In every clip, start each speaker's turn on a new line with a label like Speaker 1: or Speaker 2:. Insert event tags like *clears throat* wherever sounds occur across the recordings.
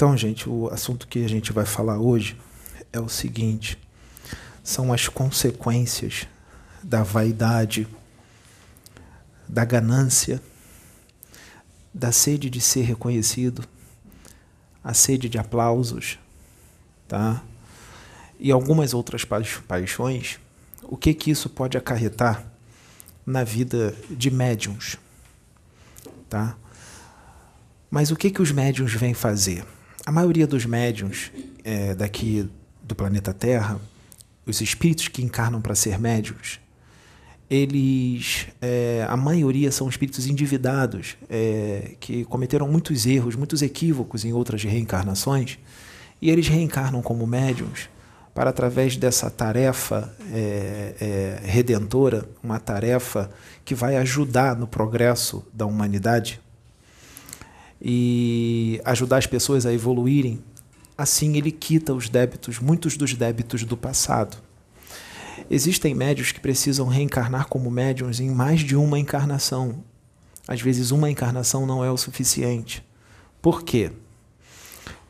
Speaker 1: Então, gente, o assunto que a gente vai falar hoje é o seguinte: são as consequências da vaidade, da ganância, da sede de ser reconhecido, a sede de aplausos, tá? E algumas outras paixões, o que que isso pode acarretar na vida de médiums, tá? Mas o que que os médiums vêm fazer? A maioria dos médiums é, daqui do planeta Terra, os espíritos que encarnam para ser médiums, eles, é, a maioria são espíritos endividados, é, que cometeram muitos erros, muitos equívocos em outras reencarnações, e eles reencarnam como médiums para, através dessa tarefa é, é redentora, uma tarefa que vai ajudar no progresso da humanidade e ajudar as pessoas a evoluírem, assim ele quita os débitos, muitos dos débitos do passado. Existem médios que precisam reencarnar como médiums em mais de uma encarnação. Às vezes, uma encarnação não é o suficiente. Por quê?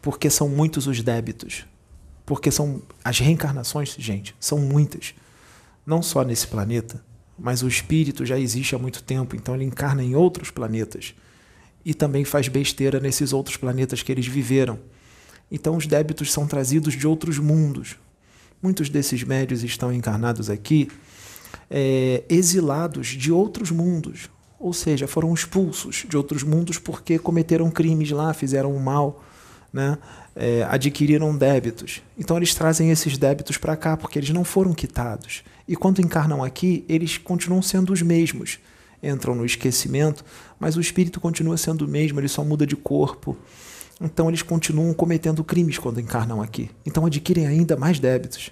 Speaker 1: Porque são muitos os débitos. Porque são as reencarnações, gente, são muitas. Não só nesse planeta, mas o espírito já existe há muito tempo, então ele encarna em outros planetas e também faz besteira nesses outros planetas que eles viveram. Então os débitos são trazidos de outros mundos, Muitos desses médios estão encarnados aqui é, exilados de outros mundos, ou seja, foram expulsos de outros mundos porque cometeram crimes lá, fizeram mal, né? É, adquiriram débitos. Então eles trazem esses débitos para cá porque eles não foram quitados. E quando encarnam aqui, eles continuam sendo os mesmos. Entram no esquecimento, mas o espírito continua sendo o mesmo, ele só muda de corpo. Então eles continuam cometendo crimes quando encarnam aqui. Então adquirem ainda mais débitos,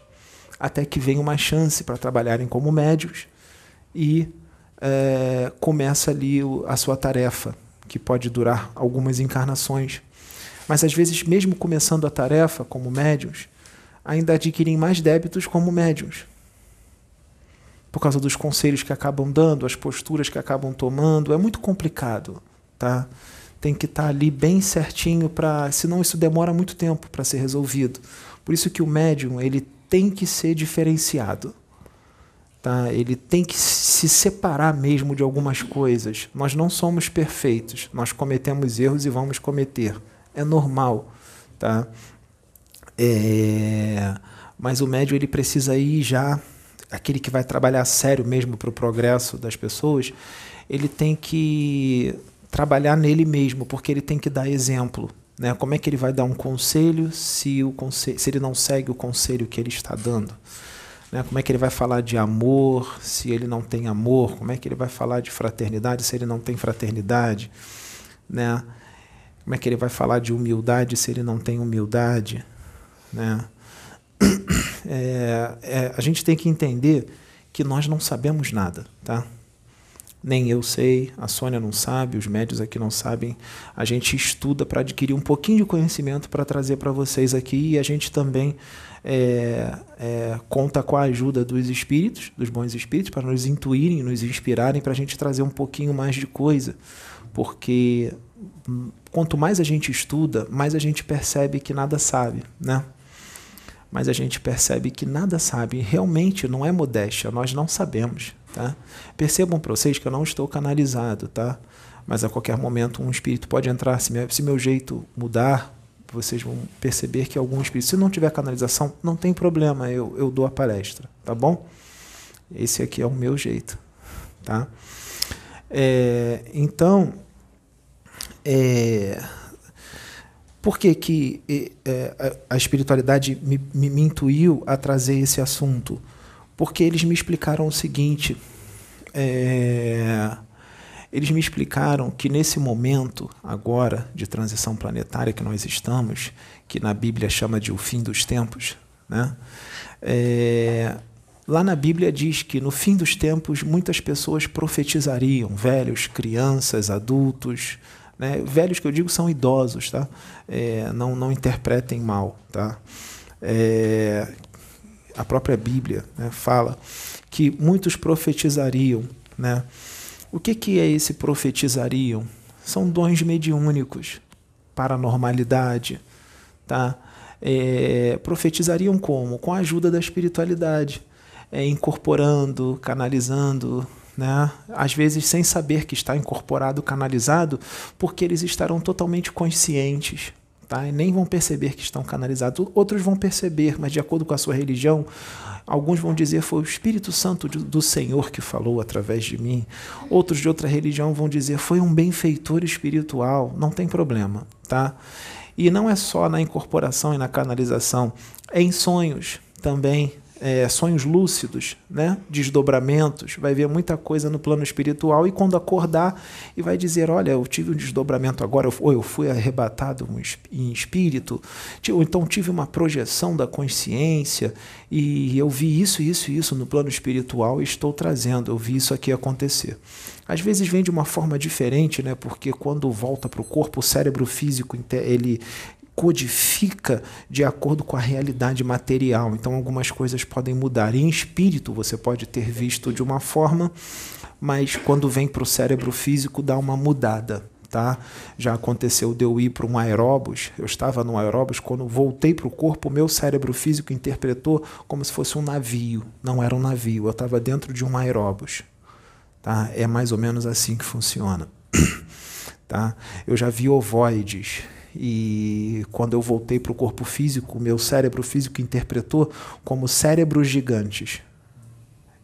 Speaker 1: até que venha uma chance para trabalharem como médios e é, começa ali a sua tarefa, que pode durar algumas encarnações. Mas às vezes, mesmo começando a tarefa como médios, ainda adquirem mais débitos como médios. Por causa dos conselhos que acabam dando, as posturas que acabam tomando, é muito complicado, tá? tem que estar tá ali bem certinho para, senão isso demora muito tempo para ser resolvido. Por isso que o médium ele tem que ser diferenciado. Tá? Ele tem que se separar mesmo de algumas coisas. Nós não somos perfeitos. Nós cometemos erros e vamos cometer. É normal, tá? É... Mas o médium ele precisa ir já aquele que vai trabalhar sério mesmo para o progresso das pessoas, ele tem que trabalhar nele mesmo, porque ele tem que dar exemplo. Né? Como é que ele vai dar um conselho se, o se ele não segue o conselho que ele está dando? Né? Como é que ele vai falar de amor se ele não tem amor? Como é que ele vai falar de fraternidade se ele não tem fraternidade? Né? Como é que ele vai falar de humildade se ele não tem humildade? Né? É, é, a gente tem que entender que nós não sabemos nada, tá? nem eu sei, a Sônia não sabe, os médios aqui não sabem. A gente estuda para adquirir um pouquinho de conhecimento para trazer para vocês aqui e a gente também é, é, conta com a ajuda dos espíritos, dos bons espíritos, para nos intuírem, nos inspirarem, para a gente trazer um pouquinho mais de coisa. Porque quanto mais a gente estuda, mais a gente percebe que nada sabe, né? Mas a gente percebe que nada sabe. Realmente não é modéstia, nós não sabemos. Tá? Percebam para vocês que eu não estou canalizado, tá? mas a qualquer momento um espírito pode entrar. Se meu, se meu jeito mudar, vocês vão perceber que algum espírito, se não tiver canalização, não tem problema, eu, eu dou a palestra, tá bom? Esse aqui é o meu jeito, tá? É, então, é, por que, que é, a espiritualidade me, me, me intuiu a trazer esse assunto? porque eles me explicaram o seguinte: é, eles me explicaram que nesse momento agora de transição planetária que nós estamos, que na Bíblia chama de o fim dos tempos, né? É, lá na Bíblia diz que no fim dos tempos muitas pessoas profetizariam, velhos, crianças, adultos, né? velhos que eu digo são idosos, tá? É, não, não interpretem mal, tá? É, a própria Bíblia né, fala que muitos profetizariam. Né? O que, que é esse profetizariam? São dons mediúnicos, paranormalidade, tá? É, profetizariam como? Com a ajuda da espiritualidade, é, incorporando, canalizando, né? às vezes sem saber que está incorporado, canalizado, porque eles estarão totalmente conscientes. Tá? E nem vão perceber que estão canalizados. Outros vão perceber, mas de acordo com a sua religião, alguns vão dizer foi o Espírito Santo do Senhor que falou através de mim. Outros de outra religião vão dizer foi um benfeitor espiritual. Não tem problema, tá? E não é só na incorporação e na canalização, é em sonhos também é, sonhos lúcidos, né? desdobramentos, vai ver muita coisa no plano espiritual e quando acordar e vai dizer, olha, eu tive um desdobramento agora, ou eu fui arrebatado em espírito, ou então tive uma projeção da consciência e eu vi isso, isso isso no plano espiritual e estou trazendo, eu vi isso aqui acontecer. Às vezes vem de uma forma diferente, né? porque quando volta para o corpo, o cérebro físico ele codifica de acordo com a realidade material. Então, algumas coisas podem mudar. Em espírito, você pode ter visto de uma forma, mas quando vem para o cérebro físico, dá uma mudada. Tá? Já aconteceu de eu ir para um aeróbus, eu estava no aeróbus, quando voltei para o corpo, meu cérebro físico interpretou como se fosse um navio. Não era um navio, eu estava dentro de um aeróbus. Tá? É mais ou menos assim que funciona. *coughs* Tá? Eu já vi ovoides, e quando eu voltei para o corpo físico, meu cérebro físico interpretou como cérebros gigantes.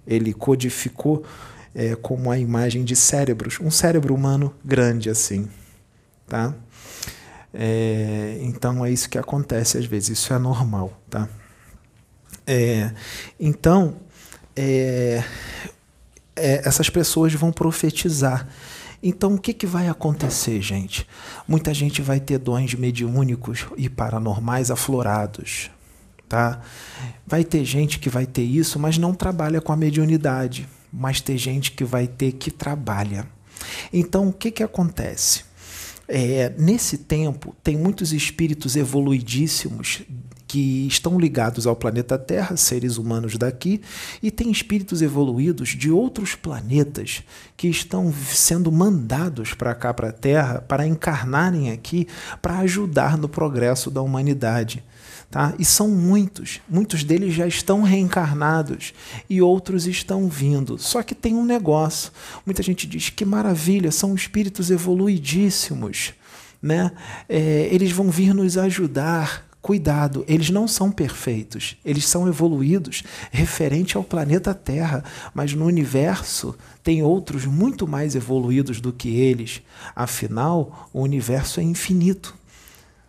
Speaker 1: Ele codificou é, como a imagem de cérebros, um cérebro humano grande assim, tá? É, então é isso que acontece às vezes, isso é normal, tá? É, então é, é, essas pessoas vão profetizar então, o que, que vai acontecer, gente? Muita gente vai ter dons mediúnicos e paranormais aflorados. Tá? Vai ter gente que vai ter isso, mas não trabalha com a mediunidade. Mas tem gente que vai ter que trabalha. Então, o que, que acontece? É, nesse tempo, tem muitos espíritos evoluidíssimos que estão ligados ao planeta Terra, seres humanos daqui, e tem espíritos evoluídos de outros planetas que estão sendo mandados para cá, para a Terra, para encarnarem aqui, para ajudar no progresso da humanidade. Tá? E são muitos, muitos deles já estão reencarnados e outros estão vindo. Só que tem um negócio. Muita gente diz que maravilha, são espíritos evoluidíssimos. Né? É, eles vão vir nos ajudar Cuidado, eles não são perfeitos, eles são evoluídos referente ao planeta Terra, mas no universo tem outros muito mais evoluídos do que eles. Afinal, o universo é infinito.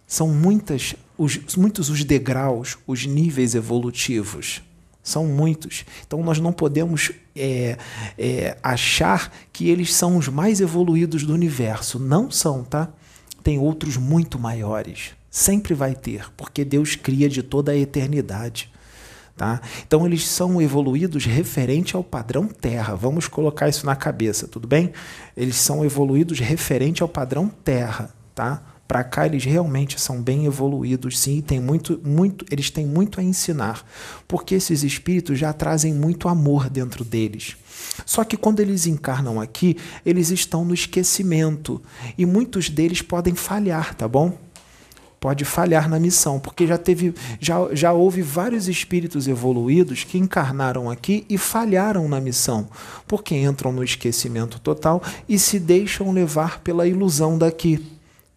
Speaker 1: São muitas, os, muitos os degraus, os níveis evolutivos. São muitos. Então nós não podemos é, é, achar que eles são os mais evoluídos do universo. Não são, tá? Tem outros muito maiores. Sempre vai ter, porque Deus cria de toda a eternidade. Tá? Então eles são evoluídos referente ao padrão Terra. Vamos colocar isso na cabeça, tudo bem? Eles são evoluídos referente ao padrão Terra, tá? Para cá eles realmente são bem evoluídos, sim, tem muito, muito, eles têm muito a ensinar, porque esses espíritos já trazem muito amor dentro deles. Só que quando eles encarnam aqui, eles estão no esquecimento e muitos deles podem falhar, tá bom? Pode falhar na missão, porque já teve, já, já houve vários espíritos evoluídos que encarnaram aqui e falharam na missão, porque entram no esquecimento total e se deixam levar pela ilusão daqui.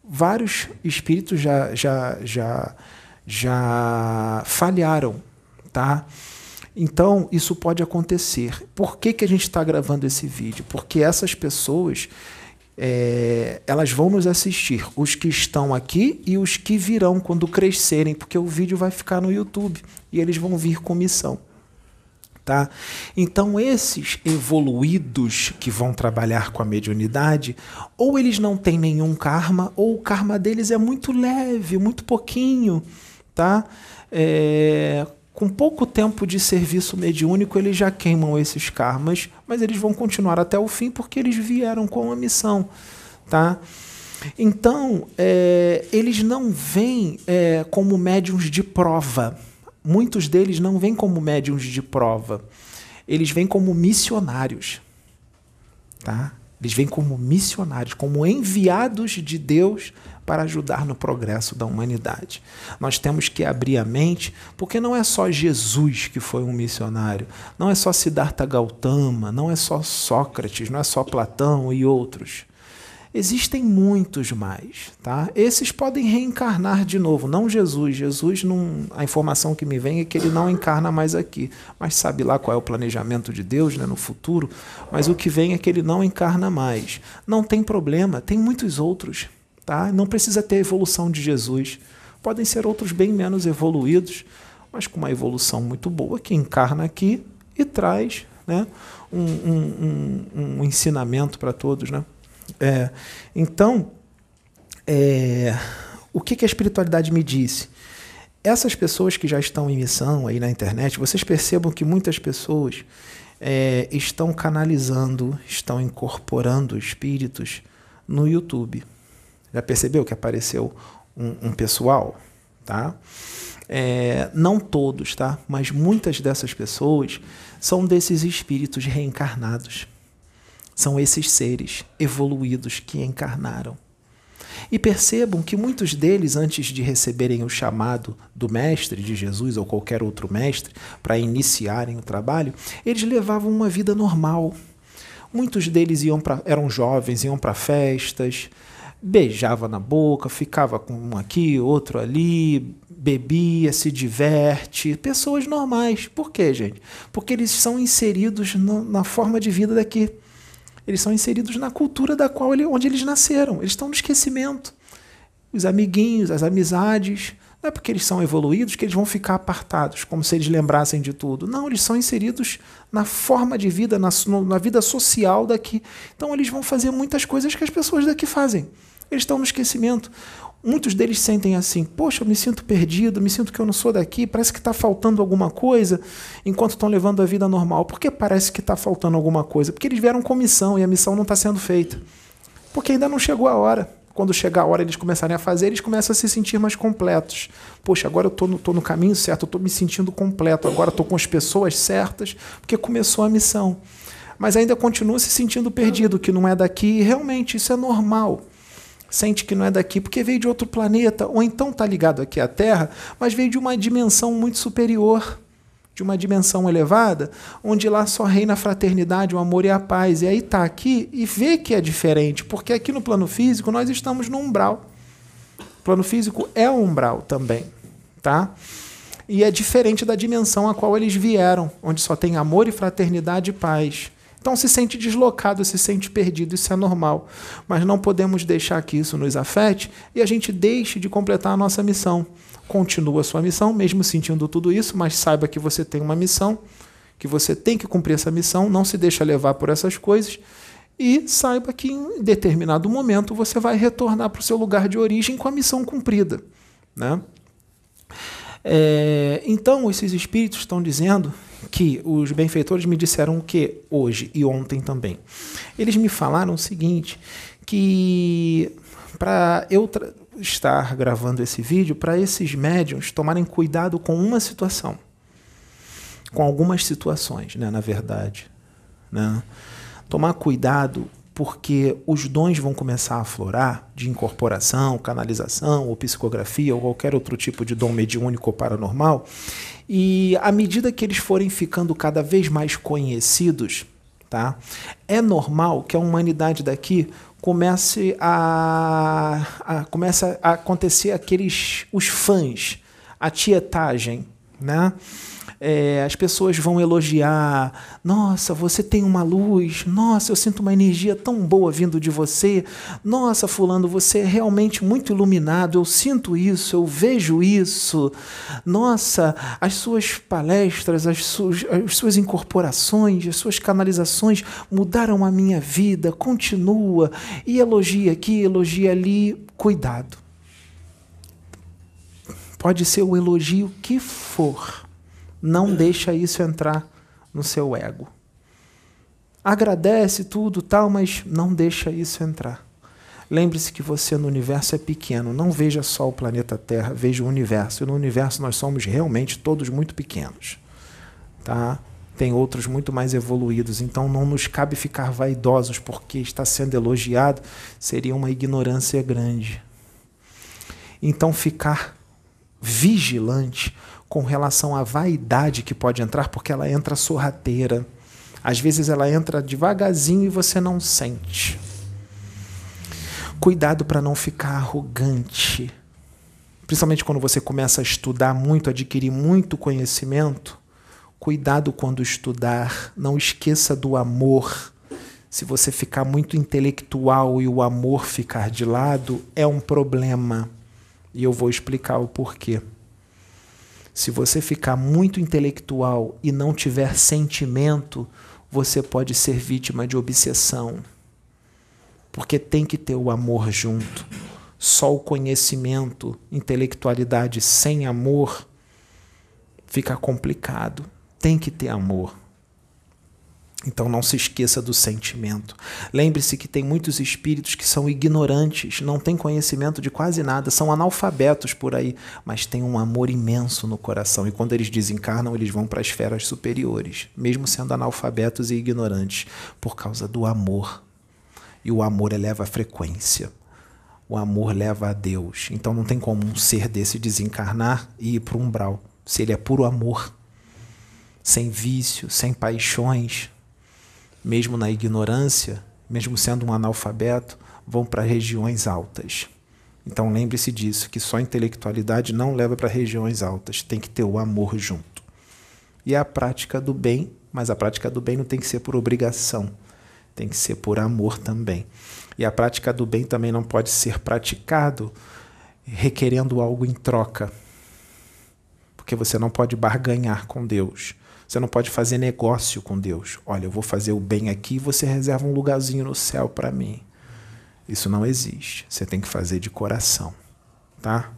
Speaker 1: Vários espíritos já já já já falharam, tá? Então, isso pode acontecer. Por que, que a gente está gravando esse vídeo? Porque essas pessoas é, elas vão nos assistir, os que estão aqui e os que virão quando crescerem, porque o vídeo vai ficar no YouTube e eles vão vir com missão. Tá? Então, esses evoluídos que vão trabalhar com a mediunidade, ou eles não têm nenhum karma, ou o karma deles é muito leve, muito pouquinho. Tá? É, com pouco tempo de serviço mediúnico, eles já queimam esses karmas, mas eles vão continuar até o fim porque eles vieram com a missão. Tá? Então, é, eles não vêm é, como médiums de prova. Muitos deles não vêm como médiums de prova. Eles vêm como missionários. Tá? Eles vêm como missionários, como enviados de Deus para ajudar no progresso da humanidade. Nós temos que abrir a mente, porque não é só Jesus que foi um missionário, não é só Siddhartha Gautama, não é só Sócrates, não é só Platão e outros. Existem muitos mais, tá? Esses podem reencarnar de novo, não Jesus. Jesus não, a informação que me vem é que ele não encarna mais aqui, mas sabe lá qual é o planejamento de Deus, né, no futuro. Mas o que vem é que ele não encarna mais. Não tem problema, tem muitos outros, tá? Não precisa ter a evolução de Jesus. Podem ser outros bem menos evoluídos, mas com uma evolução muito boa que encarna aqui e traz, né, um, um, um, um ensinamento para todos, né? É, então, é, o que, que a espiritualidade me disse? Essas pessoas que já estão em missão aí na internet, vocês percebam que muitas pessoas é, estão canalizando, estão incorporando espíritos no YouTube. Já percebeu que apareceu um, um pessoal? Tá? É, não todos, tá? mas muitas dessas pessoas são desses espíritos reencarnados. São esses seres evoluídos que encarnaram. E percebam que muitos deles, antes de receberem o chamado do Mestre, de Jesus ou qualquer outro mestre, para iniciarem o trabalho, eles levavam uma vida normal. Muitos deles iam pra, eram jovens, iam para festas, beijava na boca, ficava com um aqui, outro ali, bebia, se diverte. Pessoas normais. Por quê, gente? Porque eles são inseridos no, na forma de vida daqui. Eles são inseridos na cultura da qual ele, onde eles nasceram. Eles estão no esquecimento. Os amiguinhos, as amizades. Não é porque eles são evoluídos que eles vão ficar apartados, como se eles lembrassem de tudo. Não, eles são inseridos na forma de vida, na, na vida social daqui. Então eles vão fazer muitas coisas que as pessoas daqui fazem. Eles estão no esquecimento. Muitos deles sentem assim: poxa, eu me sinto perdido, me sinto que eu não sou daqui, parece que está faltando alguma coisa enquanto estão levando a vida normal. Por que parece que está faltando alguma coisa? Porque eles vieram com missão e a missão não está sendo feita. Porque ainda não chegou a hora. Quando chegar a hora eles começarem a fazer, eles começam a se sentir mais completos. Poxa, agora eu estou no, no caminho certo, estou me sentindo completo, agora estou com as pessoas certas, porque começou a missão. Mas ainda continua se sentindo perdido, que não é daqui, e realmente isso é normal sente que não é daqui porque veio de outro planeta, ou então está ligado aqui à Terra, mas veio de uma dimensão muito superior, de uma dimensão elevada, onde lá só reina a fraternidade, o amor e a paz. E aí está aqui e vê que é diferente, porque aqui no plano físico nós estamos no umbral. O plano físico é um umbral também, tá? E é diferente da dimensão a qual eles vieram, onde só tem amor e fraternidade e paz. Então se sente deslocado, se sente perdido, isso é normal. Mas não podemos deixar que isso nos afete e a gente deixe de completar a nossa missão. Continua a sua missão, mesmo sentindo tudo isso, mas saiba que você tem uma missão, que você tem que cumprir essa missão, não se deixa levar por essas coisas e saiba que em determinado momento você vai retornar para o seu lugar de origem com a missão cumprida. Né? É, então, esses espíritos estão dizendo que os benfeitores me disseram o que hoje e ontem também. Eles me falaram o seguinte, que para eu estar gravando esse vídeo, para esses médiums tomarem cuidado com uma situação, com algumas situações, né, na verdade, né? Tomar cuidado porque os dons vão começar a aflorar de incorporação, canalização ou psicografia ou qualquer outro tipo de dom mediúnico ou paranormal. E à medida que eles forem ficando cada vez mais conhecidos, tá? É normal que a humanidade daqui comece a, a a acontecer aqueles os fãs, a tietagem, né? É, as pessoas vão elogiar. Nossa, você tem uma luz. Nossa, eu sinto uma energia tão boa vindo de você. Nossa, Fulano, você é realmente muito iluminado. Eu sinto isso, eu vejo isso. Nossa, as suas palestras, as suas, as suas incorporações, as suas canalizações mudaram a minha vida. Continua. E elogia aqui, elogia ali. Cuidado. Pode ser o elogio que for não deixa isso entrar no seu ego. Agradece tudo, tal, mas não deixa isso entrar. Lembre-se que você no universo é pequeno. Não veja só o planeta Terra, veja o universo. E no universo nós somos realmente todos muito pequenos. Tá? tem outros muito mais evoluídos. Então não nos cabe ficar vaidosos porque está sendo elogiado seria uma ignorância grande. Então ficar vigilante com relação à vaidade que pode entrar, porque ela entra sorrateira. Às vezes ela entra devagarzinho e você não sente. Cuidado para não ficar arrogante. Principalmente quando você começa a estudar muito, adquirir muito conhecimento. Cuidado quando estudar. Não esqueça do amor. Se você ficar muito intelectual e o amor ficar de lado, é um problema. E eu vou explicar o porquê. Se você ficar muito intelectual e não tiver sentimento, você pode ser vítima de obsessão. Porque tem que ter o amor junto. Só o conhecimento, intelectualidade sem amor fica complicado. Tem que ter amor. Então não se esqueça do sentimento. Lembre-se que tem muitos espíritos que são ignorantes, não têm conhecimento de quase nada, são analfabetos por aí, mas têm um amor imenso no coração. E quando eles desencarnam, eles vão para as esferas superiores, mesmo sendo analfabetos e ignorantes, por causa do amor. E o amor eleva a frequência. O amor leva a Deus. Então não tem como um ser desse desencarnar e ir para o umbral, se ele é puro amor, sem vício, sem paixões mesmo na ignorância, mesmo sendo um analfabeto, vão para regiões altas. Então lembre-se disso, que só intelectualidade não leva para regiões altas, tem que ter o amor junto. E a prática do bem, mas a prática do bem não tem que ser por obrigação, tem que ser por amor também. E a prática do bem também não pode ser praticado requerendo algo em troca, porque você não pode barganhar com Deus. Você não pode fazer negócio com Deus. Olha, eu vou fazer o bem aqui e você reserva um lugarzinho no céu para mim. Isso não existe. Você tem que fazer de coração, tá?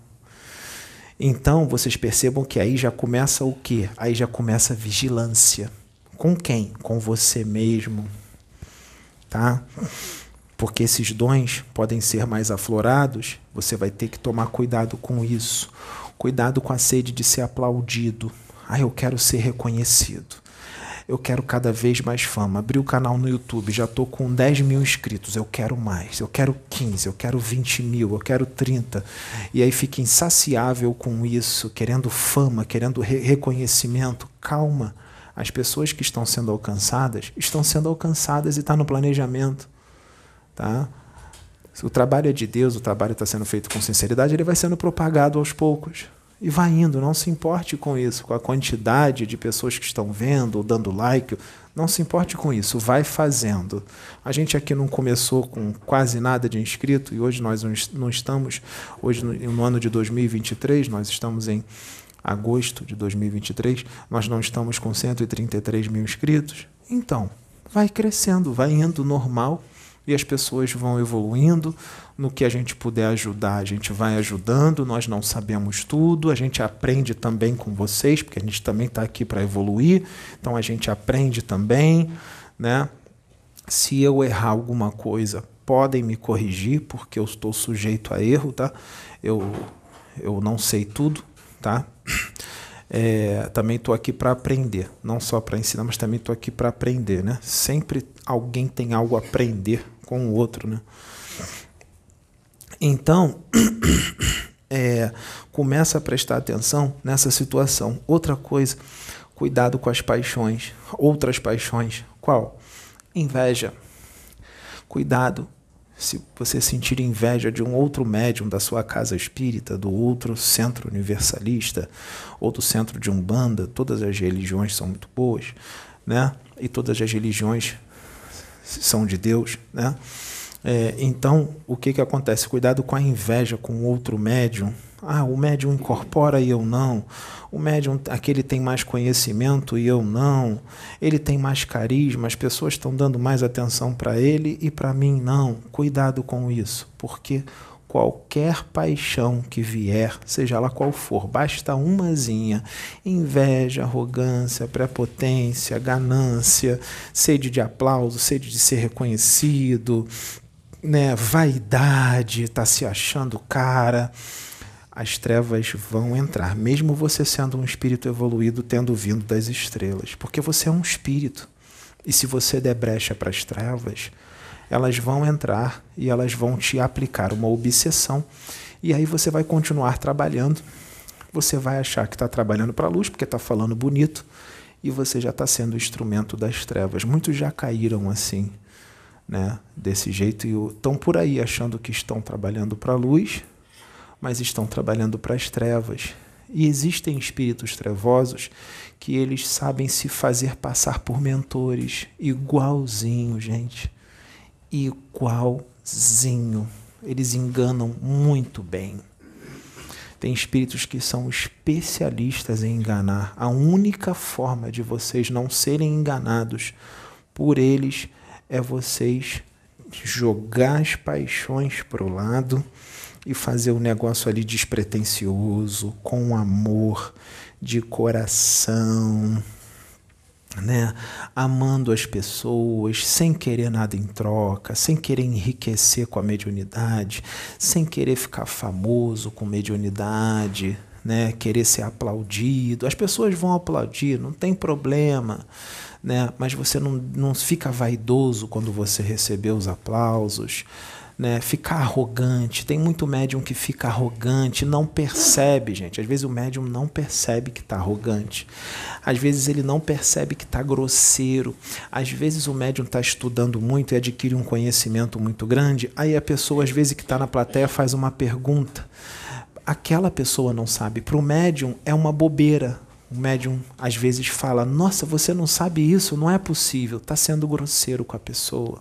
Speaker 1: Então, vocês percebam que aí já começa o quê? Aí já começa a vigilância. Com quem? Com você mesmo, tá? Porque esses dons podem ser mais aflorados, você vai ter que tomar cuidado com isso. Cuidado com a sede de ser aplaudido. Ah, eu quero ser reconhecido. Eu quero cada vez mais fama. Abri o canal no YouTube, já estou com 10 mil inscritos. Eu quero mais. Eu quero 15, eu quero 20 mil, eu quero 30. E aí fica insaciável com isso, querendo fama, querendo re reconhecimento. Calma. As pessoas que estão sendo alcançadas estão sendo alcançadas e está no planejamento. Tá? Se o trabalho é de Deus, o trabalho está sendo feito com sinceridade, ele vai sendo propagado aos poucos. E vai indo, não se importe com isso, com a quantidade de pessoas que estão vendo ou dando like. Não se importe com isso, vai fazendo. A gente aqui não começou com quase nada de inscrito e hoje nós não estamos, hoje no ano de 2023, nós estamos em agosto de 2023, nós não estamos com 133 mil inscritos. Então, vai crescendo, vai indo normal e as pessoas vão evoluindo. No que a gente puder ajudar, a gente vai ajudando. Nós não sabemos tudo, a gente aprende também com vocês, porque a gente também está aqui para evoluir, então a gente aprende também. Né? Se eu errar alguma coisa, podem me corrigir, porque eu estou sujeito a erro, tá? Eu, eu não sei tudo, tá? É, também estou aqui para aprender, não só para ensinar, mas também estou aqui para aprender, né? Sempre alguém tem algo a aprender com o outro, né? Então, *clears throat* é, começa a prestar atenção nessa situação. Outra coisa, cuidado com as paixões, outras paixões. Qual? Inveja. Cuidado se você sentir inveja de um outro médium da sua casa espírita, do outro centro universalista, ou do centro de Umbanda, todas as religiões são muito boas, né? E todas as religiões são de Deus, né? É, então, o que, que acontece? Cuidado com a inveja com outro médium. Ah, o médium incorpora e eu não. O médium, aquele tem mais conhecimento e eu não. Ele tem mais carisma, as pessoas estão dando mais atenção para ele e para mim não. Cuidado com isso, porque qualquer paixão que vier, seja ela qual for, basta umazinha, inveja, arrogância, prepotência, ganância, sede de aplauso, sede de ser reconhecido, né, vaidade, tá se achando cara, as trevas vão entrar, mesmo você sendo um espírito evoluído, tendo vindo das estrelas, porque você é um espírito. E se você der brecha para as trevas, elas vão entrar e elas vão te aplicar uma obsessão. E aí você vai continuar trabalhando. Você vai achar que está trabalhando para a luz, porque está falando bonito, e você já está sendo instrumento das trevas. Muitos já caíram assim, né? desse jeito, e estão por aí achando que estão trabalhando para a luz, mas estão trabalhando para as trevas. E existem espíritos trevosos que eles sabem se fazer passar por mentores, igualzinho, gente. Igualzinho. Eles enganam muito bem. Tem espíritos que são especialistas em enganar. A única forma de vocês não serem enganados por eles é vocês jogar as paixões para o lado e fazer o um negócio ali despretensioso, com amor, de coração, né? Amando as pessoas, sem querer nada em troca, sem querer enriquecer com a mediunidade, sem querer ficar famoso com mediunidade, né? Querer ser aplaudido. As pessoas vão aplaudir, não tem problema. Né? Mas você não, não fica vaidoso quando você receber os aplausos né, ficar arrogante. Tem muito médium que fica arrogante, não percebe, gente. Às vezes o médium não percebe que está arrogante. Às vezes ele não percebe que está grosseiro. Às vezes o médium está estudando muito e adquire um conhecimento muito grande. Aí a pessoa, às vezes que está na plateia, faz uma pergunta. Aquela pessoa não sabe. Para o médium é uma bobeira. O médium às vezes fala: Nossa, você não sabe isso, não é possível. Está sendo grosseiro com a pessoa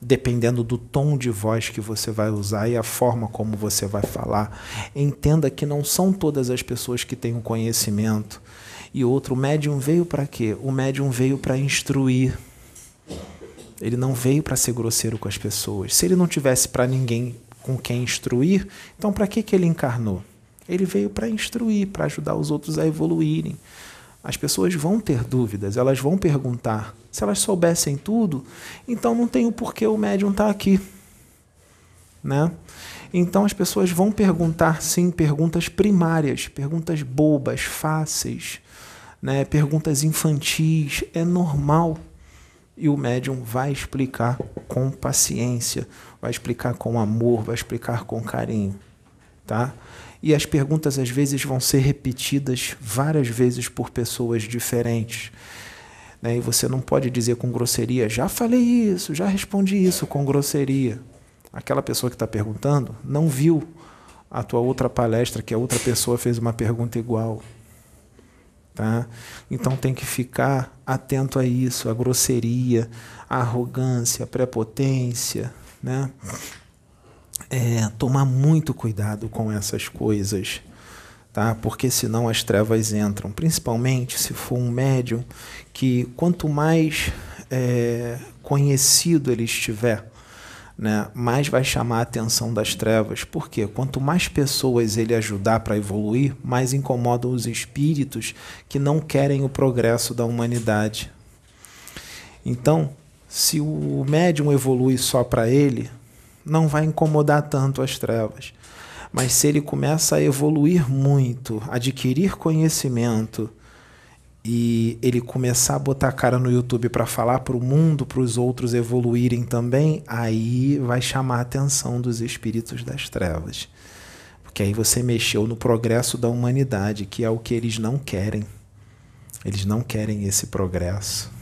Speaker 1: dependendo do tom de voz que você vai usar e a forma como você vai falar. Entenda que não são todas as pessoas que têm o um conhecimento. E outro, o médium veio para quê? O médium veio para instruir. Ele não veio para ser grosseiro com as pessoas. Se ele não tivesse para ninguém com quem instruir, então para que, que ele encarnou? Ele veio para instruir, para ajudar os outros a evoluírem. As pessoas vão ter dúvidas, elas vão perguntar. Se elas soubessem tudo, então não tem o porquê o médium estar tá aqui. Né? Então as pessoas vão perguntar, sim, perguntas primárias, perguntas bobas, fáceis, né? perguntas infantis. É normal. E o médium vai explicar com paciência, vai explicar com amor, vai explicar com carinho. Tá? E as perguntas às vezes vão ser repetidas várias vezes por pessoas diferentes. Né? E você não pode dizer com grosseria, já falei isso, já respondi isso com grosseria. Aquela pessoa que está perguntando não viu a tua outra palestra que a outra pessoa fez uma pergunta igual. Tá? Então tem que ficar atento a isso, a grosseria, a arrogância, a prepotência, né? É, tomar muito cuidado com essas coisas, tá? Porque senão as trevas entram, principalmente se for um médium que quanto mais é, conhecido ele estiver, né, mais vai chamar a atenção das trevas. Porque quanto mais pessoas ele ajudar para evoluir, mais incomodam os espíritos que não querem o progresso da humanidade. Então, se o médium evolui só para ele, não vai incomodar tanto as trevas. Mas se ele começa a evoluir muito, adquirir conhecimento e ele começar a botar a cara no YouTube para falar para o mundo, para os outros evoluírem também, aí vai chamar a atenção dos espíritos das trevas. Porque aí você mexeu no progresso da humanidade, que é o que eles não querem. Eles não querem esse progresso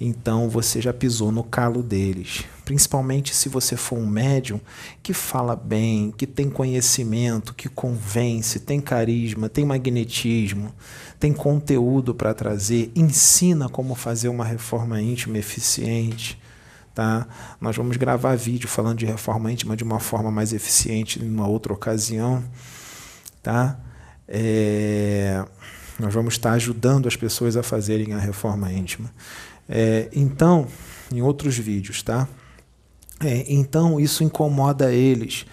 Speaker 1: então você já pisou no calo deles. Principalmente se você for um médium que fala bem, que tem conhecimento, que convence, tem carisma, tem magnetismo, tem conteúdo para trazer, ensina como fazer uma reforma íntima eficiente. Tá? Nós vamos gravar vídeo falando de reforma íntima de uma forma mais eficiente em uma outra ocasião. Tá? É... Nós vamos estar ajudando as pessoas a fazerem a reforma íntima. É, então, em outros vídeos, tá? É, então isso incomoda eles,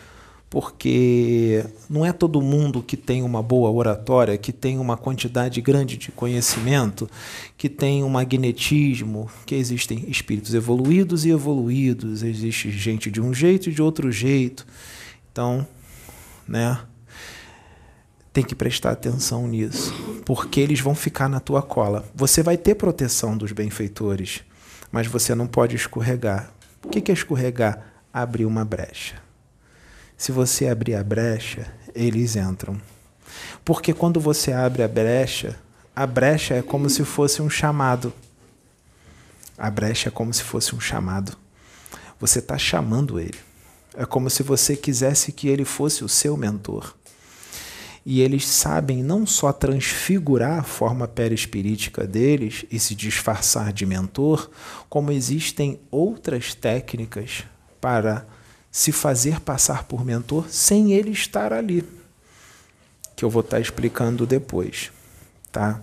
Speaker 1: porque não é todo mundo que tem uma boa oratória, que tem uma quantidade grande de conhecimento, que tem um magnetismo, que existem espíritos evoluídos e evoluídos, existe gente de um jeito e de outro jeito. Então, né? Tem que prestar atenção nisso, porque eles vão ficar na tua cola. Você vai ter proteção dos benfeitores, mas você não pode escorregar. O que é escorregar? Abrir uma brecha. Se você abrir a brecha, eles entram. Porque quando você abre a brecha, a brecha é como se fosse um chamado. A brecha é como se fosse um chamado. Você está chamando ele. É como se você quisesse que ele fosse o seu mentor. E eles sabem não só transfigurar a forma perispirítica deles e se disfarçar de mentor, como existem outras técnicas para se fazer passar por mentor sem ele estar ali, que eu vou estar explicando depois, tá?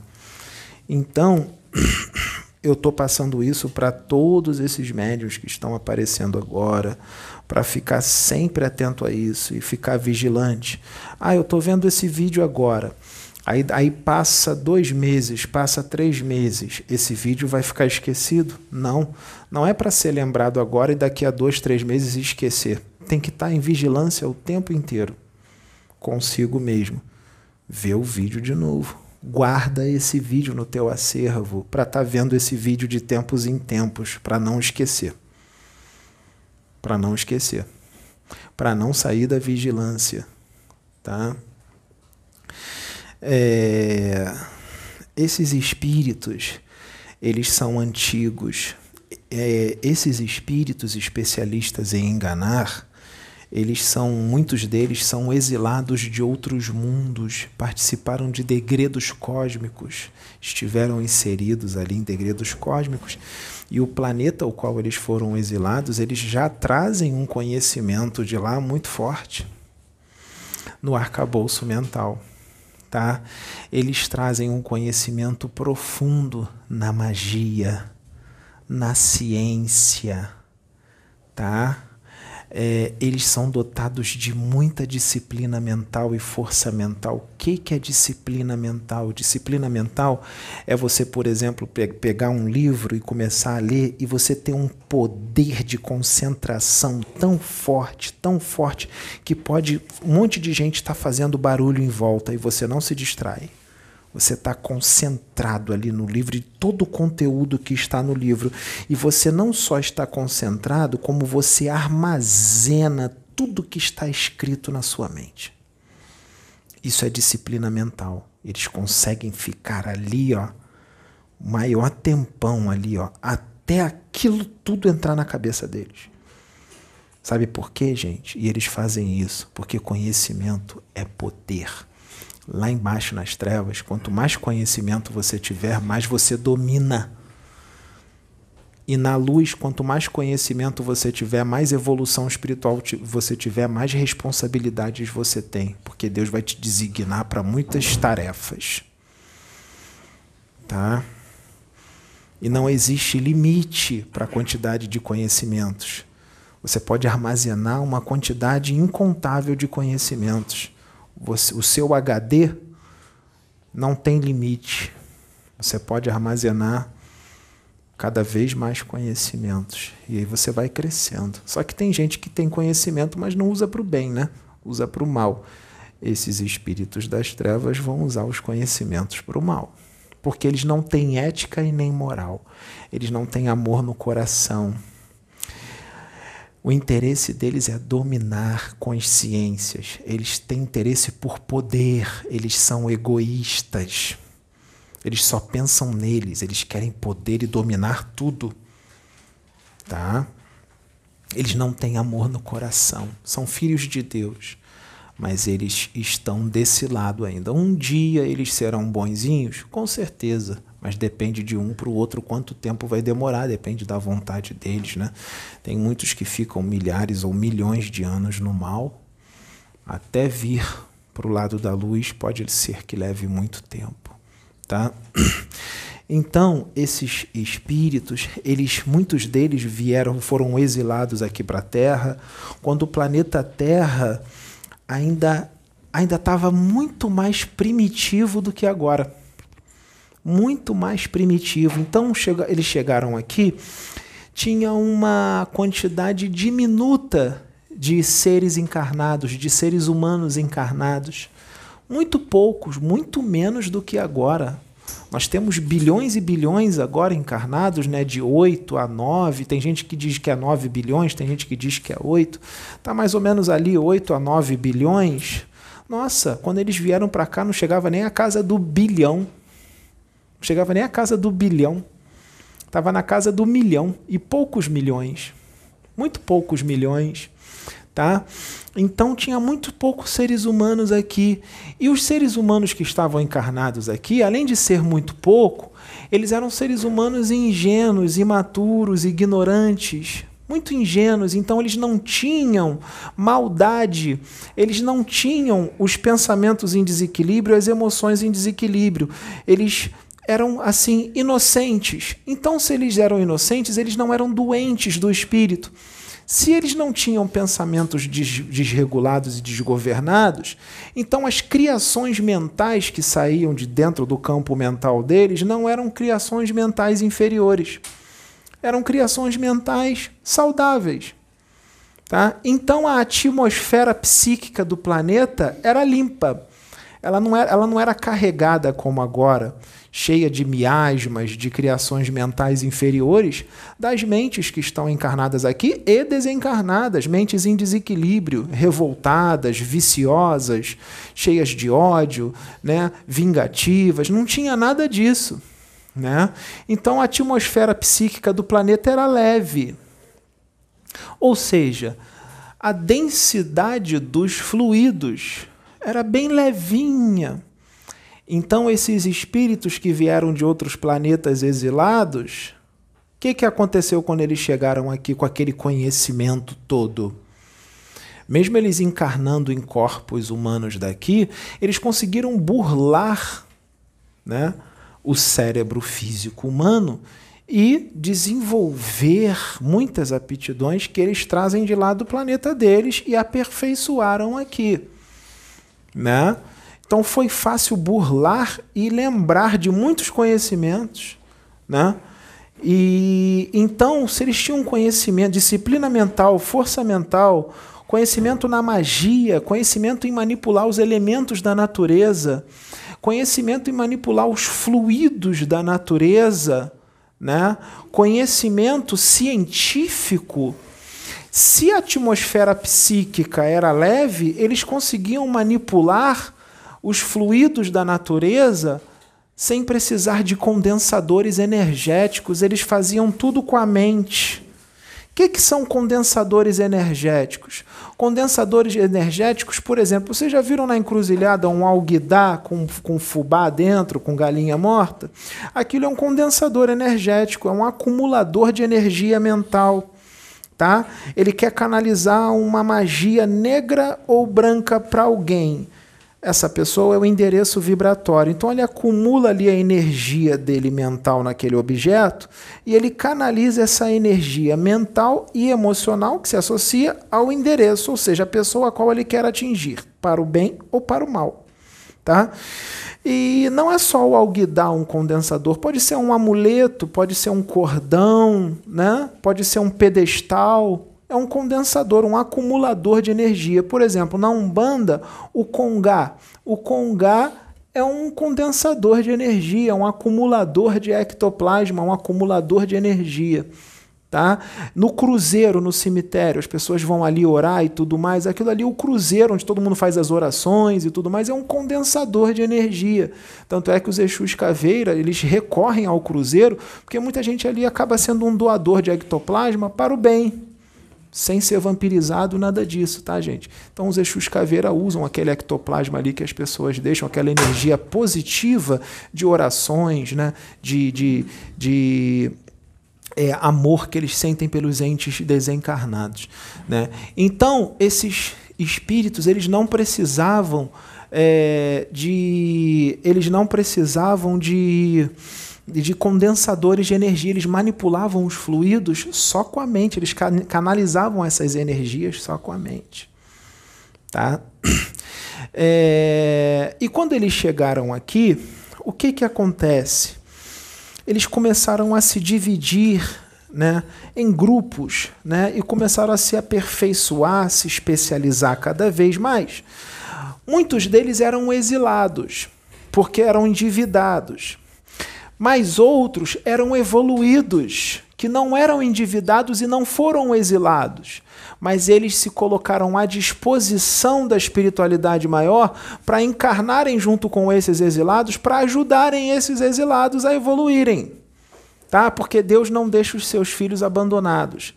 Speaker 1: Então, *clears throat* eu estou passando isso para todos esses médios que estão aparecendo agora, para ficar sempre atento a isso e ficar vigilante. Ah, eu estou vendo esse vídeo agora. Aí, aí passa dois meses, passa três meses, esse vídeo vai ficar esquecido? Não, não é para ser lembrado agora e daqui a dois, três meses esquecer. Tem que estar tá em vigilância o tempo inteiro, consigo mesmo. Vê o vídeo de novo guarda esse vídeo no teu acervo para estar tá vendo esse vídeo de tempos em tempos, para não esquecer. Para não esquecer. Para não sair da vigilância, tá? É, esses espíritos, eles são antigos. É, esses espíritos especialistas em enganar, eles são, muitos deles são exilados de outros mundos, participaram de degredos cósmicos, estiveram inseridos ali em degredos cósmicos, e o planeta ao qual eles foram exilados, eles já trazem um conhecimento de lá muito forte no arcabouço mental. Tá? Eles trazem um conhecimento profundo na magia, na ciência, tá? É, eles são dotados de muita disciplina mental e força mental. O que, que é disciplina mental? Disciplina mental é você, por exemplo, pe pegar um livro e começar a ler e você ter um poder de concentração tão forte, tão forte, que pode um monte de gente estar tá fazendo barulho em volta e você não se distrai. Você está concentrado ali no livro e todo o conteúdo que está no livro. E você não só está concentrado, como você armazena tudo que está escrito na sua mente. Isso é disciplina mental. Eles conseguem ficar ali, ó, maior tempão ali, ó, até aquilo tudo entrar na cabeça deles. Sabe por quê, gente? E eles fazem isso porque conhecimento é poder lá embaixo nas trevas, quanto mais conhecimento você tiver, mais você domina. E na luz, quanto mais conhecimento você tiver, mais evolução espiritual você tiver, mais responsabilidades você tem, porque Deus vai te designar para muitas tarefas. Tá? E não existe limite para a quantidade de conhecimentos. Você pode armazenar uma quantidade incontável de conhecimentos você, o seu HD não tem limite. Você pode armazenar cada vez mais conhecimentos. E aí você vai crescendo. Só que tem gente que tem conhecimento, mas não usa para o bem, né? Usa para o mal. Esses espíritos das trevas vão usar os conhecimentos para o mal. Porque eles não têm ética e nem moral. Eles não têm amor no coração. O interesse deles é dominar consciências. Eles têm interesse por poder. Eles são egoístas. Eles só pensam neles. Eles querem poder e dominar tudo. Tá? Eles não têm amor no coração. São filhos de Deus. Mas eles estão desse lado ainda. Um dia eles serão bonzinhos? Com certeza mas depende de um para o outro quanto tempo vai demorar, depende da vontade deles, né? Tem muitos que ficam milhares ou milhões de anos no mal, até vir para o lado da luz pode ser que leve muito tempo, tá? *clears throat* Então, esses espíritos, eles muitos deles vieram, foram exilados aqui para a Terra, quando o planeta Terra ainda ainda estava muito mais primitivo do que agora muito mais primitivo. Então chega, eles chegaram aqui, tinha uma quantidade diminuta de seres encarnados, de seres humanos encarnados, Muito poucos, muito menos do que agora. Nós temos bilhões e bilhões agora encarnados, né, de 8 a 9. Tem gente que diz que é 9 bilhões, tem gente que diz que é 8. Está mais ou menos ali 8 a 9 bilhões. Nossa, quando eles vieram para cá não chegava nem a casa do bilhão. Chegava nem a casa do bilhão. Estava na casa do milhão e poucos milhões. Muito poucos milhões tá? Então tinha muito poucos seres humanos aqui. E os seres humanos que estavam encarnados aqui, além de ser muito pouco, eles eram seres humanos ingênuos, imaturos, ignorantes, muito ingênuos, então eles não tinham maldade, eles não tinham os pensamentos em desequilíbrio, as emoções em desequilíbrio. Eles eram assim inocentes. Então, se eles eram inocentes, eles não eram doentes do espírito. Se eles não tinham pensamentos desregulados e desgovernados, então as criações mentais que saíam de dentro do campo mental deles não eram criações mentais inferiores. Eram criações mentais saudáveis. Tá? Então a atmosfera psíquica do planeta era limpa. Ela não era, ela não era carregada como agora cheia de miasmas, de criações mentais inferiores, das mentes que estão encarnadas aqui e desencarnadas, mentes em desequilíbrio, revoltadas, viciosas, cheias de ódio, né, vingativas, não tinha nada disso. Né? Então a atmosfera psíquica do planeta era leve. Ou seja, a densidade dos fluidos era bem levinha. Então, esses espíritos que vieram de outros planetas exilados, o que, que aconteceu quando eles chegaram aqui com aquele conhecimento todo? Mesmo eles encarnando em corpos humanos daqui, eles conseguiram burlar né, o cérebro físico humano e desenvolver muitas aptidões que eles trazem de lá do planeta deles e aperfeiçoaram aqui. Né? Então foi fácil burlar e lembrar de muitos conhecimentos, né? E então, se eles tinham conhecimento, disciplina mental, força mental, conhecimento na magia, conhecimento em manipular os elementos da natureza, conhecimento em manipular os fluidos da natureza, né? conhecimento científico. Se a atmosfera psíquica era leve, eles conseguiam manipular os fluidos da natureza sem precisar de condensadores energéticos, eles faziam tudo com a mente. O que, que são condensadores energéticos? Condensadores energéticos, por exemplo, vocês já viram na encruzilhada um alguidar com, com fubá dentro, com galinha morta? Aquilo é um condensador energético, é um acumulador de energia mental. Tá? Ele quer canalizar uma magia negra ou branca para alguém essa pessoa é o endereço vibratório. Então ele acumula ali a energia dele mental naquele objeto e ele canaliza essa energia mental e emocional que se associa ao endereço, ou seja, a pessoa a qual ele quer atingir, para o bem ou para o mal. Tá? E não é só o alguidar um condensador, pode ser um amuleto, pode ser um cordão, né? pode ser um pedestal, é um condensador, um acumulador de energia. Por exemplo, na Umbanda, o Congá. O Congá é um condensador de energia, um acumulador de ectoplasma, um acumulador de energia. Tá? No cruzeiro, no cemitério, as pessoas vão ali orar e tudo mais. Aquilo ali, o cruzeiro, onde todo mundo faz as orações e tudo mais, é um condensador de energia. Tanto é que os Exus Caveira, eles recorrem ao cruzeiro, porque muita gente ali acaba sendo um doador de ectoplasma para o bem, sem ser vampirizado, nada disso, tá, gente? Então os Exus Caveira usam aquele ectoplasma ali que as pessoas deixam, aquela energia positiva de orações, né? de, de, de é, amor que eles sentem pelos entes desencarnados. Né? Então, esses espíritos, eles não precisavam é, de. Eles não precisavam de de condensadores de energia. Eles manipulavam os fluidos só com a mente, eles canalizavam essas energias só com a mente. Tá? *clears throat* É, e quando eles chegaram aqui, o que, que acontece? Eles começaram a se dividir né, em grupos né, e começaram a se aperfeiçoar, se especializar cada vez mais. Muitos deles eram exilados, porque eram endividados. Mas outros eram evoluídos, que não eram endividados e não foram exilados, mas eles se colocaram à disposição da espiritualidade maior para encarnarem junto com esses exilados, para ajudarem esses exilados a evoluírem. Tá? Porque Deus não deixa os seus filhos abandonados.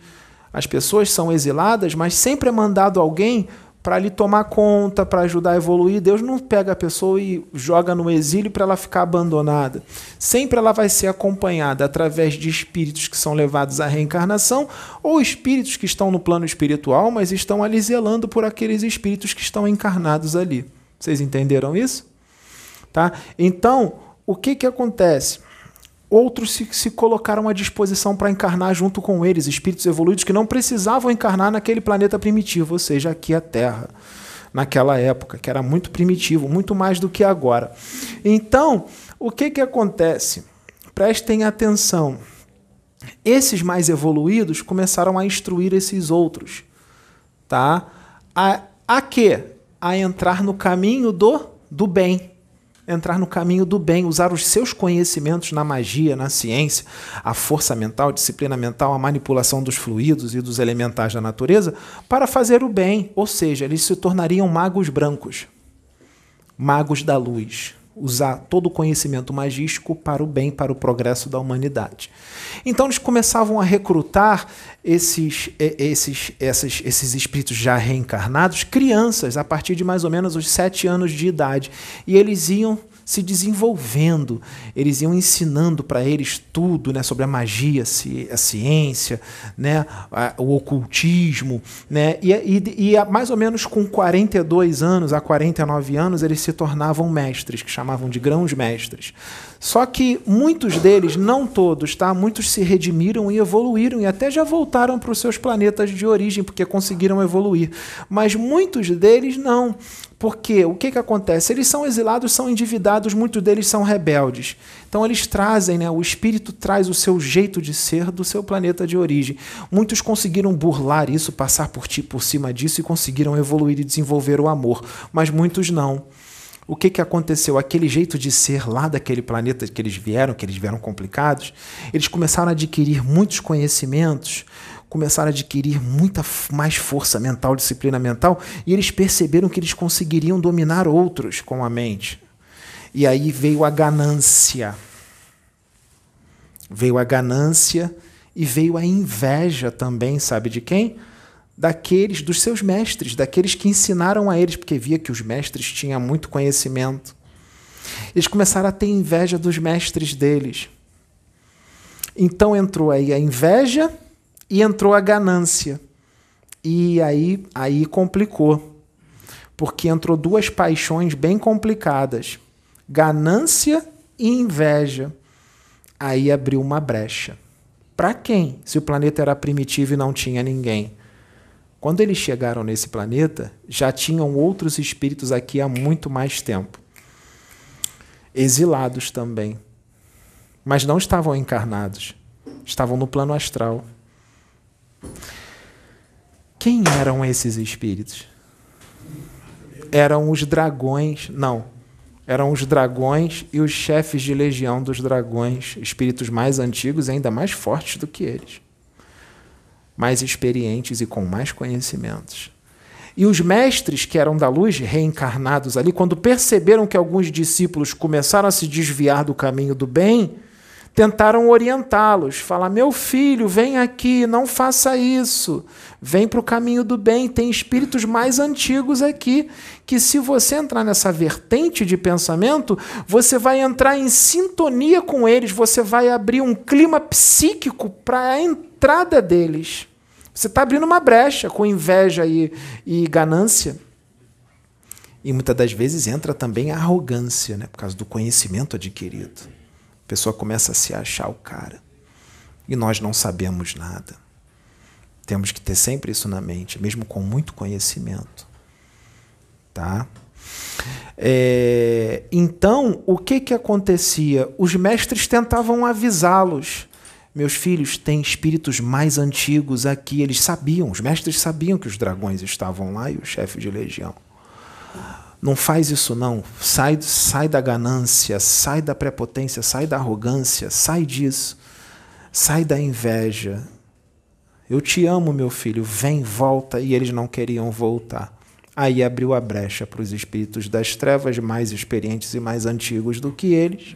Speaker 1: As pessoas são exiladas, mas sempre é mandado alguém para lhe tomar conta, para ajudar a evoluir. Deus não pega a pessoa e joga no exílio para ela ficar abandonada. Sempre ela vai ser acompanhada através de espíritos que são levados à reencarnação ou espíritos que estão no plano espiritual, mas estão ali zelando por aqueles espíritos que estão encarnados ali. Vocês entenderam isso? Tá? Então, o que, que acontece? Outros se, se colocaram à disposição para encarnar junto com eles, espíritos evoluídos que não precisavam encarnar naquele planeta primitivo, ou seja, aqui a Terra, naquela época, que era muito primitivo, muito mais do que agora. Então, o que, que acontece? Prestem atenção. Esses mais evoluídos começaram a instruir esses outros, tá? A, a quê? A entrar no caminho do, do bem entrar no caminho do bem, usar os seus conhecimentos na magia, na ciência, a força mental, a disciplina mental, a manipulação dos fluidos e dos elementais da natureza para fazer o bem, ou seja, eles se tornariam magos brancos, magos da luz, usar todo o conhecimento magístico para o bem, para o progresso da humanidade. Então eles começavam a recrutar esses, esses, esses, esses espíritos já reencarnados, crianças, a partir de mais ou menos os sete anos de idade. E eles iam se desenvolvendo, eles iam ensinando para eles tudo né, sobre a magia, a ciência, né, o ocultismo. Né, e, e, e mais ou menos com 42 anos a 49 anos, eles se tornavam mestres, que chamavam de grãos-mestres. Só que muitos deles, não todos, tá? muitos se redimiram e evoluíram e até já voltaram para os seus planetas de origem, porque conseguiram evoluir. Mas muitos deles não. Porque o que, que acontece? Eles são exilados, são endividados, muitos deles são rebeldes. Então eles trazem, né, o espírito traz o seu jeito de ser do seu planeta de origem. Muitos conseguiram burlar isso, passar por ti por cima disso e conseguiram evoluir e desenvolver o amor, mas muitos não. O que, que aconteceu? Aquele jeito de ser lá daquele planeta que eles vieram, que eles vieram complicados, eles começaram a adquirir muitos conhecimentos, começaram a adquirir muita mais força mental, disciplina mental, e eles perceberam que eles conseguiriam dominar outros com a mente. E aí veio a ganância. Veio a ganância e veio a inveja também, sabe de quem? Daqueles, dos seus mestres, daqueles que ensinaram a eles, porque via que os mestres tinham muito conhecimento. Eles começaram a ter inveja dos mestres deles. Então entrou aí a inveja e entrou a ganância. E aí, aí complicou. Porque entrou duas paixões bem complicadas: ganância e inveja. Aí abriu uma brecha. Para quem? Se o planeta era primitivo e não tinha ninguém. Quando eles chegaram nesse planeta, já tinham outros espíritos aqui há muito mais tempo. Exilados também. Mas não estavam encarnados. Estavam no plano astral. Quem eram esses espíritos? Eram os dragões, não. Eram os dragões e os chefes de legião dos dragões, espíritos mais antigos ainda mais fortes do que eles. Mais experientes e com mais conhecimentos. E os mestres que eram da luz, reencarnados ali, quando perceberam que alguns discípulos começaram a se desviar do caminho do bem, tentaram orientá-los, falar: meu filho, vem aqui, não faça isso, vem para o caminho do bem. Tem espíritos mais antigos aqui que, se você entrar nessa vertente de pensamento, você vai entrar em sintonia com eles, você vai abrir um clima psíquico para a entrada deles. Você está abrindo uma brecha com inveja e, e ganância. E muitas das vezes entra também a arrogância, né, por causa do conhecimento adquirido. A pessoa começa a se achar o cara. E nós não sabemos nada. Temos que ter sempre isso na mente, mesmo com muito conhecimento. Tá? É, então, o que, que acontecia? Os mestres tentavam avisá-los. Meus filhos têm espíritos mais antigos aqui. Eles sabiam, os mestres sabiam que os dragões estavam lá e o chefe de legião. Não faz isso não. Sai, sai da ganância, sai da prepotência, sai da arrogância, sai disso. Sai da inveja. Eu te amo, meu filho. Vem, volta. E eles não queriam voltar. Aí abriu a brecha para os espíritos das trevas mais experientes e mais antigos do que eles,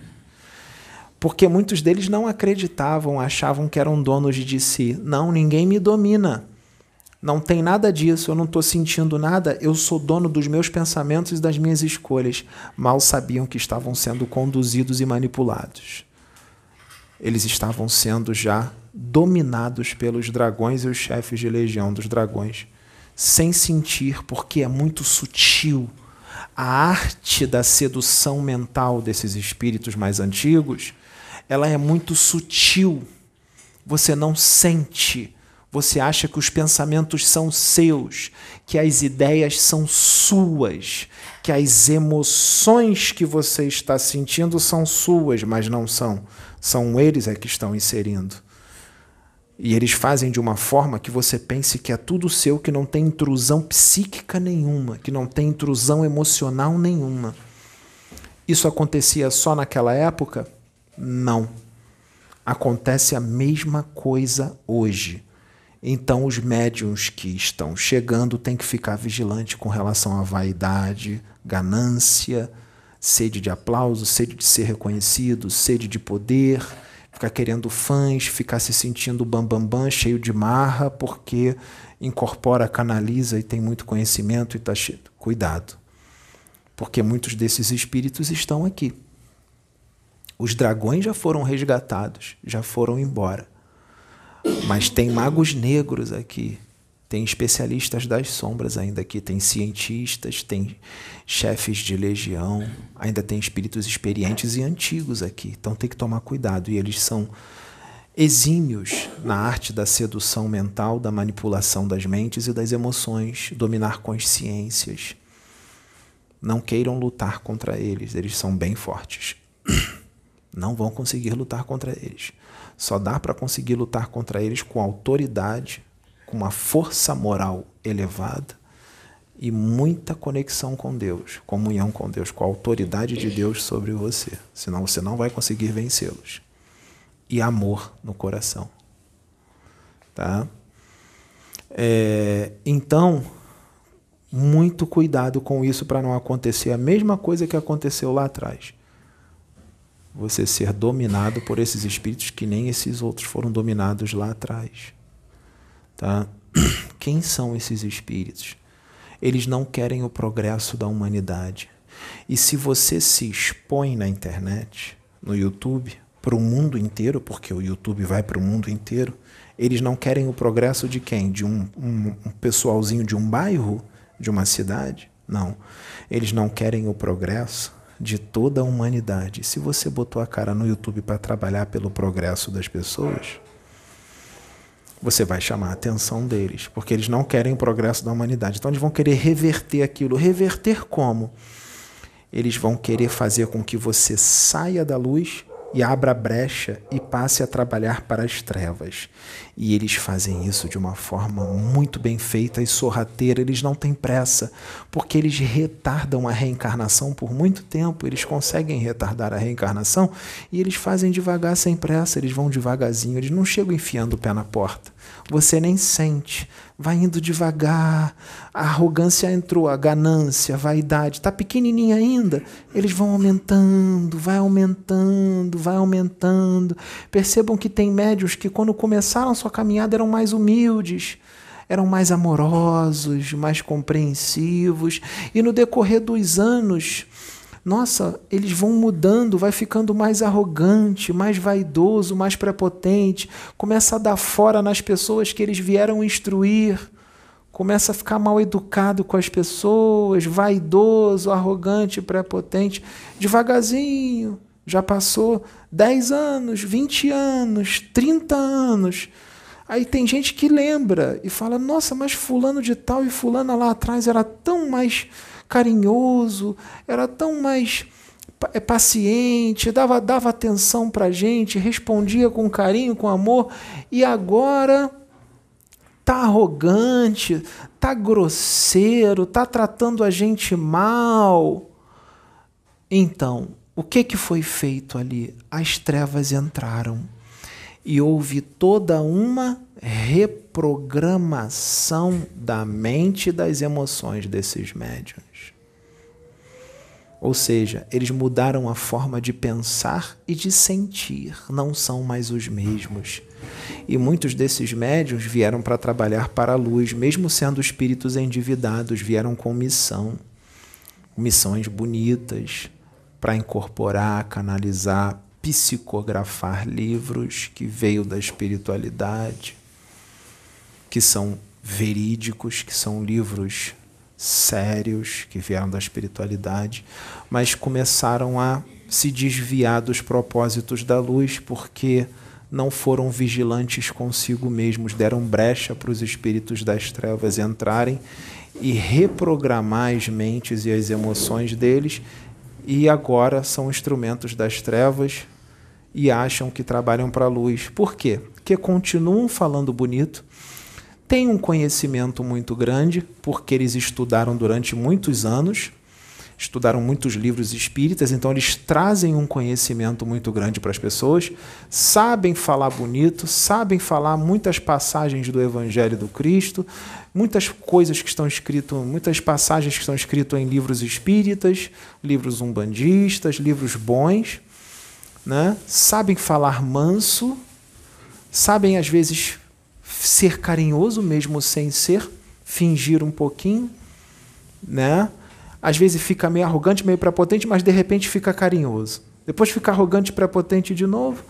Speaker 1: porque muitos deles não acreditavam, achavam que eram donos de si. Não, ninguém me domina. Não tem nada disso, eu não estou sentindo nada, eu sou dono dos meus pensamentos e das minhas escolhas. Mal sabiam que estavam sendo conduzidos e manipulados. Eles estavam sendo já dominados pelos dragões e os chefes de legião dos dragões sem sentir, porque é muito sutil. A arte da sedução mental desses espíritos mais antigos, ela é muito sutil. Você não sente. Você acha que os pensamentos são seus, que as ideias são suas, que as emoções que você está sentindo são suas, mas não são. São eles é que estão inserindo. E eles fazem de uma forma que você pense que é tudo seu, que não tem intrusão psíquica nenhuma, que não tem intrusão emocional nenhuma. Isso acontecia só naquela época? Não. Acontece a mesma coisa hoje. Então, os médiums que estão chegando têm que ficar vigilantes com relação à vaidade, ganância, sede de aplauso, sede de ser reconhecido, sede de poder ficar querendo fãs, ficar se sentindo bambambam, bam, bam, cheio de marra, porque incorpora, canaliza e tem muito conhecimento e está cheio. Cuidado, porque muitos desses espíritos estão aqui. Os dragões já foram resgatados, já foram embora. Mas tem magos negros aqui tem especialistas das sombras ainda aqui, tem cientistas, tem chefes de legião, ainda tem espíritos experientes e antigos aqui. Então tem que tomar cuidado. E eles são exímios na arte da sedução mental, da manipulação das mentes e das emoções, dominar consciências. Não queiram lutar contra eles, eles são bem fortes. *coughs* Não vão conseguir lutar contra eles. Só dá para conseguir lutar contra eles com autoridade com uma força moral elevada e muita conexão com Deus, comunhão com Deus, com a autoridade de Deus sobre você. Senão você não vai conseguir vencê-los. E amor no coração. Tá? É, então, muito cuidado com isso para não acontecer a mesma coisa que aconteceu lá atrás. Você ser dominado por esses espíritos que nem esses outros foram dominados lá atrás. Tá? *clears throat* Quem são esses espíritos? Eles não querem o progresso da humanidade. E se você se expõe na internet, no YouTube, para o mundo inteiro, porque o YouTube vai para o mundo inteiro, eles não querem o progresso de quem? De um, um, um pessoalzinho de um bairro, de uma cidade? Não. Eles não querem o progresso de toda a humanidade. Se você botou a cara no YouTube para trabalhar pelo progresso das pessoas, você vai chamar a atenção deles, porque eles não querem o progresso da humanidade. Então eles vão querer reverter aquilo. Reverter como? Eles vão querer fazer com que você saia da luz e abra brecha e passe a trabalhar para as trevas. E eles fazem isso de uma forma muito bem feita e sorrateira, eles não têm pressa, porque eles retardam a reencarnação por muito tempo, eles conseguem retardar a reencarnação e eles fazem devagar sem pressa, eles vão devagarzinho, eles não chegam enfiando o pé na porta. Você nem sente, vai indo devagar. A arrogância entrou, a ganância, a vaidade, está pequenininha ainda. Eles vão aumentando, vai aumentando, vai aumentando. Percebam que tem médios que, quando começaram sua caminhada, eram mais humildes, eram mais amorosos, mais compreensivos. E no decorrer dos anos, nossa, eles vão mudando, vai ficando mais arrogante, mais vaidoso, mais prepotente, começa a dar fora nas pessoas que eles vieram instruir, começa a ficar mal educado com as pessoas, vaidoso, arrogante, prepotente, devagarzinho. Já passou 10 anos, 20 anos, 30 anos. Aí tem gente que lembra e fala: Nossa, mas Fulano de Tal e Fulana lá atrás era tão mais carinhoso, era tão mais é, paciente, dava, dava atenção para a gente, respondia com carinho, com amor, e agora tá arrogante, tá grosseiro, tá tratando a gente mal. Então, o que que foi feito ali? As trevas entraram e houve toda uma reprogramação da mente e das emoções desses médiuns. Ou seja, eles mudaram a forma de pensar e de sentir, não são mais os mesmos. E muitos desses médiuns vieram para trabalhar para a luz, mesmo sendo espíritos endividados, vieram com missão, missões bonitas para incorporar, canalizar, psicografar livros que veio da espiritualidade, que são verídicos, que são livros sérios que vieram da espiritualidade, mas começaram a se desviar dos propósitos da luz porque não foram vigilantes consigo mesmos, deram brecha para os espíritos das trevas entrarem e reprogramar as mentes e as emoções deles, e agora são instrumentos das trevas e acham que trabalham para a luz. Por quê? Porque continuam falando bonito, têm um conhecimento muito grande, porque eles estudaram durante muitos anos, estudaram muitos livros espíritas, então eles trazem um conhecimento muito grande para as pessoas, sabem falar bonito, sabem falar muitas passagens do Evangelho do Cristo, muitas coisas que estão escritas, muitas passagens que estão escritas em livros espíritas, livros umbandistas, livros bons, né? sabem falar manso, sabem às vezes ser carinhoso mesmo sem ser, fingir um pouquinho, né? Às vezes fica meio arrogante, meio prepotente, mas de repente fica carinhoso. Depois fica arrogante prepotente de novo.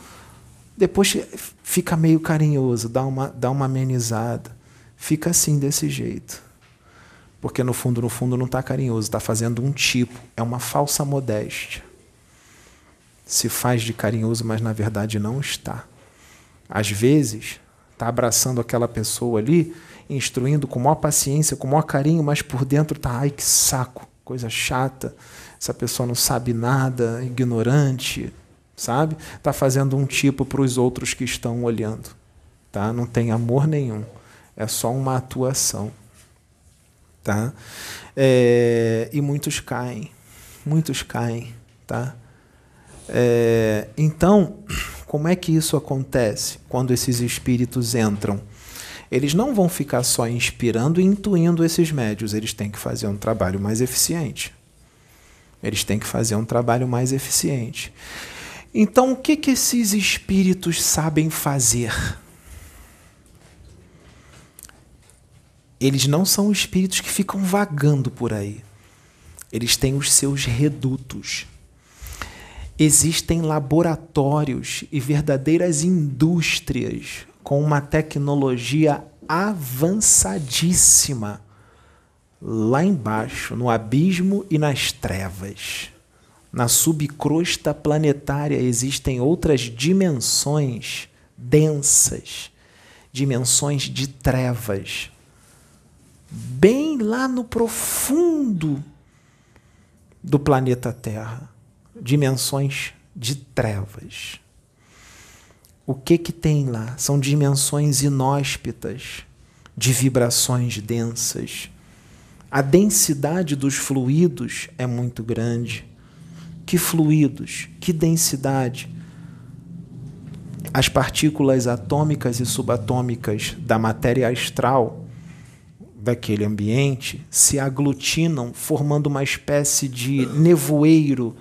Speaker 1: Depois fica meio carinhoso, dá uma, dá uma amenizada. Fica assim, desse jeito. Porque no fundo, no fundo, não está carinhoso, está fazendo um tipo. É uma falsa modéstia. Se faz de carinhoso, mas na verdade não está. Às vezes, está abraçando aquela pessoa ali, instruindo com maior paciência, com maior carinho, mas por dentro tá, ai que saco, coisa chata, essa pessoa não sabe nada, ignorante, sabe? Está fazendo um tipo para os outros que estão olhando, tá? Não tem amor nenhum, é só uma atuação, tá? É, e muitos caem, muitos caem, tá? É, então como é que isso acontece quando esses espíritos entram? Eles não vão ficar só inspirando e intuindo esses médios, eles têm que fazer um trabalho mais eficiente. Eles têm que fazer um trabalho mais eficiente. Então, o que, que esses espíritos sabem fazer? Eles não são espíritos que ficam vagando por aí. Eles têm os seus redutos. Existem laboratórios e verdadeiras indústrias com uma tecnologia avançadíssima lá embaixo, no abismo e nas trevas. Na subcrosta planetária existem outras dimensões densas, dimensões de trevas. Bem lá no profundo do planeta Terra dimensões de trevas. O que que tem lá? São dimensões inóspitas, de vibrações densas. A densidade dos fluidos é muito grande. Que fluidos? Que densidade? As partículas atômicas e subatômicas da matéria astral daquele ambiente se aglutinam, formando uma espécie de nevoeiro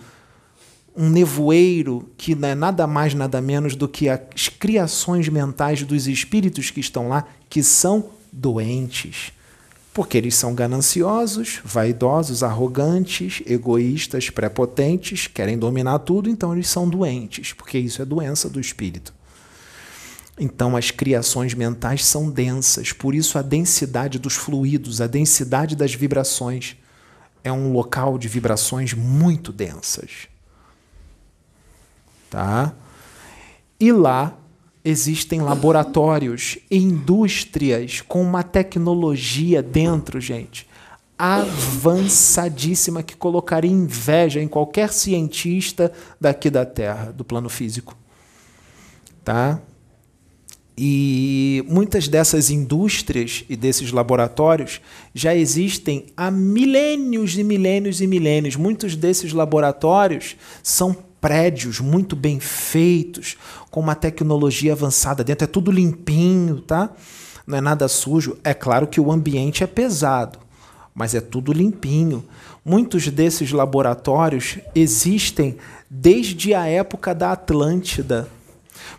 Speaker 1: um nevoeiro que não é nada mais, nada menos do que as criações mentais dos espíritos que estão lá, que são doentes. Porque eles são gananciosos, vaidosos, arrogantes, egoístas, prepotentes, querem dominar tudo, então eles são doentes, porque isso é doença do espírito. Então as criações mentais são densas, por isso a densidade dos fluidos, a densidade das vibrações é um local de vibrações muito densas tá? E lá existem laboratórios e indústrias com uma tecnologia dentro, gente, avançadíssima que colocaria inveja em qualquer cientista daqui da Terra, do plano físico. Tá? E muitas dessas indústrias e desses laboratórios já existem há milênios e milênios e milênios. Muitos desses laboratórios são prédios muito bem feitos, com uma tecnologia avançada dentro, é tudo limpinho, tá? Não é nada sujo. É claro que o ambiente é pesado, mas é tudo limpinho. Muitos desses laboratórios existem desde a época da Atlântida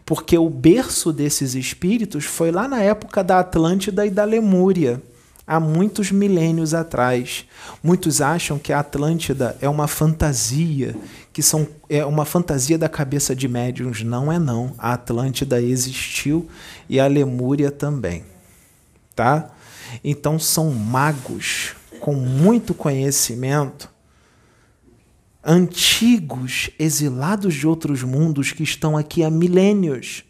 Speaker 1: porque o berço desses espíritos foi lá na época da Atlântida e da Lemúria, há muitos milênios atrás. Muitos acham que a Atlântida é uma fantasia, que são, é uma fantasia da cabeça de médiums. Não é não. A Atlântida existiu e a Lemúria também. Tá? Então são magos com muito conhecimento antigos exilados de outros mundos que estão aqui há milênios.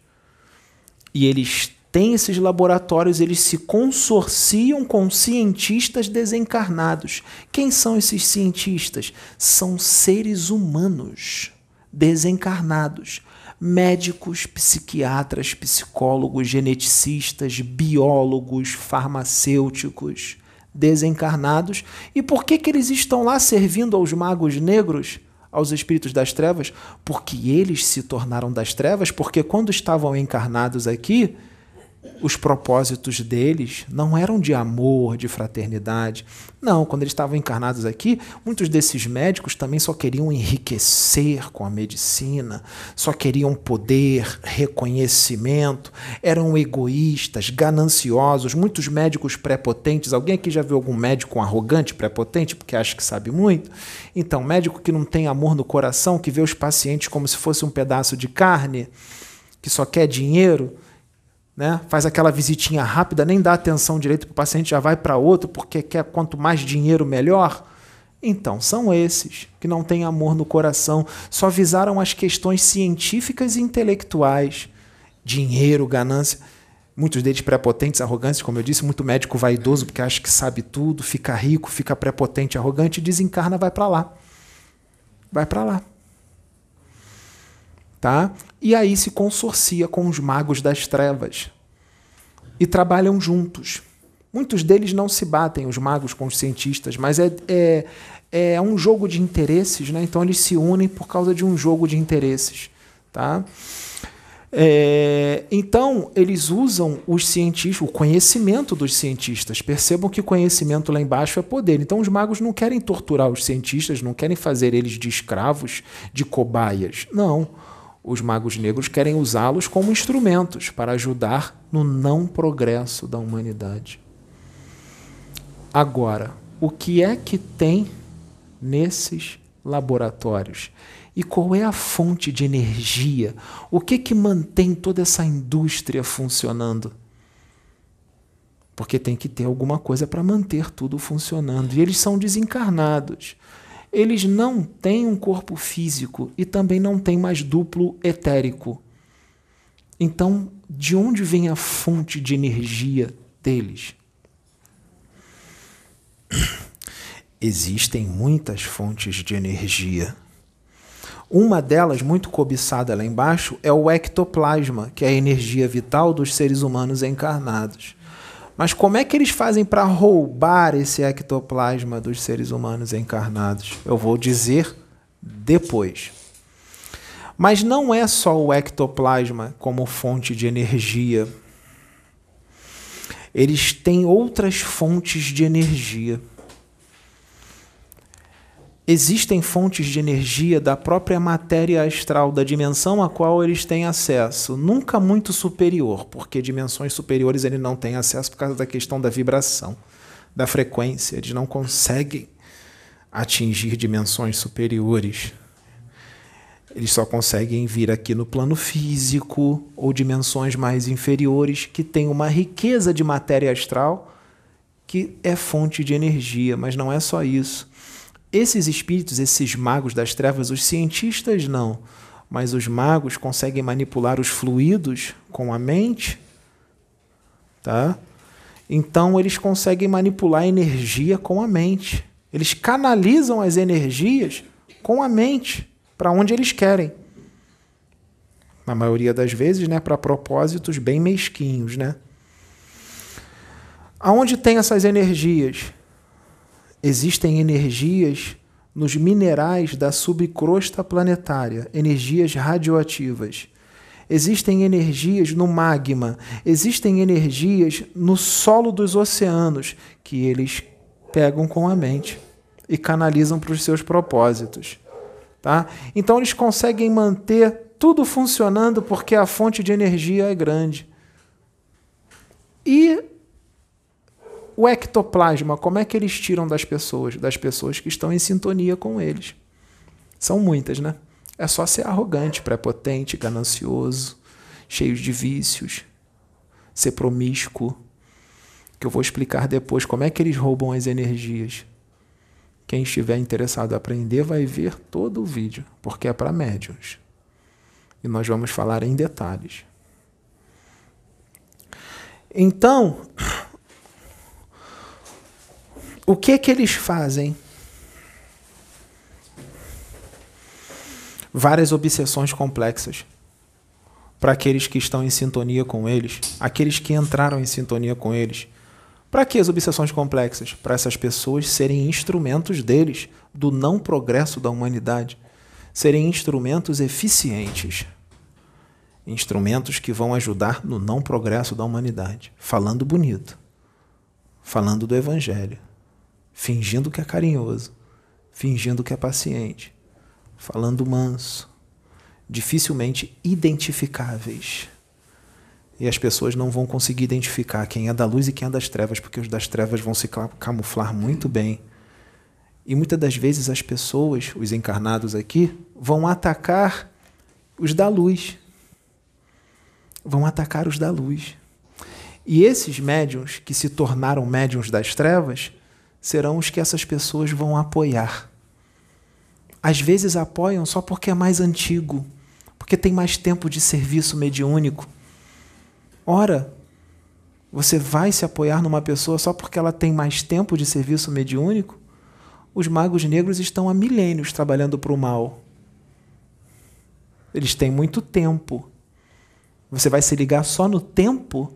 Speaker 1: E eles esses laboratórios, eles se consorciam com cientistas desencarnados. Quem são esses cientistas? São seres humanos desencarnados. Médicos, psiquiatras, psicólogos, geneticistas, biólogos, farmacêuticos desencarnados. E por que, que eles estão lá servindo aos magos negros, aos espíritos das trevas? Porque eles se tornaram das trevas, porque quando estavam encarnados aqui, os propósitos deles não eram de amor, de fraternidade. Não, quando eles estavam encarnados aqui, muitos desses médicos também só queriam enriquecer com a medicina, só queriam poder, reconhecimento, eram egoístas, gananciosos, muitos médicos prepotentes. Alguém aqui já viu algum médico arrogante, prepotente, porque acha que sabe muito? Então, médico que não tem amor no coração, que vê os pacientes como se fosse um pedaço de carne, que só quer dinheiro né? faz aquela visitinha rápida, nem dá atenção direito para o paciente, já vai para outro, porque quer quanto mais dinheiro, melhor. Então, são esses que não têm amor no coração, só visaram as questões científicas e intelectuais. Dinheiro, ganância. Muitos deles prepotentes, arrogantes, como eu disse, muito médico vaidoso, porque acha que sabe tudo, fica rico, fica prepotente, arrogante, desencarna, vai para lá. Vai para lá tá? E aí se consorcia com os magos das trevas e trabalham juntos. Muitos deles não se batem, os magos com os cientistas, mas é, é, é um jogo de interesses, né? então eles se unem por causa de um jogo de interesses. Tá? É, então, eles usam os cientistas, o conhecimento dos cientistas. Percebam que conhecimento lá embaixo é poder. Então, os magos não querem torturar os cientistas, não querem fazer eles de escravos, de cobaias. Não os magos negros querem usá-los como instrumentos para ajudar no não progresso da humanidade. Agora, o que é que tem nesses laboratórios? E qual é a fonte de energia? O que que mantém toda essa indústria funcionando? Porque tem que ter alguma coisa para manter tudo funcionando. E eles são desencarnados eles não têm um corpo físico e também não têm mais duplo etérico. Então, de onde vem a fonte de energia deles? Existem muitas fontes de energia. Uma delas, muito cobiçada lá embaixo, é o ectoplasma, que é a energia vital dos seres humanos encarnados. Mas como é que eles fazem para roubar esse ectoplasma dos seres humanos encarnados? Eu vou dizer depois. Mas não é só o ectoplasma como fonte de energia. Eles têm outras fontes de energia existem fontes de energia da própria matéria astral, da dimensão a qual eles têm acesso, nunca muito superior, porque dimensões superiores ele não tem acesso por causa da questão da vibração, da frequência, eles não conseguem atingir dimensões superiores. Eles só conseguem vir aqui no plano físico ou dimensões mais inferiores que têm uma riqueza de matéria astral que é fonte de energia, mas não é só isso esses espíritos, esses magos das trevas, os cientistas não, mas os magos conseguem manipular os fluidos com a mente, tá? Então eles conseguem manipular a energia com a mente. Eles canalizam as energias com a mente para onde eles querem. na maioria das vezes, né, para propósitos bem mesquinhos, né? Aonde tem essas energias? Existem energias nos minerais da subcrosta planetária, energias radioativas. Existem energias no magma, existem energias no solo dos oceanos que eles pegam com a mente e canalizam para os seus propósitos. Tá? Então eles conseguem manter tudo funcionando porque a fonte de energia é grande. E o ectoplasma, como é que eles tiram das pessoas? Das pessoas que estão em sintonia com eles. São muitas, né? É só ser arrogante, prepotente, ganancioso, cheio de vícios, ser promíscuo, que eu vou explicar depois como é que eles roubam as energias. Quem estiver interessado em aprender vai ver todo o vídeo, porque é para médiums. E nós vamos falar em detalhes. Então, o que que eles fazem? Várias obsessões complexas para aqueles que estão em sintonia com eles, aqueles que entraram em sintonia com eles. Para que as obsessões complexas? Para essas pessoas serem instrumentos deles, do não progresso da humanidade, serem instrumentos eficientes. Instrumentos que vão ajudar no não progresso da humanidade, falando bonito, falando do evangelho fingindo que é carinhoso, fingindo que é paciente, falando manso, dificilmente identificáveis. E as pessoas não vão conseguir identificar quem é da luz e quem é das trevas, porque os das trevas vão se camuflar muito bem. E muitas das vezes as pessoas, os encarnados aqui, vão atacar os da luz. Vão atacar os da luz. E esses médiums que se tornaram médiums das trevas serão os que essas pessoas vão apoiar. Às vezes apoiam só porque é mais antigo, porque tem mais tempo de serviço mediúnico. Ora, você vai se apoiar numa pessoa só porque ela tem mais tempo de serviço mediúnico? Os magos negros estão há milênios trabalhando para o mal. Eles têm muito tempo. Você vai se ligar só no tempo?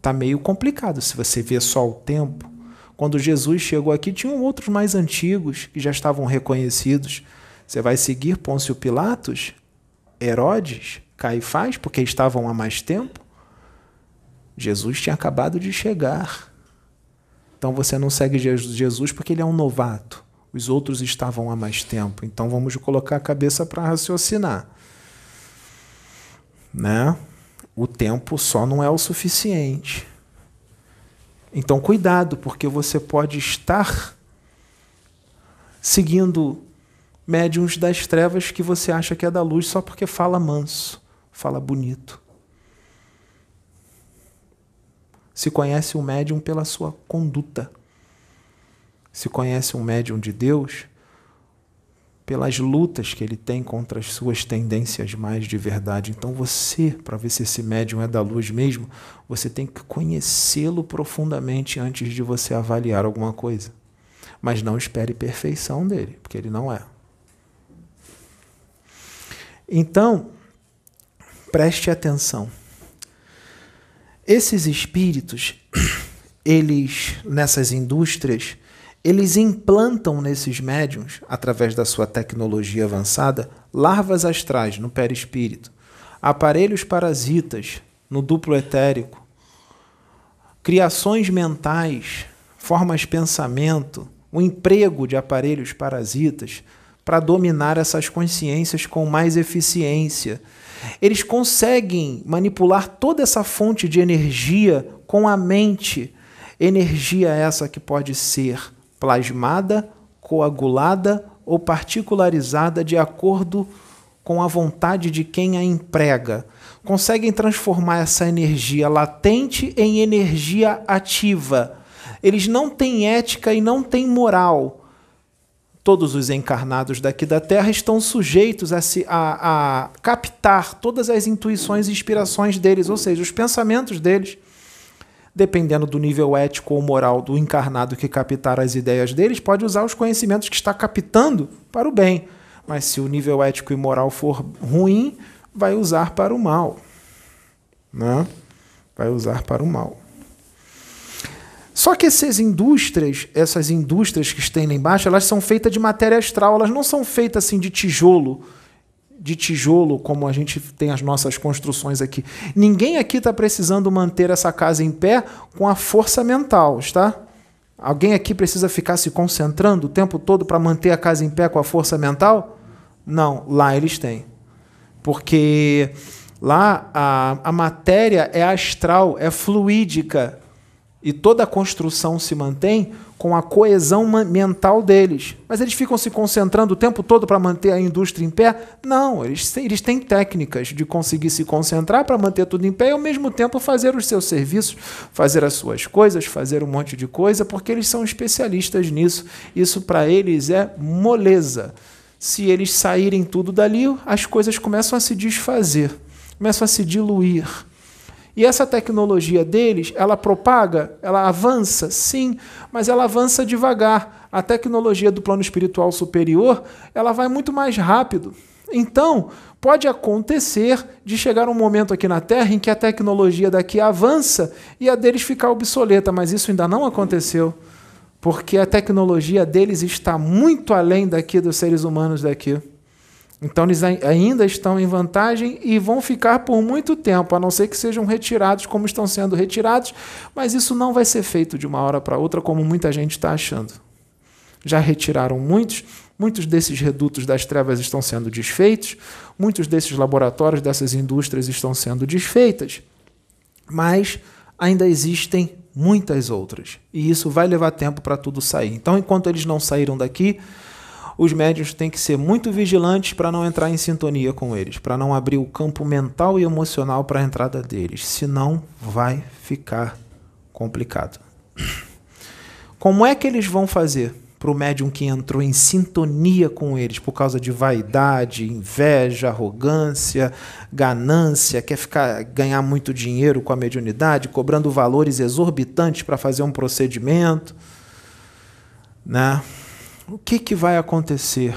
Speaker 1: Tá meio complicado se você vê só o tempo. Quando Jesus chegou aqui, tinham outros mais antigos que já estavam reconhecidos. Você vai seguir Pôncio Pilatos, Herodes, Caifás, porque estavam há mais tempo? Jesus tinha acabado de chegar. Então você não segue Jesus porque ele é um novato. Os outros estavam há mais tempo. Então vamos colocar a cabeça para raciocinar. Né? O tempo só não é o suficiente. Então, cuidado, porque você pode estar seguindo médiums das trevas que você acha que é da luz só porque fala manso, fala bonito. Se conhece um médium pela sua conduta. Se conhece um médium de Deus pelas lutas que ele tem contra as suas tendências mais de verdade. Então você, para ver se esse médium é da luz mesmo, você tem que conhecê-lo profundamente antes de você avaliar alguma coisa. Mas não espere perfeição dele, porque ele não é. Então, preste atenção. Esses espíritos, *coughs* eles nessas indústrias, eles implantam nesses médiums, através da sua tecnologia avançada, larvas astrais no perispírito, aparelhos parasitas no duplo etérico, criações mentais, formas pensamento, o emprego de aparelhos parasitas para dominar essas consciências com mais eficiência. Eles conseguem manipular toda essa fonte de energia com a mente, energia essa que pode ser plasmada, coagulada ou particularizada de acordo com a vontade de quem a emprega. Conseguem transformar essa energia latente em energia ativa. Eles não têm ética e não têm moral. Todos os encarnados daqui da Terra estão sujeitos a, se, a, a captar todas as intuições e inspirações deles, ou seja, os pensamentos deles dependendo do nível ético ou moral do encarnado que captar as ideias deles, pode usar os conhecimentos que está captando para o bem. mas se o nível ético e moral for ruim, vai usar para o mal. Né? Vai usar para o mal. Só que essas indústrias, essas indústrias que estão lá embaixo, elas são feitas de matéria astral, elas não são feitas assim de tijolo, de tijolo como a gente tem as nossas construções aqui. Ninguém aqui está precisando manter essa casa em pé com a força mental, está? Alguém aqui precisa ficar se concentrando o tempo todo para manter a casa em pé com a força mental? Não, lá eles têm. Porque lá a, a matéria é astral, é fluídica. E toda a construção se mantém com a coesão mental deles. Mas eles ficam se concentrando o tempo todo para manter a indústria em pé? Não, eles, eles têm técnicas de conseguir se concentrar para manter tudo em pé e ao mesmo tempo fazer os seus serviços, fazer as suas coisas, fazer um monte de coisa, porque eles são especialistas nisso. Isso para eles é moleza. Se eles saírem tudo dali, as coisas começam a se desfazer, começam a se diluir. E essa tecnologia deles, ela propaga, ela avança, sim, mas ela avança devagar. A tecnologia do plano espiritual superior, ela vai muito mais rápido. Então, pode acontecer de chegar um momento aqui na Terra em que a tecnologia daqui avança e a deles ficar obsoleta, mas isso ainda não aconteceu, porque a tecnologia deles está muito além daqui dos seres humanos daqui. Então eles ainda estão em vantagem e vão ficar por muito tempo, a não ser que sejam retirados como estão sendo retirados, mas isso não vai ser feito de uma hora para outra, como muita gente está achando. Já retiraram muitos, muitos desses redutos das trevas estão sendo desfeitos, muitos desses laboratórios, dessas indústrias estão sendo desfeitas, mas ainda existem muitas outras, e isso vai levar tempo para tudo sair. Então, enquanto eles não saíram daqui, os médios têm que ser muito vigilantes para não entrar em sintonia com eles, para não abrir o campo mental e emocional para a entrada deles, senão vai ficar complicado. *clears throat* Como é que eles vão fazer para o médium que entrou em sintonia com eles por causa de vaidade, inveja, arrogância, ganância, quer ficar ganhar muito dinheiro com a mediunidade, cobrando valores exorbitantes para fazer um procedimento, né? O que, que vai acontecer?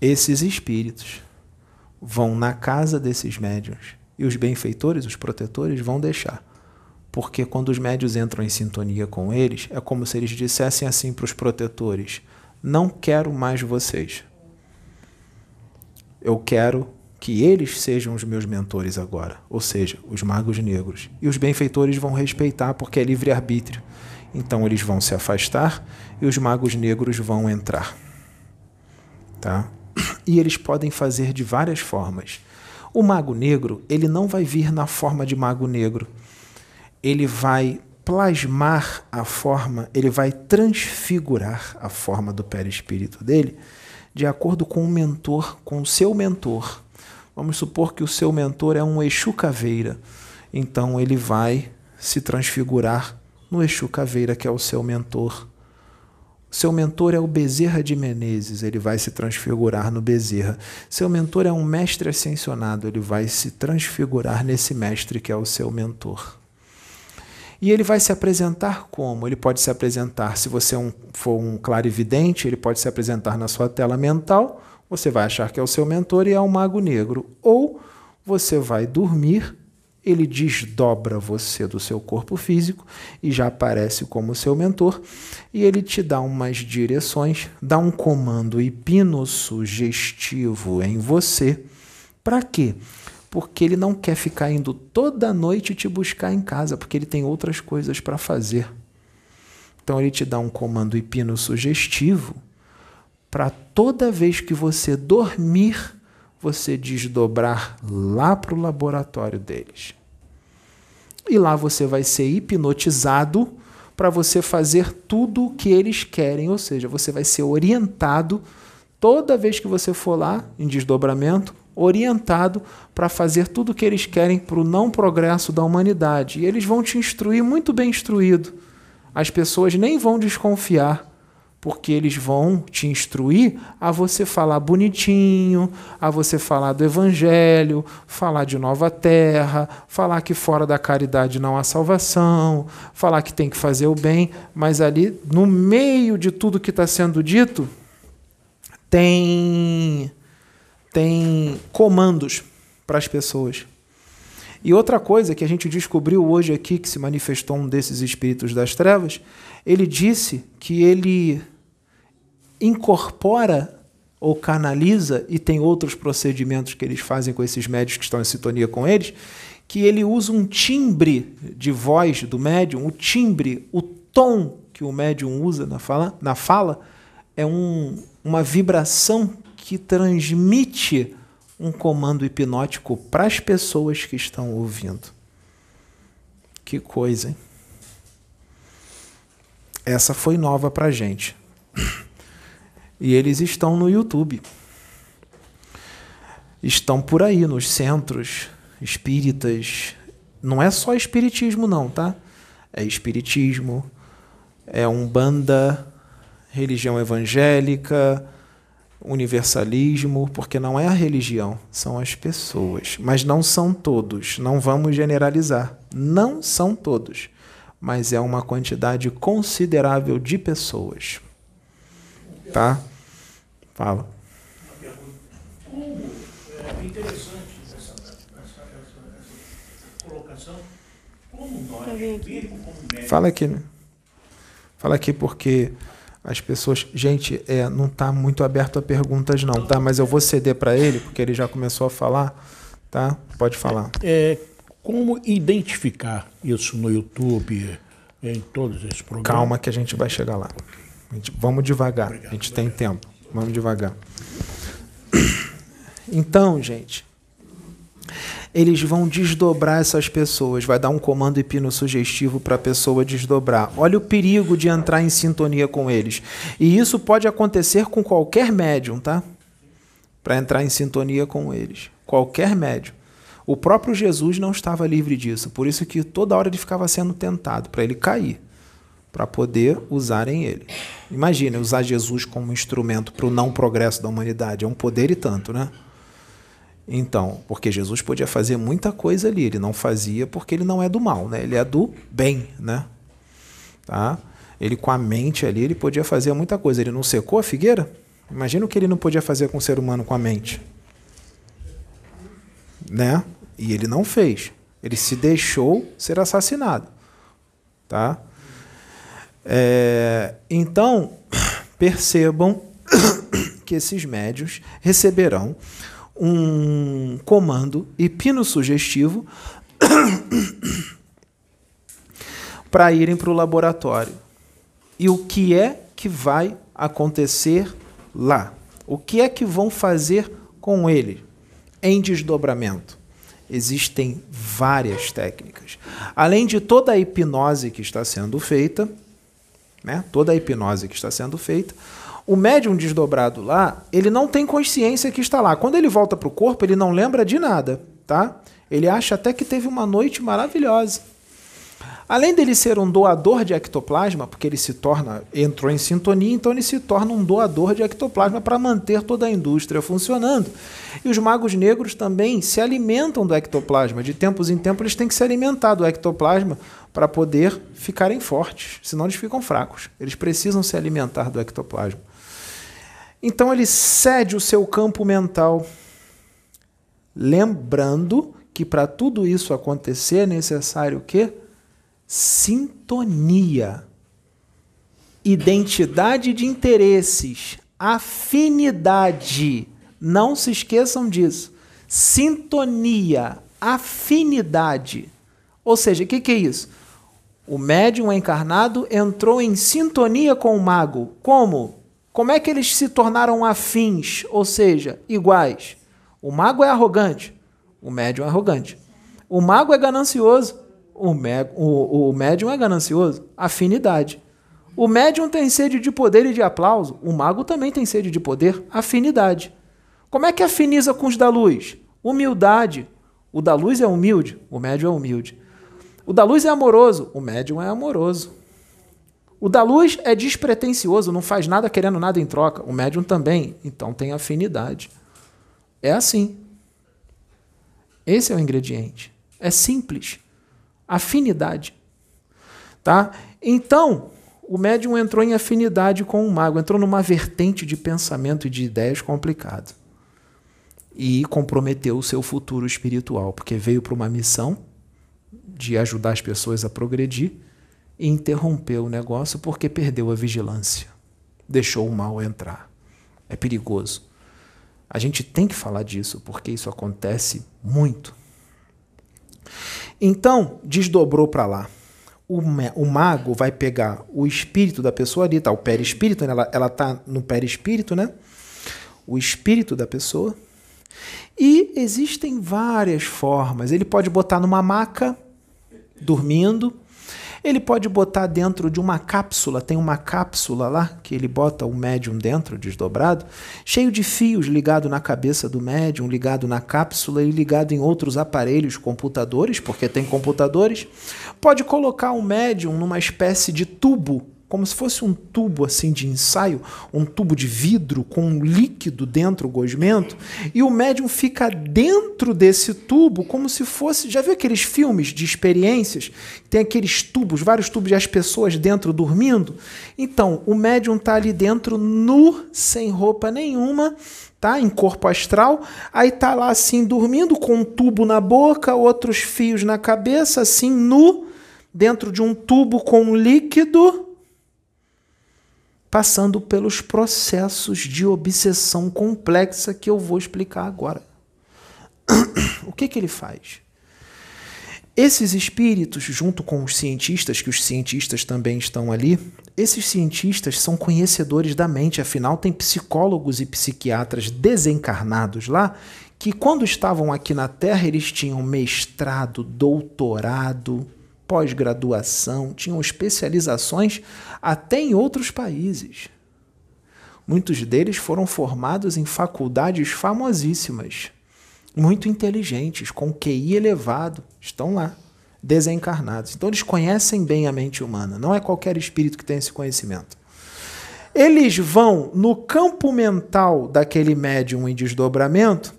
Speaker 1: Esses espíritos vão na casa desses médiuns e os benfeitores, os protetores, vão deixar. Porque quando os médios entram em sintonia com eles, é como se eles dissessem assim para os protetores: Não quero mais vocês. Eu quero que eles sejam os meus mentores agora, ou seja, os magos negros. E os benfeitores vão respeitar, porque é livre-arbítrio. Então eles vão se afastar e os magos negros vão entrar. Tá? E eles podem fazer de várias formas. O mago negro, ele não vai vir na forma de mago negro. Ele vai plasmar a forma, ele vai transfigurar a forma do perispírito dele de acordo com o mentor, com o seu mentor. Vamos supor que o seu mentor é um Exu Caveira. Então ele vai se transfigurar no Exu Caveira, que é o seu mentor. Seu mentor é o Bezerra de Menezes, ele vai se transfigurar no Bezerra. Seu mentor é um mestre ascensionado, ele vai se transfigurar nesse mestre que é o seu mentor. E ele vai se apresentar como? Ele pode se apresentar, se você é for um clarividente, ele pode se apresentar na sua tela mental, você vai achar que é o seu mentor e é um mago negro. Ou você vai dormir ele desdobra você do seu corpo físico e já aparece como seu mentor, e ele te dá umas direções, dá um comando hipnossugestivo em você. Para quê? Porque ele não quer ficar indo toda noite te buscar em casa, porque ele tem outras coisas para fazer. Então ele te dá um comando hipnossugestivo para toda vez que você dormir, você desdobrar lá para o laboratório deles. E lá você vai ser hipnotizado para você fazer tudo o que eles querem, ou seja, você vai ser orientado toda vez que você for lá em desdobramento, orientado para fazer tudo o que eles querem para o não progresso da humanidade. E eles vão te instruir muito bem instruído. As pessoas nem vão desconfiar porque eles vão te instruir a você falar bonitinho, a você falar do evangelho, falar de nova terra, falar que fora da caridade não há salvação, falar que tem que fazer o bem, mas ali no meio de tudo que está sendo dito, tem, tem comandos para as pessoas. E outra coisa que a gente descobriu hoje aqui, que se manifestou um desses espíritos das trevas, ele disse que ele incorpora ou canaliza, e tem outros procedimentos que eles fazem com esses médios que estão em sintonia com eles, que ele usa um timbre de voz do médium, o timbre, o tom que o médium usa na fala, na fala é um, uma vibração que transmite um comando hipnótico para as pessoas que estão ouvindo. Que coisa, hein? Essa foi nova para gente. E eles estão no YouTube. Estão por aí, nos centros espíritas. Não é só espiritismo, não, tá? É espiritismo, é umbanda, religião evangélica, universalismo, porque não é a religião, são as pessoas. Mas não são todos, não vamos generalizar. Não são todos, mas é uma quantidade considerável de pessoas. Tá? Fala.
Speaker 2: É interessante essa, essa, essa colocação. Como nós, como
Speaker 1: Fala aqui, né? Fala aqui porque as pessoas. Gente, é, não está muito aberto a perguntas, não, tá? Mas eu vou ceder para ele, porque ele já começou a falar, tá? Pode falar.
Speaker 2: É, como identificar isso no YouTube, em todos esses programas?
Speaker 1: Calma que a gente vai chegar lá. Gente, vamos devagar, obrigado, a gente obrigado. tem tempo. Vamos devagar. Então, gente, eles vão desdobrar essas pessoas, vai dar um comando hipnossugestivo para a pessoa desdobrar. Olha o perigo de entrar em sintonia com eles. E isso pode acontecer com qualquer médium, tá? Para entrar em sintonia com eles. Qualquer médium. O próprio Jesus não estava livre disso, por isso que toda hora ele ficava sendo tentado para ele cair, para poder usarem ele. Imagina usar Jesus como instrumento para o não progresso da humanidade, é um poder e tanto, né? Então, porque Jesus podia fazer muita coisa ali, ele não fazia porque ele não é do mal, né? Ele é do bem, né? Tá? Ele com a mente ali, ele podia fazer muita coisa. Ele não secou a figueira? Imagina o que ele não podia fazer com o ser humano com a mente. Né? E ele não fez. Ele se deixou ser assassinado. Tá? É, então, percebam *coughs* que esses médios receberão um comando hipnossugestivo *coughs* para irem para o laboratório. E o que é que vai acontecer lá? O que é que vão fazer com ele em desdobramento? Existem várias técnicas. Além de toda a hipnose que está sendo feita, né? toda a hipnose que está sendo feita, o médium desdobrado lá, ele não tem consciência que está lá. Quando ele volta para o corpo, ele não lembra de nada, tá? Ele acha até que teve uma noite maravilhosa. Além dele ser um doador de ectoplasma, porque ele se torna, entrou em sintonia, então ele se torna um doador de ectoplasma para manter toda a indústria funcionando. E os magos negros também se alimentam do ectoplasma. De tempos em tempos eles têm que se alimentar do ectoplasma para poder ficarem fortes, senão eles ficam fracos. Eles precisam se alimentar do ectoplasma. Então ele cede o seu campo mental, lembrando que para tudo isso acontecer é necessário o quê? Sintonia, identidade de interesses, afinidade. Não se esqueçam disso. Sintonia, afinidade. Ou seja, o que, que é isso? O médium encarnado entrou em sintonia com o mago. Como? Como é que eles se tornaram afins, ou seja, iguais? O mago é arrogante, o médium é arrogante. O mago é ganancioso, o, o, o médium é ganancioso. Afinidade. O médium tem sede de poder e de aplauso, o mago também tem sede de poder, afinidade. Como é que afiniza com os da luz? Humildade. O da luz é humilde, o médium é humilde. O da luz é amoroso, o médium é amoroso. O da luz é despretensioso, não faz nada querendo nada em troca. O médium também, então tem afinidade. É assim. Esse é o ingrediente. É simples. Afinidade. Tá? Então, o médium entrou em afinidade com o mago, entrou numa vertente de pensamento e de ideias complicado. E comprometeu o seu futuro espiritual, porque veio para uma missão de ajudar as pessoas a progredir e interrompeu o negócio porque perdeu a vigilância. Deixou o mal entrar. É perigoso. A gente tem que falar disso porque isso acontece muito. Então, desdobrou para lá. O, o, mago vai pegar o espírito da pessoa ali, tá? O perispírito, né? ela, ela tá no perispírito, né? O espírito da pessoa. E existem várias formas. Ele pode botar numa maca, dormindo. Ele pode botar dentro de uma cápsula, tem uma cápsula lá que ele bota o médium dentro, desdobrado, cheio de fios ligado na cabeça do médium, ligado na cápsula e ligado em outros aparelhos, computadores, porque tem computadores. Pode colocar o médium numa espécie de tubo como se fosse um tubo assim de ensaio, um tubo de vidro com um líquido dentro, o gosmento, e o médium fica dentro desse tubo como se fosse. Já viu aqueles filmes de experiências? Tem aqueles tubos, vários tubos e as pessoas dentro dormindo? Então, o médium está ali dentro, nu, sem roupa nenhuma, tá? Em corpo astral, aí tá lá assim dormindo com um tubo na boca, outros fios na cabeça, assim nu, dentro de um tubo com líquido passando pelos processos de obsessão complexa que eu vou explicar agora. *clears throat* o que, que ele faz? Esses espíritos, junto com os cientistas, que os cientistas também estão ali, esses cientistas são conhecedores da mente, afinal, tem psicólogos e psiquiatras desencarnados lá que, quando estavam aqui na Terra, eles tinham mestrado, doutorado, pós-graduação, tinham especializações até em outros países. Muitos deles foram formados em faculdades famosíssimas, muito inteligentes, com QI elevado, estão lá, desencarnados. Então eles conhecem bem a mente humana, não é qualquer espírito que tem esse conhecimento. Eles vão no campo mental daquele médium em desdobramento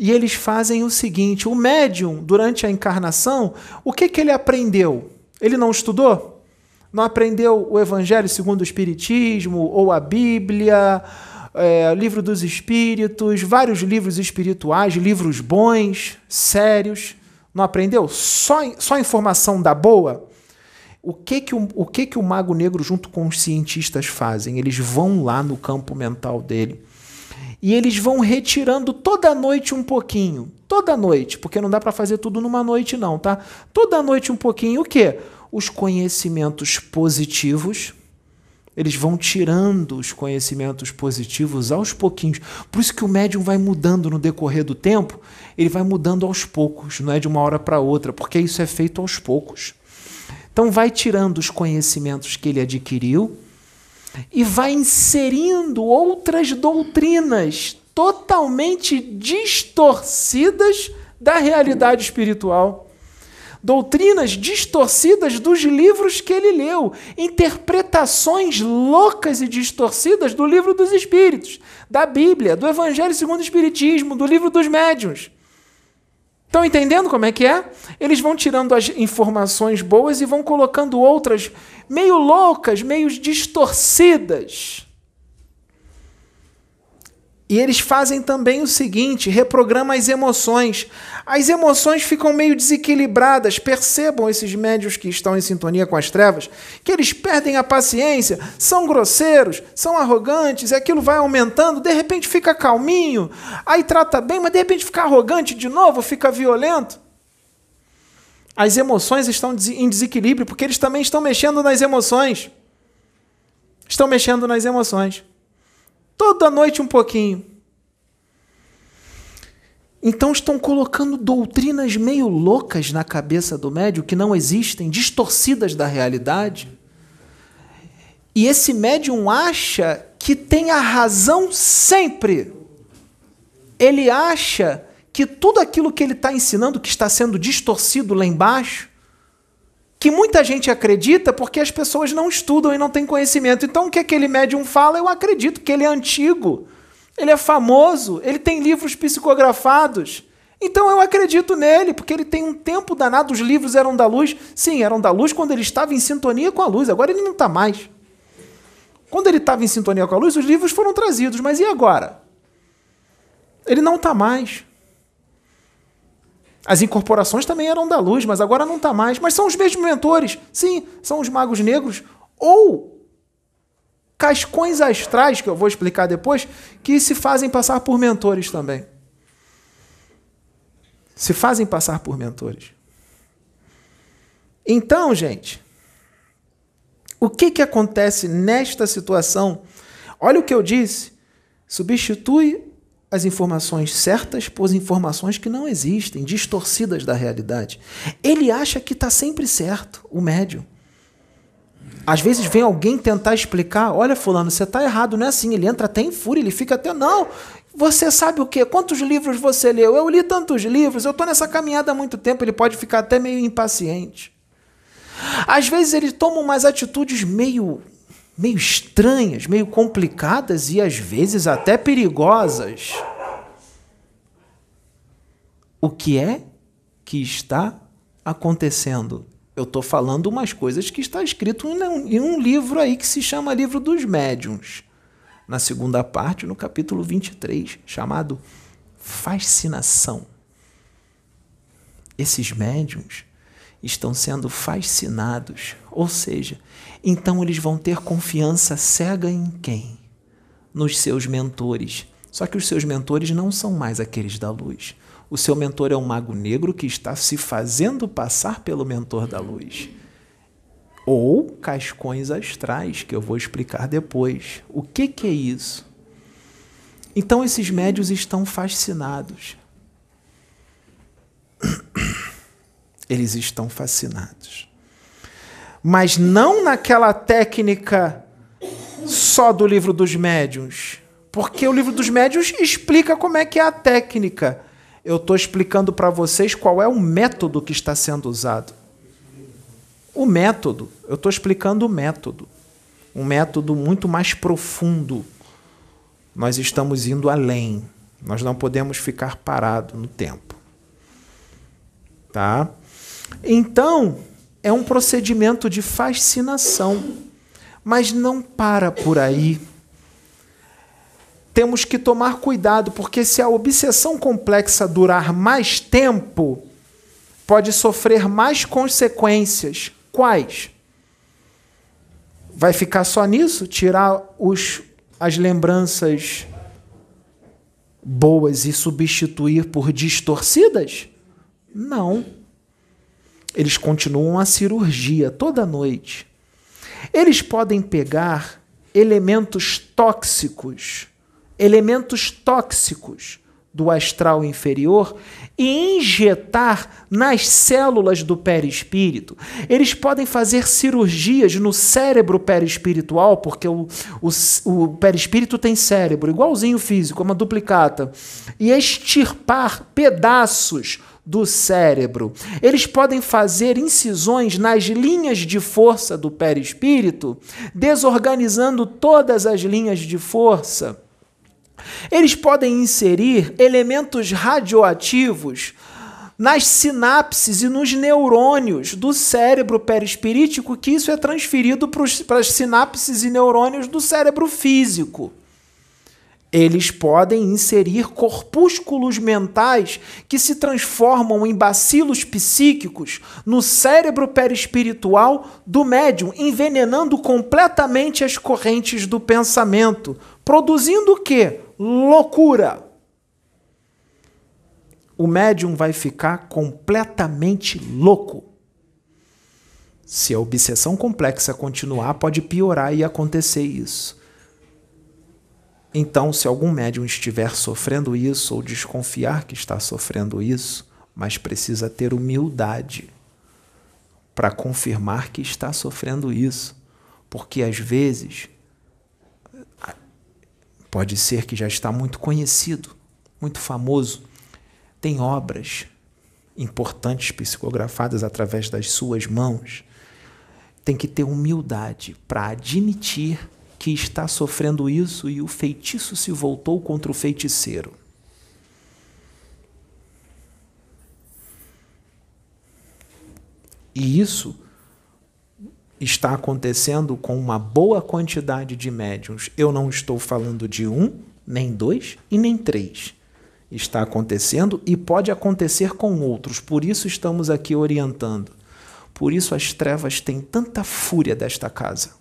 Speaker 1: e eles fazem o seguinte: o médium, durante a encarnação, o que, que ele aprendeu? Ele não estudou? Não aprendeu o Evangelho segundo o Espiritismo, ou a Bíblia, é, livro dos Espíritos, vários livros espirituais, livros bons, sérios. Não aprendeu? Só, só informação da boa? O que que o, o que que o mago negro junto com os cientistas fazem? Eles vão lá no campo mental dele e eles vão retirando toda noite um pouquinho. Toda noite, porque não dá para fazer tudo numa noite não, tá? Toda noite um pouquinho o quê? Os conhecimentos positivos. Eles vão tirando os conhecimentos positivos aos pouquinhos. Por isso que o médium vai mudando no decorrer do tempo, ele vai mudando aos poucos, não é de uma hora para outra, porque isso é feito aos poucos. Então vai tirando os conhecimentos que ele adquiriu, e vai inserindo outras doutrinas totalmente distorcidas da realidade espiritual. Doutrinas distorcidas dos livros que ele leu, interpretações loucas e distorcidas do livro dos Espíritos, da Bíblia, do Evangelho segundo o Espiritismo, do livro dos Médiuns. Estão entendendo como é que é? Eles vão tirando as informações boas e vão colocando outras meio loucas, meio distorcidas. E eles fazem também o seguinte: reprograma as emoções. As emoções ficam meio desequilibradas. Percebam esses médios que estão em sintonia com as trevas, que eles perdem a paciência, são grosseiros, são arrogantes, e aquilo vai aumentando, de repente fica calminho, aí trata bem, mas de repente fica arrogante de novo, fica violento. As emoções estão em desequilíbrio porque eles também estão mexendo nas emoções. Estão mexendo nas emoções. Toda noite um pouquinho. Então estão colocando doutrinas meio loucas na cabeça do médium que não existem, distorcidas da realidade. E esse médium acha que tem a razão sempre. Ele acha que tudo aquilo que ele está ensinando, que está sendo distorcido lá embaixo, que muita gente acredita porque as pessoas não estudam e não têm conhecimento. Então, o que aquele médium fala, eu acredito que ele é antigo, ele é famoso, ele tem livros psicografados. Então eu acredito nele, porque ele tem um tempo danado. Os livros eram da luz. Sim, eram da luz quando ele estava em sintonia com a luz. Agora ele não está mais. Quando ele estava em sintonia com a luz, os livros foram trazidos, mas e agora? Ele não está mais. As incorporações também eram da luz, mas agora não está mais. Mas são os mesmos mentores. Sim, são os magos negros. Ou cascões astrais, que eu vou explicar depois, que se fazem passar por mentores também. Se fazem passar por mentores. Então, gente, o que, que acontece nesta situação? Olha o que eu disse. Substitui as informações certas por informações que não existem, distorcidas da realidade. Ele acha que está sempre certo, o médium. Às vezes vem alguém tentar explicar, olha fulano, você está errado, não é assim. Ele entra até em fúria, ele fica até, não, você sabe o quê? Quantos livros você leu? Eu li tantos livros, eu estou nessa caminhada há muito tempo, ele pode ficar até meio impaciente. Às vezes ele toma umas atitudes meio meio estranhas, meio complicadas e às vezes até perigosas. O que é que está acontecendo? Eu estou falando umas coisas que está escrito em um livro aí que se chama Livro dos Médiuns, na segunda parte, no capítulo 23, chamado Fascinação. Esses médiuns estão sendo fascinados, ou seja, então eles vão ter confiança cega em quem? Nos seus mentores. Só que os seus mentores não são mais aqueles da luz. O seu mentor é um mago negro que está se fazendo passar pelo mentor da luz. Ou cascões astrais, que eu vou explicar depois. O que, que é isso? Então esses médios estão fascinados. *coughs* Eles estão fascinados mas não naquela técnica só do livro dos médiuns. Porque o livro dos médiuns explica como é que é a técnica. Eu estou explicando para vocês qual é o método que está sendo usado. O método, eu estou explicando o método. Um método muito mais profundo. Nós estamos indo além. Nós não podemos ficar parados no tempo. Tá? Então, é um procedimento de fascinação, mas não para por aí. Temos que tomar cuidado, porque se a obsessão complexa durar mais tempo, pode sofrer mais consequências. Quais? Vai ficar só nisso? Tirar os, as lembranças boas e substituir por distorcidas? Não eles continuam a cirurgia toda noite. Eles podem pegar elementos tóxicos, elementos tóxicos do astral inferior e injetar nas células do perispírito. Eles podem fazer cirurgias no cérebro perispiritual, porque o, o, o perispírito tem cérebro, igualzinho físico, uma duplicata, e extirpar pedaços do cérebro. Eles podem fazer incisões nas linhas de força do perispírito, desorganizando todas as linhas de força. Eles podem inserir elementos radioativos nas sinapses e nos neurônios do cérebro perispirítico, que isso é transferido para as sinapses e neurônios do cérebro físico. Eles podem inserir corpúsculos mentais que se transformam em bacilos psíquicos no cérebro perispiritual do médium, envenenando completamente as correntes do pensamento, produzindo o quê? Loucura. O médium vai ficar completamente louco. Se a obsessão complexa continuar, pode piorar e acontecer isso. Então, se algum médium estiver sofrendo isso ou desconfiar que está sofrendo isso, mas precisa ter humildade para confirmar que está sofrendo isso, porque às vezes pode ser que já está muito conhecido, muito famoso, tem obras importantes psicografadas através das suas mãos. Tem que ter humildade para admitir que está sofrendo isso e o feitiço se voltou contra o feiticeiro. E isso está acontecendo com uma boa quantidade de médiums. Eu não estou falando de um, nem dois e nem três. Está acontecendo e pode acontecer com outros, por isso estamos aqui orientando. Por isso as trevas têm tanta fúria desta casa.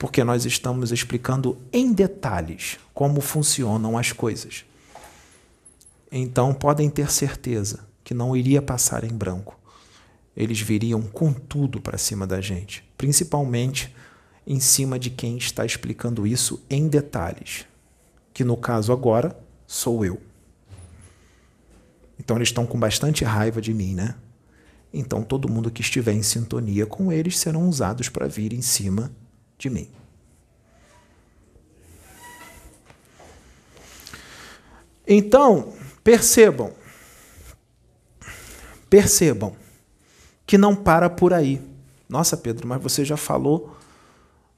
Speaker 1: Porque nós estamos explicando em detalhes como funcionam as coisas. Então podem ter certeza que não iria passar em branco eles viriam com tudo para cima da gente, principalmente em cima de quem está explicando isso em detalhes, que no caso agora sou eu. Então eles estão com bastante raiva de mim, né? Então todo mundo que estiver em sintonia com eles serão usados para vir em cima de mim. Então, percebam, percebam que não para por aí. Nossa, Pedro, mas você já falou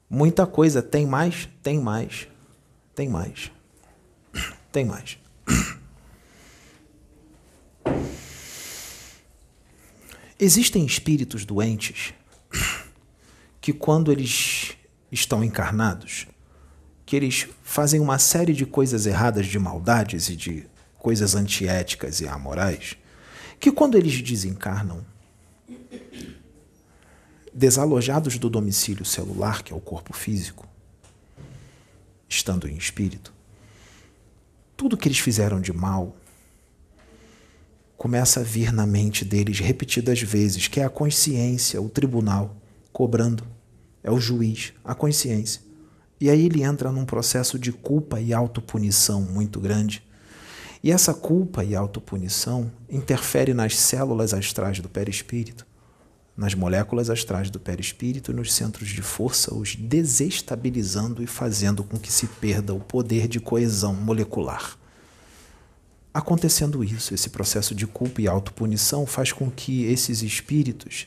Speaker 1: muita coisa. Tem mais? Tem mais. Tem mais. Tem mais. Existem espíritos doentes que, quando eles estão encarnados, que eles fazem uma série de coisas erradas, de maldades e de coisas antiéticas e amorais, que quando eles desencarnam, desalojados do domicílio celular, que é o corpo físico, estando em espírito, tudo que eles fizeram de mal começa a vir na mente deles repetidas vezes, que é a consciência, o tribunal cobrando, é o juiz, a consciência. E aí ele entra num processo de culpa e autopunição muito grande. E essa culpa e autopunição interfere nas células astrais do perispírito nas moléculas astrais do perispírito e nos centros de força, os desestabilizando e fazendo com que se perda o poder de coesão molecular. Acontecendo isso, esse processo de culpa e autopunição faz com que esses espíritos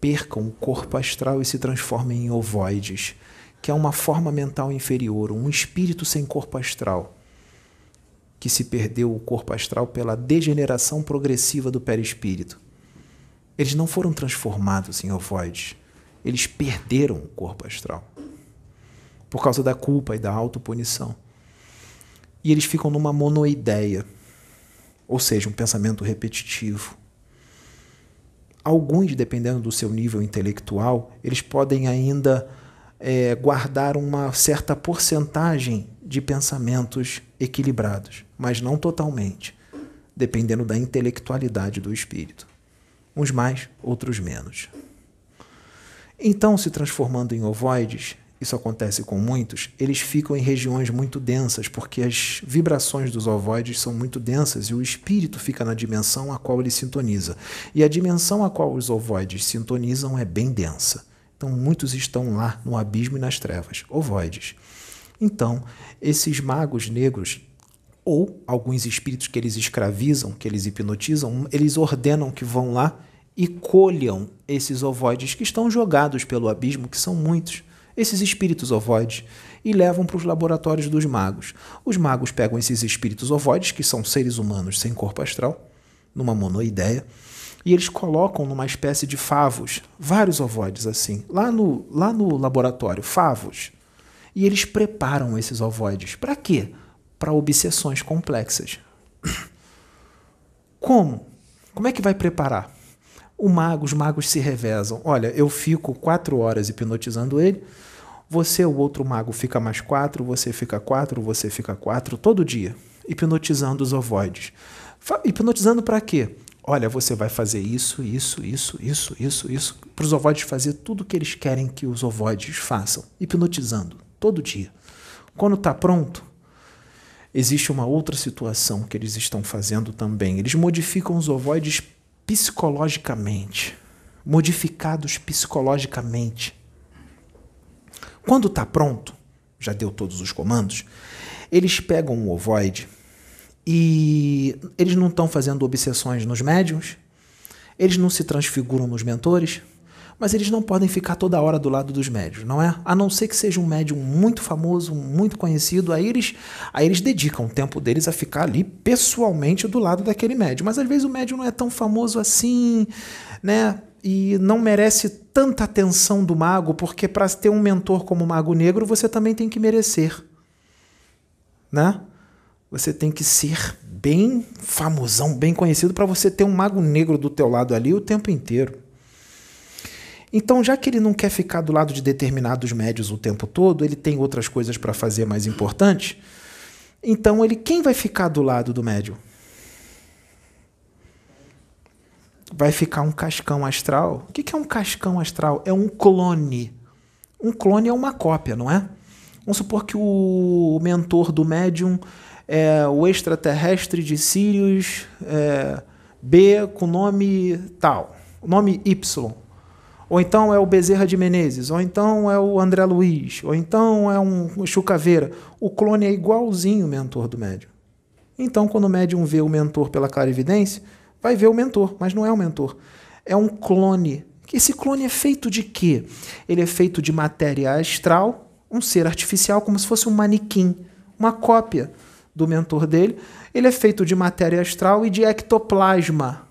Speaker 1: percam o corpo astral e se transformem em ovoides, que é uma forma mental inferior, um espírito sem corpo astral, que se perdeu o corpo astral pela degeneração progressiva do perispírito eles não foram transformados em ovoides. Eles perderam o corpo astral. Por causa da culpa e da autopunição. E eles ficam numa monoideia, ou seja, um pensamento repetitivo. Alguns, dependendo do seu nível intelectual, eles podem ainda é, guardar uma certa porcentagem de pensamentos equilibrados, mas não totalmente, dependendo da intelectualidade do espírito uns mais, outros menos. Então, se transformando em ovoides, isso acontece com muitos, eles ficam em regiões muito densas, porque as vibrações dos ovoides são muito densas e o espírito fica na dimensão a qual ele sintoniza. E a dimensão a qual os ovoides sintonizam é bem densa. Então, muitos estão lá no abismo e nas trevas, ovoides. Então, esses magos negros ou alguns espíritos que eles escravizam, que eles hipnotizam, eles ordenam que vão lá e colham esses ovoides que estão jogados pelo abismo, que são muitos, esses espíritos ovoides, e levam para os laboratórios dos magos. Os magos pegam esses espíritos ovoides, que são seres humanos sem corpo astral, numa monoideia, e eles colocam numa espécie de favos, vários ovoides assim, lá no, lá no laboratório, favos. E eles preparam esses ovoides. Para quê? para obsessões complexas. *coughs* Como? Como é que vai preparar? O mago, os magos se revezam. Olha, eu fico quatro horas hipnotizando ele, você, o outro mago, fica mais quatro, você fica quatro, você fica quatro, todo dia, hipnotizando os ovoides. Hipnotizando para quê? Olha, você vai fazer isso, isso, isso, isso, isso, isso, para os ovoides fazer tudo o que eles querem que os ovoides façam, hipnotizando, todo dia. Quando está pronto, existe uma outra situação que eles estão fazendo também. Eles modificam os ovoides psicologicamente, modificados psicologicamente. Quando está pronto, já deu todos os comandos, eles pegam o ovoide e eles não estão fazendo obsessões nos médiums, eles não se transfiguram nos mentores, mas eles não podem ficar toda hora do lado dos médios, não é? A não ser que seja um médium muito famoso, muito conhecido, aí eles, aí eles dedicam o tempo deles a ficar ali pessoalmente do lado daquele médium. Mas às vezes o médium não é tão famoso assim, né? E não merece tanta atenção do mago, porque para ter um mentor como o Mago Negro, você também tem que merecer. Né? Você tem que ser bem famosão, bem conhecido para você ter um mago negro do teu lado ali o tempo inteiro. Então, já que ele não quer ficar do lado de determinados médios o tempo todo, ele tem outras coisas para fazer mais importantes. Então, ele quem vai ficar do lado do médium? Vai ficar um cascão astral. O que é um cascão astral? É um clone. Um clone é uma cópia, não é? Vamos supor que o mentor do médium é o extraterrestre de Sirius é, B com nome tal, nome Y. Ou então é o Bezerra de Menezes, ou então é o André Luiz, ou então é um Chucaveira. O clone é igualzinho o mentor do médium. Então, quando o médium vê o mentor pela clarividência, vai ver o mentor, mas não é o mentor. É um clone. Esse clone é feito de quê? Ele é feito de matéria astral, um ser artificial, como se fosse um manequim, uma cópia do mentor dele. Ele é feito de matéria astral e de ectoplasma,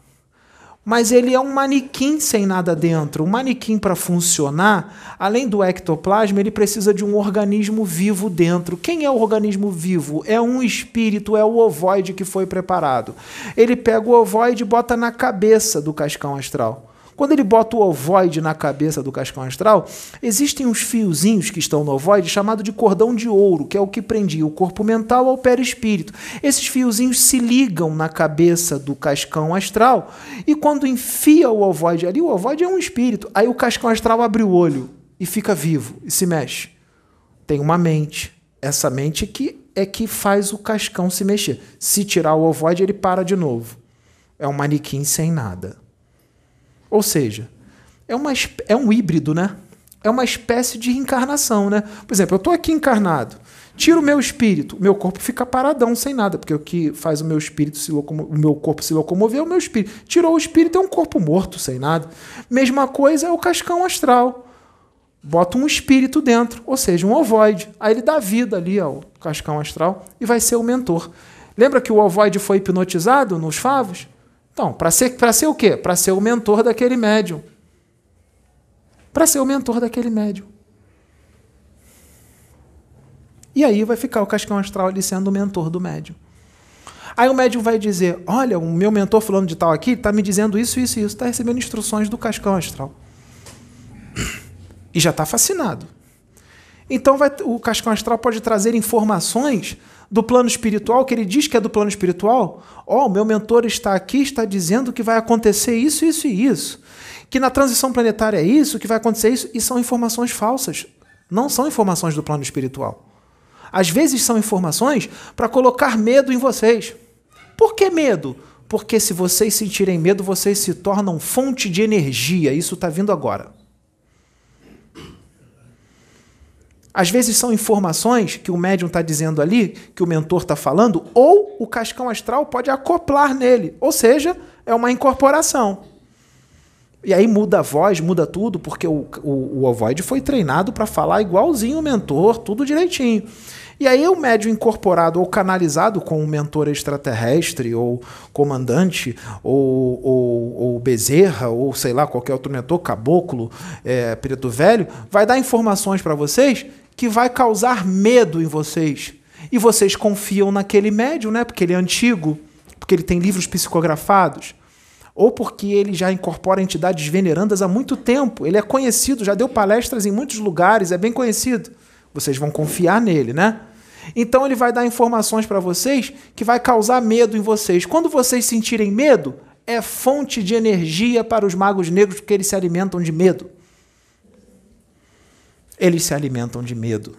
Speaker 1: mas ele é um manequim sem nada dentro. Um manequim, para funcionar, além do ectoplasma, ele precisa de um organismo vivo dentro. Quem é o organismo vivo? É um espírito, é o ovoide que foi preparado. Ele pega o ovoide e bota na cabeça do cascão astral. Quando ele bota o ovoide na cabeça do cascão astral, existem uns fiozinhos que estão no ovoide chamado de cordão de ouro, que é o que prendia o corpo mental ao perispírito. Esses fiozinhos se ligam na cabeça do cascão astral e quando enfia o ovoide ali, o ovoide é um espírito. Aí o cascão astral abre o olho e fica vivo e se mexe. Tem uma mente. Essa mente que é que faz o cascão se mexer. Se tirar o ovoide, ele para de novo. É um manequim sem nada. Ou seja, é, uma, é um híbrido, né? É uma espécie de reencarnação, né? Por exemplo, eu estou aqui encarnado, tiro o meu espírito, meu corpo fica paradão, sem nada, porque o que faz o meu espírito se o meu corpo se locomover é o meu espírito. Tirou o espírito, é um corpo morto, sem nada. Mesma coisa é o cascão astral. Bota um espírito dentro, ou seja, um ovoide. Aí ele dá vida ali ao cascão astral e vai ser o mentor. Lembra que o ovoide foi hipnotizado nos favos? Então, para ser, ser o quê? Para ser o mentor daquele médium. Para ser o mentor daquele médium. E aí vai ficar o cascão astral ali sendo o mentor do médium. Aí o médium vai dizer: Olha, o meu mentor falando de tal aqui está me dizendo isso, isso e isso. Está recebendo instruções do cascão astral. E já está fascinado. Então vai, o cascão astral pode trazer informações do plano espiritual, que ele diz que é do plano espiritual, ó, oh, meu mentor está aqui, está dizendo que vai acontecer isso, isso e isso. Que na transição planetária é isso, que vai acontecer isso, e são informações falsas. Não são informações do plano espiritual. Às vezes são informações para colocar medo em vocês. Por que medo? Porque se vocês sentirem medo, vocês se tornam fonte de energia. Isso está vindo agora. Às vezes são informações que o médium está dizendo ali, que o mentor está falando, ou o cascão astral pode acoplar nele. Ou seja, é uma incorporação. E aí muda a voz, muda tudo, porque o, o, o ovoide foi treinado para falar igualzinho o mentor, tudo direitinho. E aí o médium incorporado ou canalizado com um mentor extraterrestre, ou comandante, ou, ou, ou bezerra, ou sei lá, qualquer outro mentor, caboclo, é, preto velho, vai dar informações para vocês que vai causar medo em vocês. E vocês confiam naquele médium, né? Porque ele é antigo, porque ele tem livros psicografados, ou porque ele já incorpora entidades venerandas há muito tempo. Ele é conhecido, já deu palestras em muitos lugares, é bem conhecido. Vocês vão confiar nele, né? Então ele vai dar informações para vocês que vai causar medo em vocês. Quando vocês sentirem medo, é fonte de energia para os magos negros porque eles se alimentam de medo eles se alimentam de medo.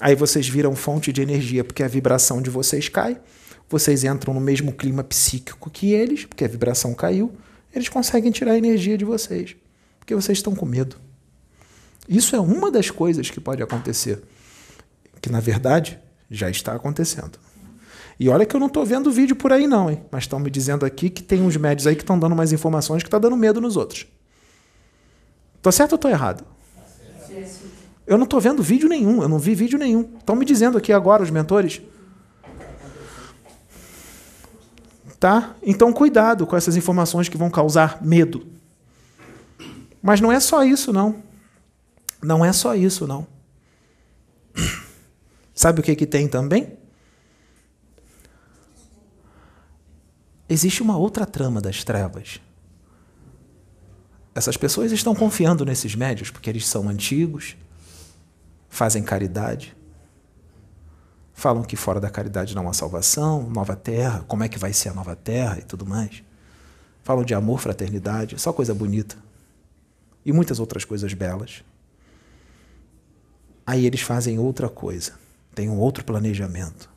Speaker 1: Aí vocês viram fonte de energia porque a vibração de vocês cai, vocês entram no mesmo clima psíquico que eles, porque a vibração caiu, eles conseguem tirar a energia de vocês, porque vocês estão com medo. Isso é uma das coisas que pode acontecer, que na verdade já está acontecendo. E olha que eu não estou vendo vídeo por aí não, hein? mas estão me dizendo aqui que tem uns médios aí que estão dando mais informações que está dando medo nos outros. Tô certo ou tô errado? Eu não tô vendo vídeo nenhum, eu não vi vídeo nenhum. Estão me dizendo aqui agora os mentores. Tá? Então cuidado com essas informações que vão causar medo. Mas não é só isso, não. Não é só isso, não. *clears throat* Sabe o que, que tem também? Existe uma outra trama das trevas. Essas pessoas estão confiando nesses médios porque eles são antigos, fazem caridade, falam que fora da caridade não há salvação, nova terra, como é que vai ser a nova terra e tudo mais. Falam de amor, fraternidade, só coisa bonita e muitas outras coisas belas. Aí eles fazem outra coisa, têm um outro planejamento.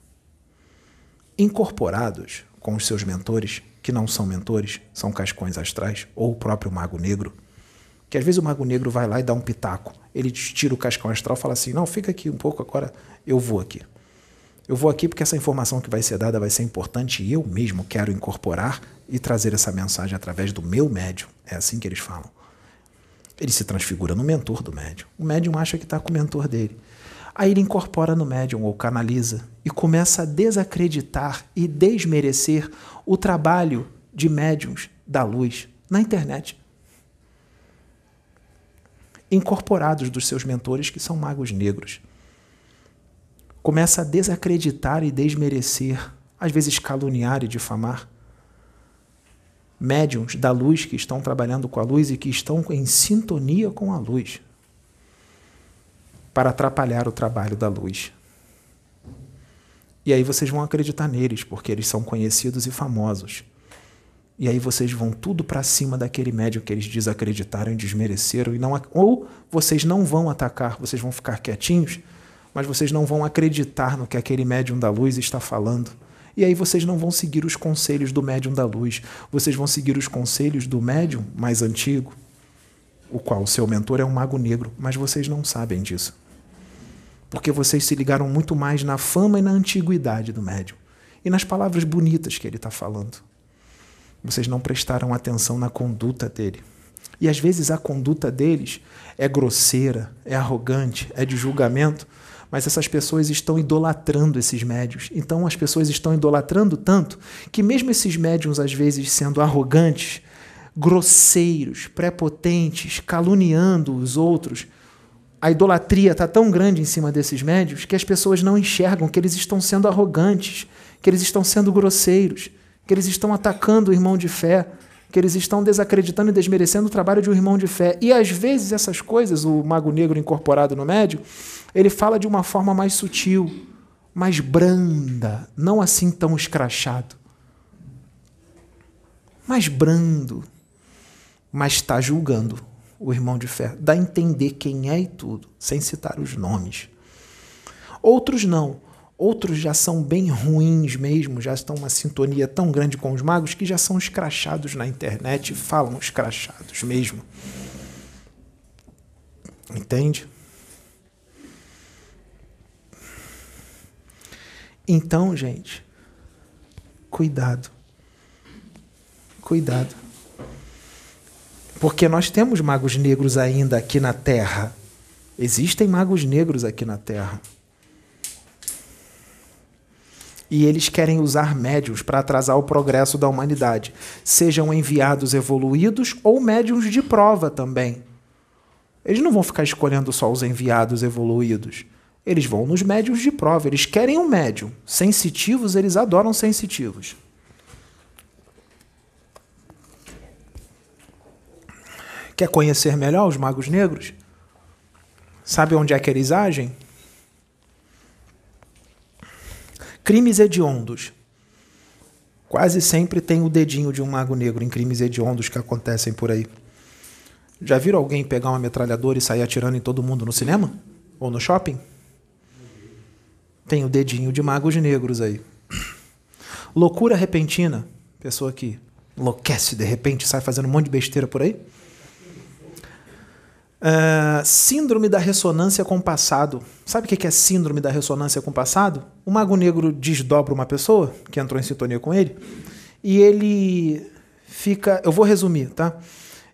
Speaker 1: Incorporados com os seus mentores, que não são mentores, são cascões astrais, ou o próprio Mago Negro, que às vezes o Mago Negro vai lá e dá um pitaco. Ele tira o cascão astral e fala assim: Não, fica aqui um pouco, agora eu vou aqui. Eu vou aqui porque essa informação que vai ser dada vai ser importante e eu mesmo quero incorporar e trazer essa mensagem através do meu médium. É assim que eles falam ele se transfigura no mentor do médium. O médium acha que está com o mentor dele. Aí ele incorpora no médium ou canaliza e começa a desacreditar e desmerecer o trabalho de médiums da luz na internet. Incorporados dos seus mentores, que são magos negros. Começa a desacreditar e desmerecer, às vezes caluniar e difamar médiums da luz que estão trabalhando com a luz e que estão em sintonia com a luz para atrapalhar o trabalho da luz. E aí vocês vão acreditar neles, porque eles são conhecidos e famosos. E aí vocês vão tudo para cima daquele médium que eles desacreditaram e desmereceram e não ou vocês não vão atacar, vocês vão ficar quietinhos, mas vocês não vão acreditar no que aquele médium da luz está falando e aí vocês não vão seguir os conselhos do médium da luz, vocês vão seguir os conselhos do médium mais antigo, o qual o seu mentor é um mago negro, mas vocês não sabem disso. Porque vocês se ligaram muito mais na fama e na antiguidade do médium e nas palavras bonitas que ele está falando. Vocês não prestaram atenção na conduta dele. E às vezes a conduta deles é grosseira, é arrogante, é de julgamento, mas essas pessoas estão idolatrando esses médios. Então as pessoas estão idolatrando tanto que mesmo esses médiums às vezes sendo arrogantes, grosseiros, prepotentes, caluniando os outros, a idolatria está tão grande em cima desses médios que as pessoas não enxergam que eles estão sendo arrogantes, que eles estão sendo grosseiros, que eles estão atacando o irmão de fé, que eles estão desacreditando e desmerecendo o trabalho de um irmão de fé. E às vezes essas coisas, o mago negro incorporado no médio, ele fala de uma forma mais sutil, mais branda, não assim tão escrachado. Mais brando, mas está julgando o irmão de fé. Dá a entender quem é e tudo, sem citar os nomes. Outros não. Outros já são bem ruins mesmo, já estão uma sintonia tão grande com os magos que já são escrachados na internet falam escrachados mesmo. Entende? Então, gente, cuidado. Cuidado. Porque nós temos magos negros ainda aqui na Terra. Existem magos negros aqui na Terra e eles querem usar médiums para atrasar o progresso da humanidade, sejam enviados evoluídos ou médiums de prova também. Eles não vão ficar escolhendo só os enviados evoluídos. Eles vão nos médiums de prova. Eles querem um médium. Sensitivos, eles adoram sensitivos. Quer conhecer melhor os magos negros? Sabe onde é que eles agem? Crimes hediondos. Quase sempre tem o dedinho de um mago negro em crimes hediondos que acontecem por aí. Já viram alguém pegar uma metralhadora e sair atirando em todo mundo no cinema? Ou no shopping? Tem o dedinho de magos negros aí. Loucura repentina. Pessoa que enlouquece de repente, sai fazendo um monte de besteira por aí. Uh, síndrome da ressonância com o passado. Sabe o que é síndrome da ressonância com o passado? O mago negro desdobra uma pessoa que entrou em sintonia com ele e ele fica. Eu vou resumir, tá?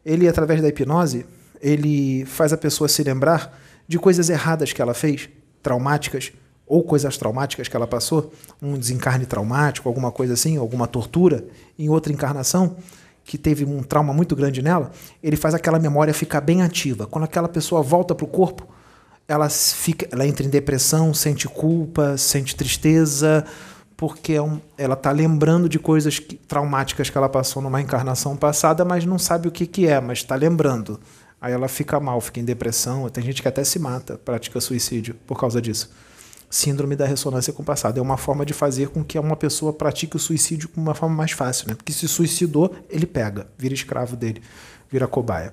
Speaker 1: Ele, através da hipnose, ele faz a pessoa se lembrar de coisas erradas que ela fez, traumáticas, ou coisas traumáticas que ela passou, um desencarne traumático, alguma coisa assim, alguma tortura, em outra encarnação que teve um trauma muito grande nela, ele faz aquela memória ficar bem ativa. Quando aquela pessoa volta para o corpo, ela fica, ela entra em depressão, sente culpa, sente tristeza, porque é um, ela está lembrando de coisas que, traumáticas que ela passou numa encarnação passada, mas não sabe o que, que é, mas está lembrando. Aí ela fica mal, fica em depressão. Tem gente que até se mata, pratica suicídio por causa disso. Síndrome da ressonância com passado. É uma forma de fazer com que uma pessoa pratique o suicídio com uma forma mais fácil, né? Porque se suicidou, ele pega, vira escravo dele, vira cobaia.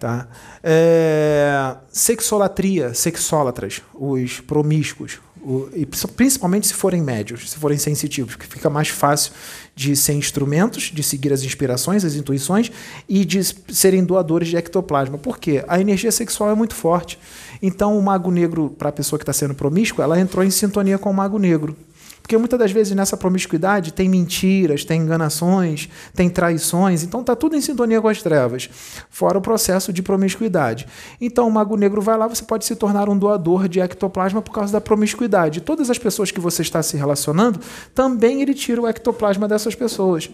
Speaker 1: Tá? É, sexolatria, sexólatras, os promíscuos, o, e principalmente se forem médios, se forem sensitivos, que fica mais fácil de ser instrumentos, de seguir as inspirações, as intuições e de serem doadores de ectoplasma. Por quê? A energia sexual é muito forte. Então, o mago negro, para a pessoa que está sendo promíscua, ela entrou em sintonia com o mago negro. Porque muitas das vezes nessa promiscuidade tem mentiras, tem enganações, tem traições, então está tudo em sintonia com as trevas, fora o processo de promiscuidade. Então o mago negro vai lá, você pode se tornar um doador de ectoplasma por causa da promiscuidade. Todas as pessoas que você está se relacionando, também ele tira o ectoplasma dessas pessoas.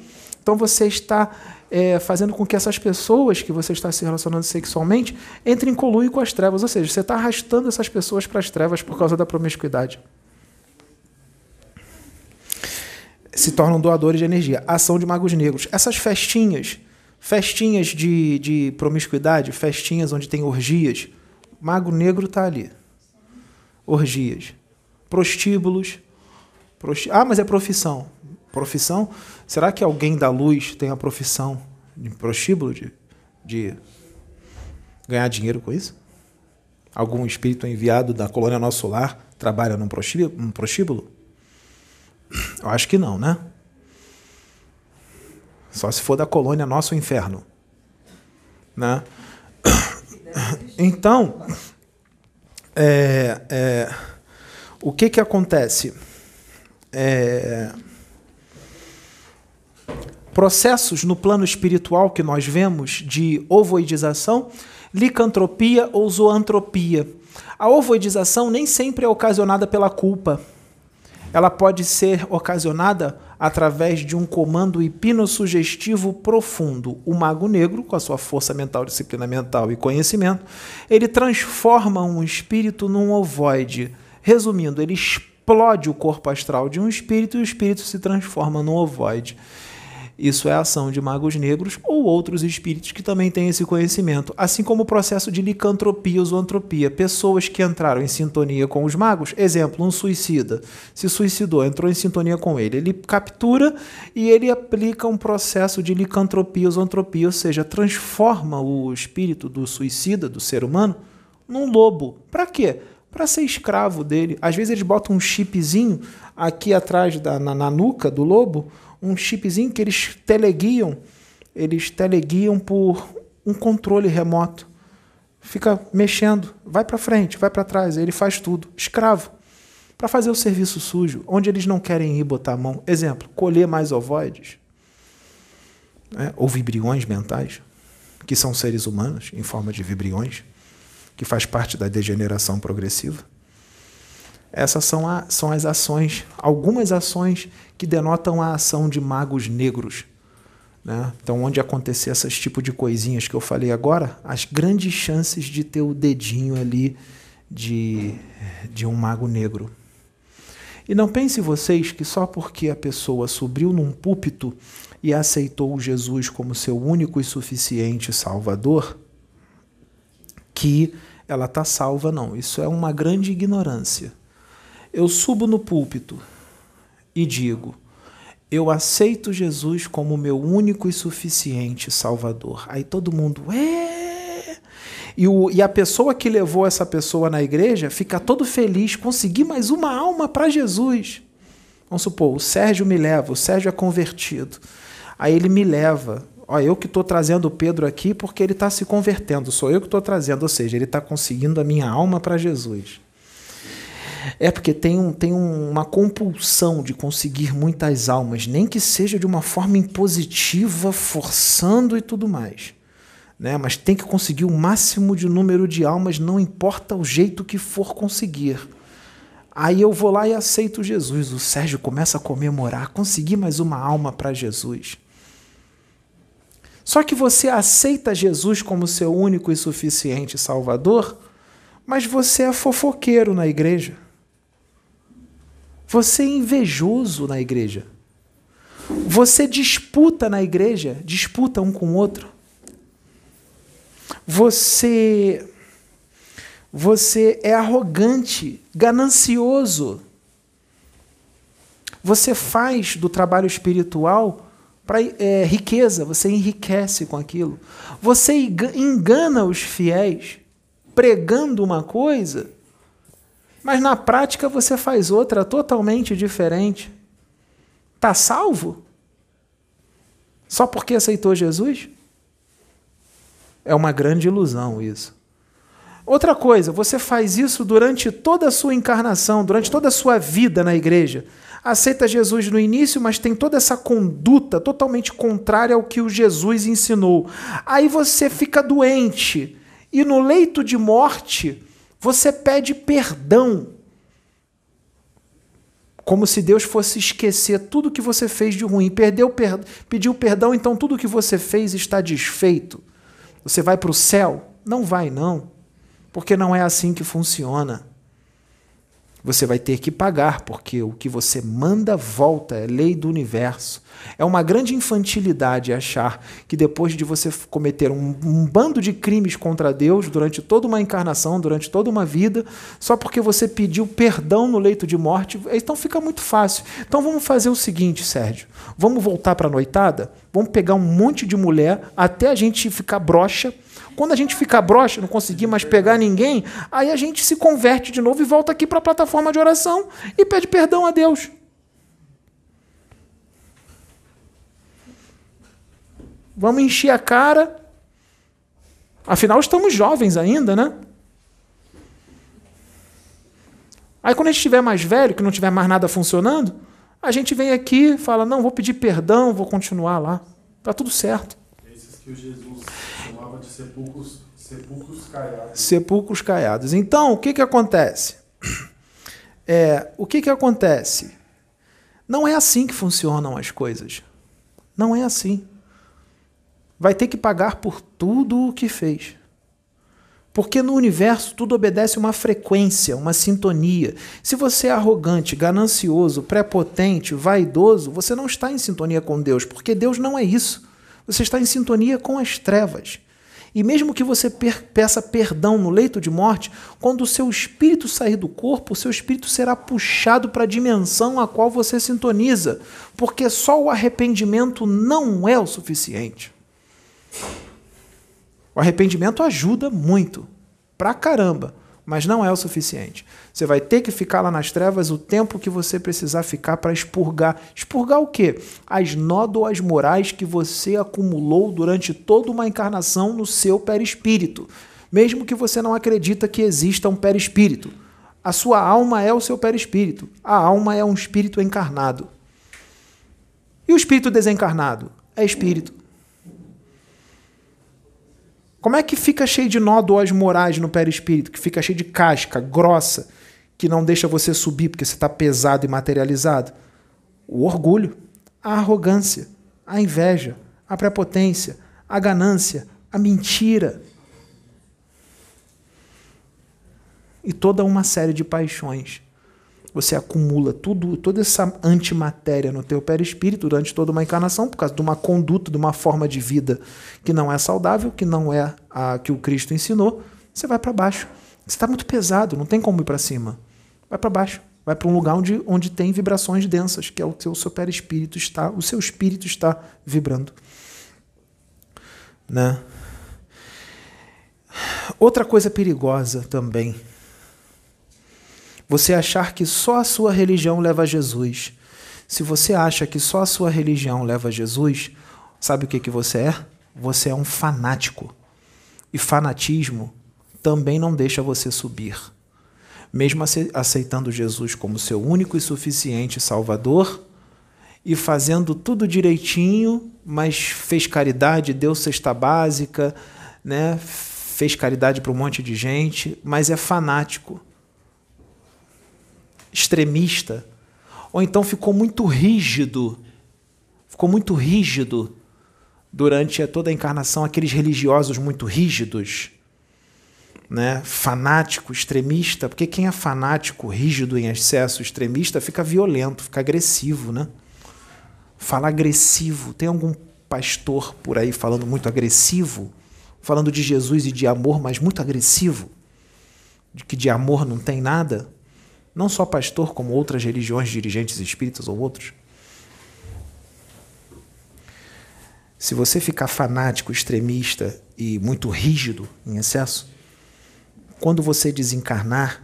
Speaker 1: Então você está é, fazendo com que essas pessoas que você está se relacionando sexualmente entrem em colui com as trevas, ou seja, você está arrastando essas pessoas para as trevas por causa da promiscuidade. se tornam doadores de energia. Ação de magos negros. Essas festinhas, festinhas de, de promiscuidade, festinhas onde tem orgias, mago negro está ali. Orgias. Prostíbulos. Prosti... Ah, mas é profissão. Profissão? Será que alguém da luz tem a profissão de prostíbulo, de, de ganhar dinheiro com isso? Algum espírito enviado da colônia Nosso Lar trabalha num prostíbulo? Eu acho que não, né? Só se for da colônia Nosso Inferno. Né? Então, é, é, o que, que acontece? É, processos no plano espiritual que nós vemos de ovoidização, licantropia ou zoantropia. A ovoidização nem sempre é ocasionada pela culpa ela pode ser ocasionada através de um comando hipnossugestivo profundo. O mago negro, com a sua força mental, disciplina mental e conhecimento, ele transforma um espírito num ovoide. Resumindo, ele explode o corpo astral de um espírito e o espírito se transforma num ovoide. Isso é a ação de magos negros ou outros espíritos que também têm esse conhecimento, assim como o processo de licantropia ou zoantropia. Pessoas que entraram em sintonia com os magos, exemplo, um suicida, se suicidou, entrou em sintonia com ele, ele captura e ele aplica um processo de licantropia ou zoantropia, ou seja, transforma o espírito do suicida, do ser humano, num lobo. Para quê? Para ser escravo dele. Às vezes eles botam um chipzinho aqui atrás da, na, na nuca do lobo um chipzinho que eles teleguiam, eles teleguiam por um controle remoto. Fica mexendo, vai para frente, vai para trás, ele faz tudo, escravo. Para fazer o serviço sujo, onde eles não querem ir botar a mão. Exemplo, colher mais ovoides, né? ou vibriões mentais, que são seres humanos em forma de vibriões, que faz parte da degeneração progressiva. Essas são, a, são as ações, algumas ações que denotam a ação de magos negros. Né? Então, onde acontecer esses tipo de coisinhas que eu falei agora, as grandes chances de ter o dedinho ali de, de um mago negro. E não pense vocês que só porque a pessoa subiu num púlpito e aceitou Jesus como seu único e suficiente Salvador, que ela está salva, não. Isso é uma grande ignorância eu subo no púlpito e digo: Eu aceito Jesus como meu único e suficiente Salvador. Aí todo mundo, é. E, o, e a pessoa que levou essa pessoa na igreja fica todo feliz, consegui mais uma alma para Jesus. Vamos supor, o Sérgio me leva, o Sérgio é convertido. Aí ele me leva. Ó, eu que estou trazendo o Pedro aqui porque ele está se convertendo, sou eu que estou trazendo, ou seja, ele está conseguindo a minha alma para Jesus. É porque tem, um, tem uma compulsão de conseguir muitas almas, nem que seja de uma forma impositiva, forçando e tudo mais. Né? Mas tem que conseguir o máximo de número de almas, não importa o jeito que for conseguir. Aí eu vou lá e aceito Jesus. O Sérgio começa a comemorar, consegui mais uma alma para Jesus. Só que você aceita Jesus como seu único e suficiente Salvador, mas você é fofoqueiro na igreja. Você é invejoso na igreja. Você disputa na igreja, disputa um com o outro. Você você é arrogante, ganancioso. Você faz do trabalho espiritual para é, riqueza, você enriquece com aquilo. Você engana os fiéis pregando uma coisa, mas na prática você faz outra totalmente diferente. Está salvo? Só porque aceitou Jesus? É uma grande ilusão isso. Outra coisa, você faz isso durante toda a sua encarnação, durante toda a sua vida na igreja. Aceita Jesus no início, mas tem toda essa conduta totalmente contrária ao que o Jesus ensinou. Aí você fica doente e no leito de morte você pede perdão. Como se Deus fosse esquecer tudo que você fez de ruim. Perdeu, per... Pediu perdão, então tudo que você fez está desfeito. Você vai para o céu? Não vai, não porque não é assim que funciona. Você vai ter que pagar, porque o que você manda volta, é lei do universo. É uma grande infantilidade achar que depois de você cometer um, um, bando de crimes contra Deus durante toda uma encarnação, durante toda uma vida, só porque você pediu perdão no leito de morte, então fica muito fácil. Então vamos fazer o seguinte, Sérgio: vamos voltar para a noitada, vamos pegar um monte de mulher até a gente ficar broxa quando a gente fica broxa, não conseguir mais pegar ninguém, aí a gente se converte de novo e volta aqui para a plataforma de oração e pede perdão a Deus. Vamos encher a cara. Afinal, estamos jovens ainda, né? Aí, quando a gente estiver mais velho, que não tiver mais nada funcionando, a gente vem aqui fala: não, vou pedir perdão, vou continuar lá. Está tudo certo.
Speaker 3: Jesus sepulcros, sepulcros caiados.
Speaker 1: Sepulcros caiados. Então, o que, que acontece? *clears throat* É, o que, que acontece? Não é assim que funcionam as coisas. Não é assim. Vai ter que pagar por tudo o que fez. Porque no universo tudo obedece uma frequência, uma sintonia. Se você é arrogante, ganancioso, prepotente, vaidoso, você não está em sintonia com Deus, porque Deus não é isso. Você está em sintonia com as trevas. E mesmo que você peça perdão no leito de morte, quando o seu espírito sair do corpo, o seu espírito será puxado para a dimensão a qual você sintoniza, porque só o arrependimento não é o suficiente. O arrependimento ajuda muito, pra caramba, mas não é o suficiente. Você vai ter que ficar lá nas trevas o tempo que você precisar ficar para expurgar. Expurgar o quê? As nódoas morais que você acumulou durante toda uma encarnação no seu perispírito. Mesmo que você não acredita que exista um perispírito. A sua alma é o seu perispírito. A alma é um espírito encarnado. E o espírito desencarnado? É espírito. Como é que fica cheio de nódoas morais no perispírito? Que fica cheio de casca grossa, que não deixa você subir porque você está pesado e materializado? O orgulho, a arrogância, a inveja, a prepotência, a ganância, a mentira. E toda uma série de paixões você acumula tudo, toda essa antimatéria no teu perispírito durante toda uma encarnação por causa de uma conduta, de uma forma de vida que não é saudável, que não é a que o Cristo ensinou, você vai para baixo. Você está muito pesado, não tem como ir para cima. Vai para baixo. Vai para um lugar onde, onde tem vibrações densas, que é o seu perispírito está, o seu espírito está vibrando. Né? Outra coisa perigosa também você achar que só a sua religião leva a Jesus. Se você acha que só a sua religião leva a Jesus, sabe o que, que você é? Você é um fanático. E fanatismo também não deixa você subir. Mesmo aceitando Jesus como seu único e suficiente Salvador e fazendo tudo direitinho, mas fez caridade, deu cesta básica, né? fez caridade para um monte de gente, mas é fanático extremista, ou então ficou muito rígido, ficou muito rígido durante toda a encarnação aqueles religiosos muito rígidos, né? fanático, extremista, porque quem é fanático, rígido em excesso, extremista, fica violento, fica agressivo, né? Fala agressivo. Tem algum pastor por aí falando muito agressivo, falando de Jesus e de amor, mas muito agressivo? De que de amor não tem nada? Não só pastor, como outras religiões, dirigentes espíritas ou outros. Se você ficar fanático, extremista e muito rígido em excesso, quando você desencarnar,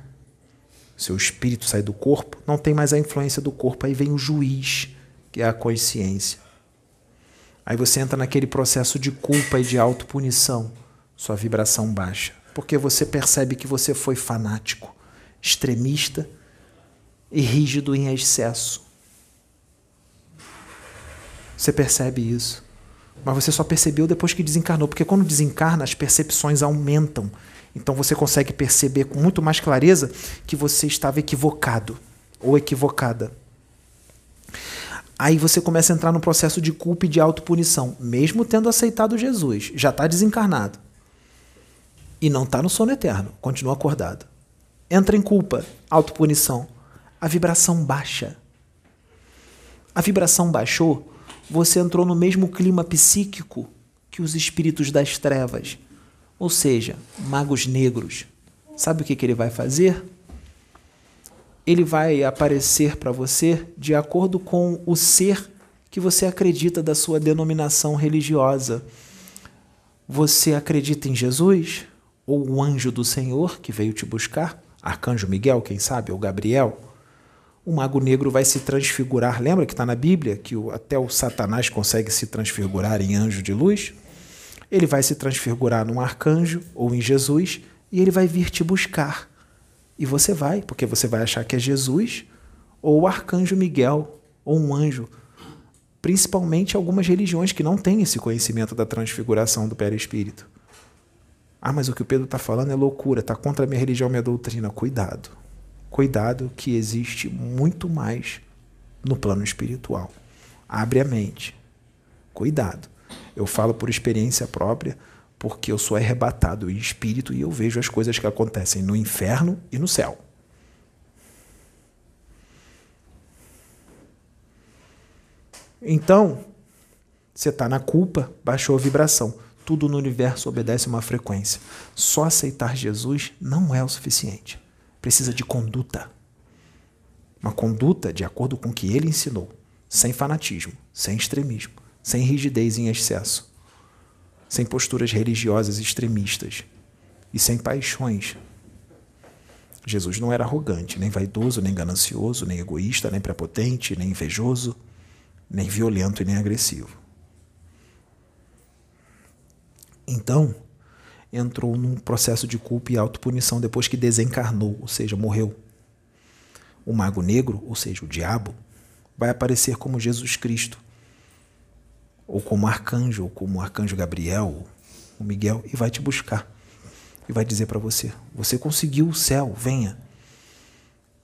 Speaker 1: seu espírito sai do corpo, não tem mais a influência do corpo, aí vem o juiz, que é a consciência. Aí você entra naquele processo de culpa e de autopunição, sua vibração baixa, porque você percebe que você foi fanático, extremista e rígido em excesso. Você percebe isso. Mas você só percebeu depois que desencarnou, porque quando desencarna, as percepções aumentam então você consegue perceber com muito mais clareza que você estava equivocado ou equivocada. Aí você começa a entrar no processo de culpa e de autopunição, mesmo tendo aceitado Jesus, já está desencarnado. E não está no sono eterno, continua acordado. Entra em culpa, autopunição. A vibração baixa. A vibração baixou, você entrou no mesmo clima psíquico que os espíritos das trevas ou seja, magos negros. Sabe o que, que ele vai fazer? Ele vai aparecer para você de acordo com o ser que você acredita da sua denominação religiosa. Você acredita em Jesus? Ou o anjo do Senhor que veio te buscar? Arcanjo Miguel, quem sabe? Ou Gabriel? O mago negro vai se transfigurar. Lembra que está na Bíblia que até o Satanás consegue se transfigurar em anjo de luz? ele vai se transfigurar num arcanjo ou em Jesus e ele vai vir te buscar. E você vai, porque você vai achar que é Jesus ou o arcanjo Miguel ou um anjo. Principalmente algumas religiões que não têm esse conhecimento da transfiguração do perispírito. Ah, mas o que o Pedro está falando é loucura, está contra a minha religião, minha doutrina. Cuidado. Cuidado que existe muito mais no plano espiritual. Abre a mente. Cuidado. Eu falo por experiência própria, porque eu sou arrebatado em espírito e eu vejo as coisas que acontecem no inferno e no céu. Então, você está na culpa, baixou a vibração. Tudo no universo obedece uma frequência. Só aceitar Jesus não é o suficiente. Precisa de conduta. Uma conduta de acordo com o que ele ensinou, sem fanatismo, sem extremismo sem rigidez em excesso, sem posturas religiosas extremistas e sem paixões. Jesus não era arrogante, nem vaidoso, nem ganancioso, nem egoísta, nem prepotente, nem invejoso, nem violento e nem agressivo. Então, entrou num processo de culpa e autopunição depois que desencarnou, ou seja, morreu. O mago negro, ou seja, o diabo, vai aparecer como Jesus Cristo, ou como arcanjo, ou como arcanjo Gabriel, o Miguel, e vai te buscar. E vai dizer para você: Você conseguiu o céu, venha.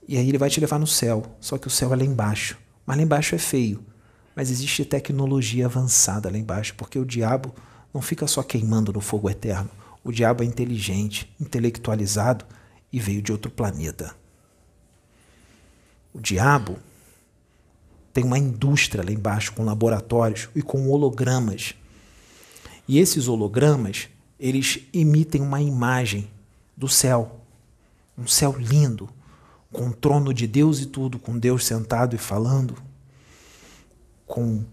Speaker 1: E aí ele vai te levar no céu, só que o céu é lá embaixo. Mas lá embaixo é feio. Mas existe tecnologia avançada lá embaixo, porque o diabo não fica só queimando no fogo eterno. O diabo é inteligente, intelectualizado e veio de outro planeta. O diabo tem uma indústria lá embaixo com laboratórios e com hologramas. E esses hologramas, eles emitem uma imagem do céu. Um céu lindo, com o trono de Deus e tudo, com Deus sentado e falando, com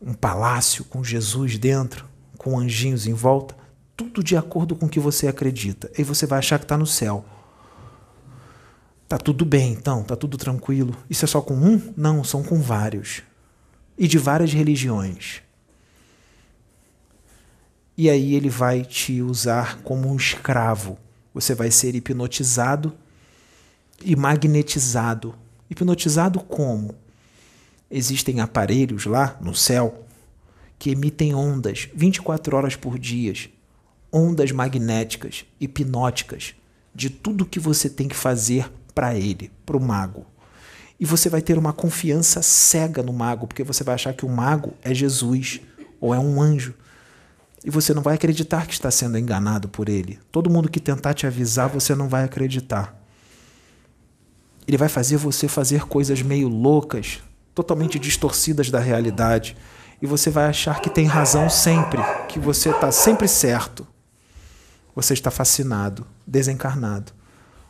Speaker 1: um palácio com Jesus dentro, com anjinhos em volta, tudo de acordo com o que você acredita. E você vai achar que está no céu. Tá tudo bem, então, tá tudo tranquilo. Isso é só com um? Não, são com vários. E de várias religiões. E aí ele vai te usar como um escravo. Você vai ser hipnotizado e magnetizado. Hipnotizado como? Existem aparelhos lá no céu que emitem ondas 24 horas por dia, ondas magnéticas, hipnóticas, de tudo que você tem que fazer para ele, para o mago. E você vai ter uma confiança cega no mago, porque você vai achar que o mago é Jesus, ou é um anjo. E você não vai acreditar que está sendo enganado por ele. Todo mundo que tentar te avisar, você não vai acreditar. Ele vai fazer você fazer coisas meio loucas, totalmente distorcidas da realidade. E você vai achar que tem razão sempre, que você está sempre certo. Você está fascinado, desencarnado.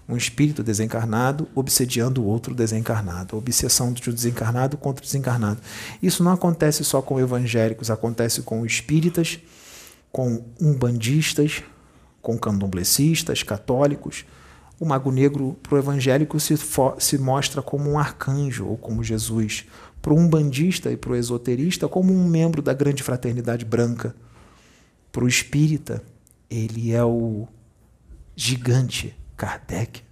Speaker 1: Um espírito desencarnado obsediando o outro desencarnado. A obsessão do desencarnado contra o desencarnado. Isso não acontece só com evangélicos, acontece com espíritas, com umbandistas, com candomblecistas, católicos. O mago negro para o evangélico se, se mostra como um arcanjo ou como Jesus. Para o umbandista e para o esoterista, como um membro da grande fraternidade branca. Para o espírita, ele é o gigante Kardec.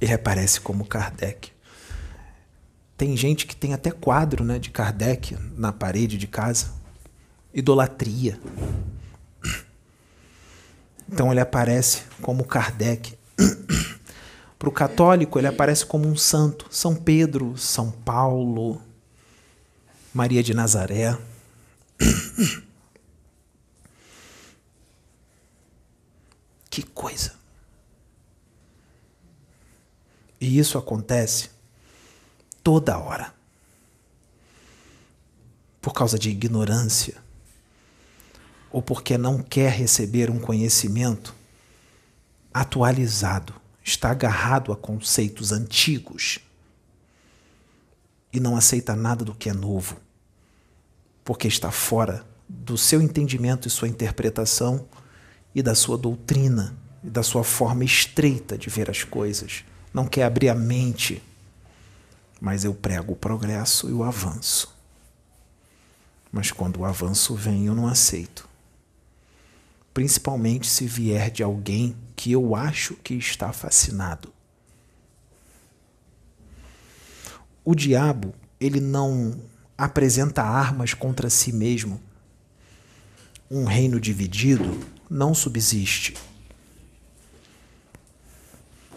Speaker 1: Ele aparece como Kardec. Tem gente que tem até quadro né, de Kardec na parede de casa. Idolatria. Então ele aparece como Kardec. Para o católico, ele aparece como um santo. São Pedro, São Paulo, Maria de Nazaré. *coughs* Que coisa! E isso acontece toda hora. Por causa de ignorância, ou porque não quer receber um conhecimento atualizado, está agarrado a conceitos antigos e não aceita nada do que é novo porque está fora do seu entendimento e sua interpretação e da sua doutrina e da sua forma estreita de ver as coisas. Não quer abrir a mente, mas eu prego o progresso e o avanço. Mas quando o avanço vem, eu não aceito. Principalmente se vier de alguém que eu acho que está fascinado. O diabo, ele não apresenta armas contra si mesmo. Um reino dividido não subsiste.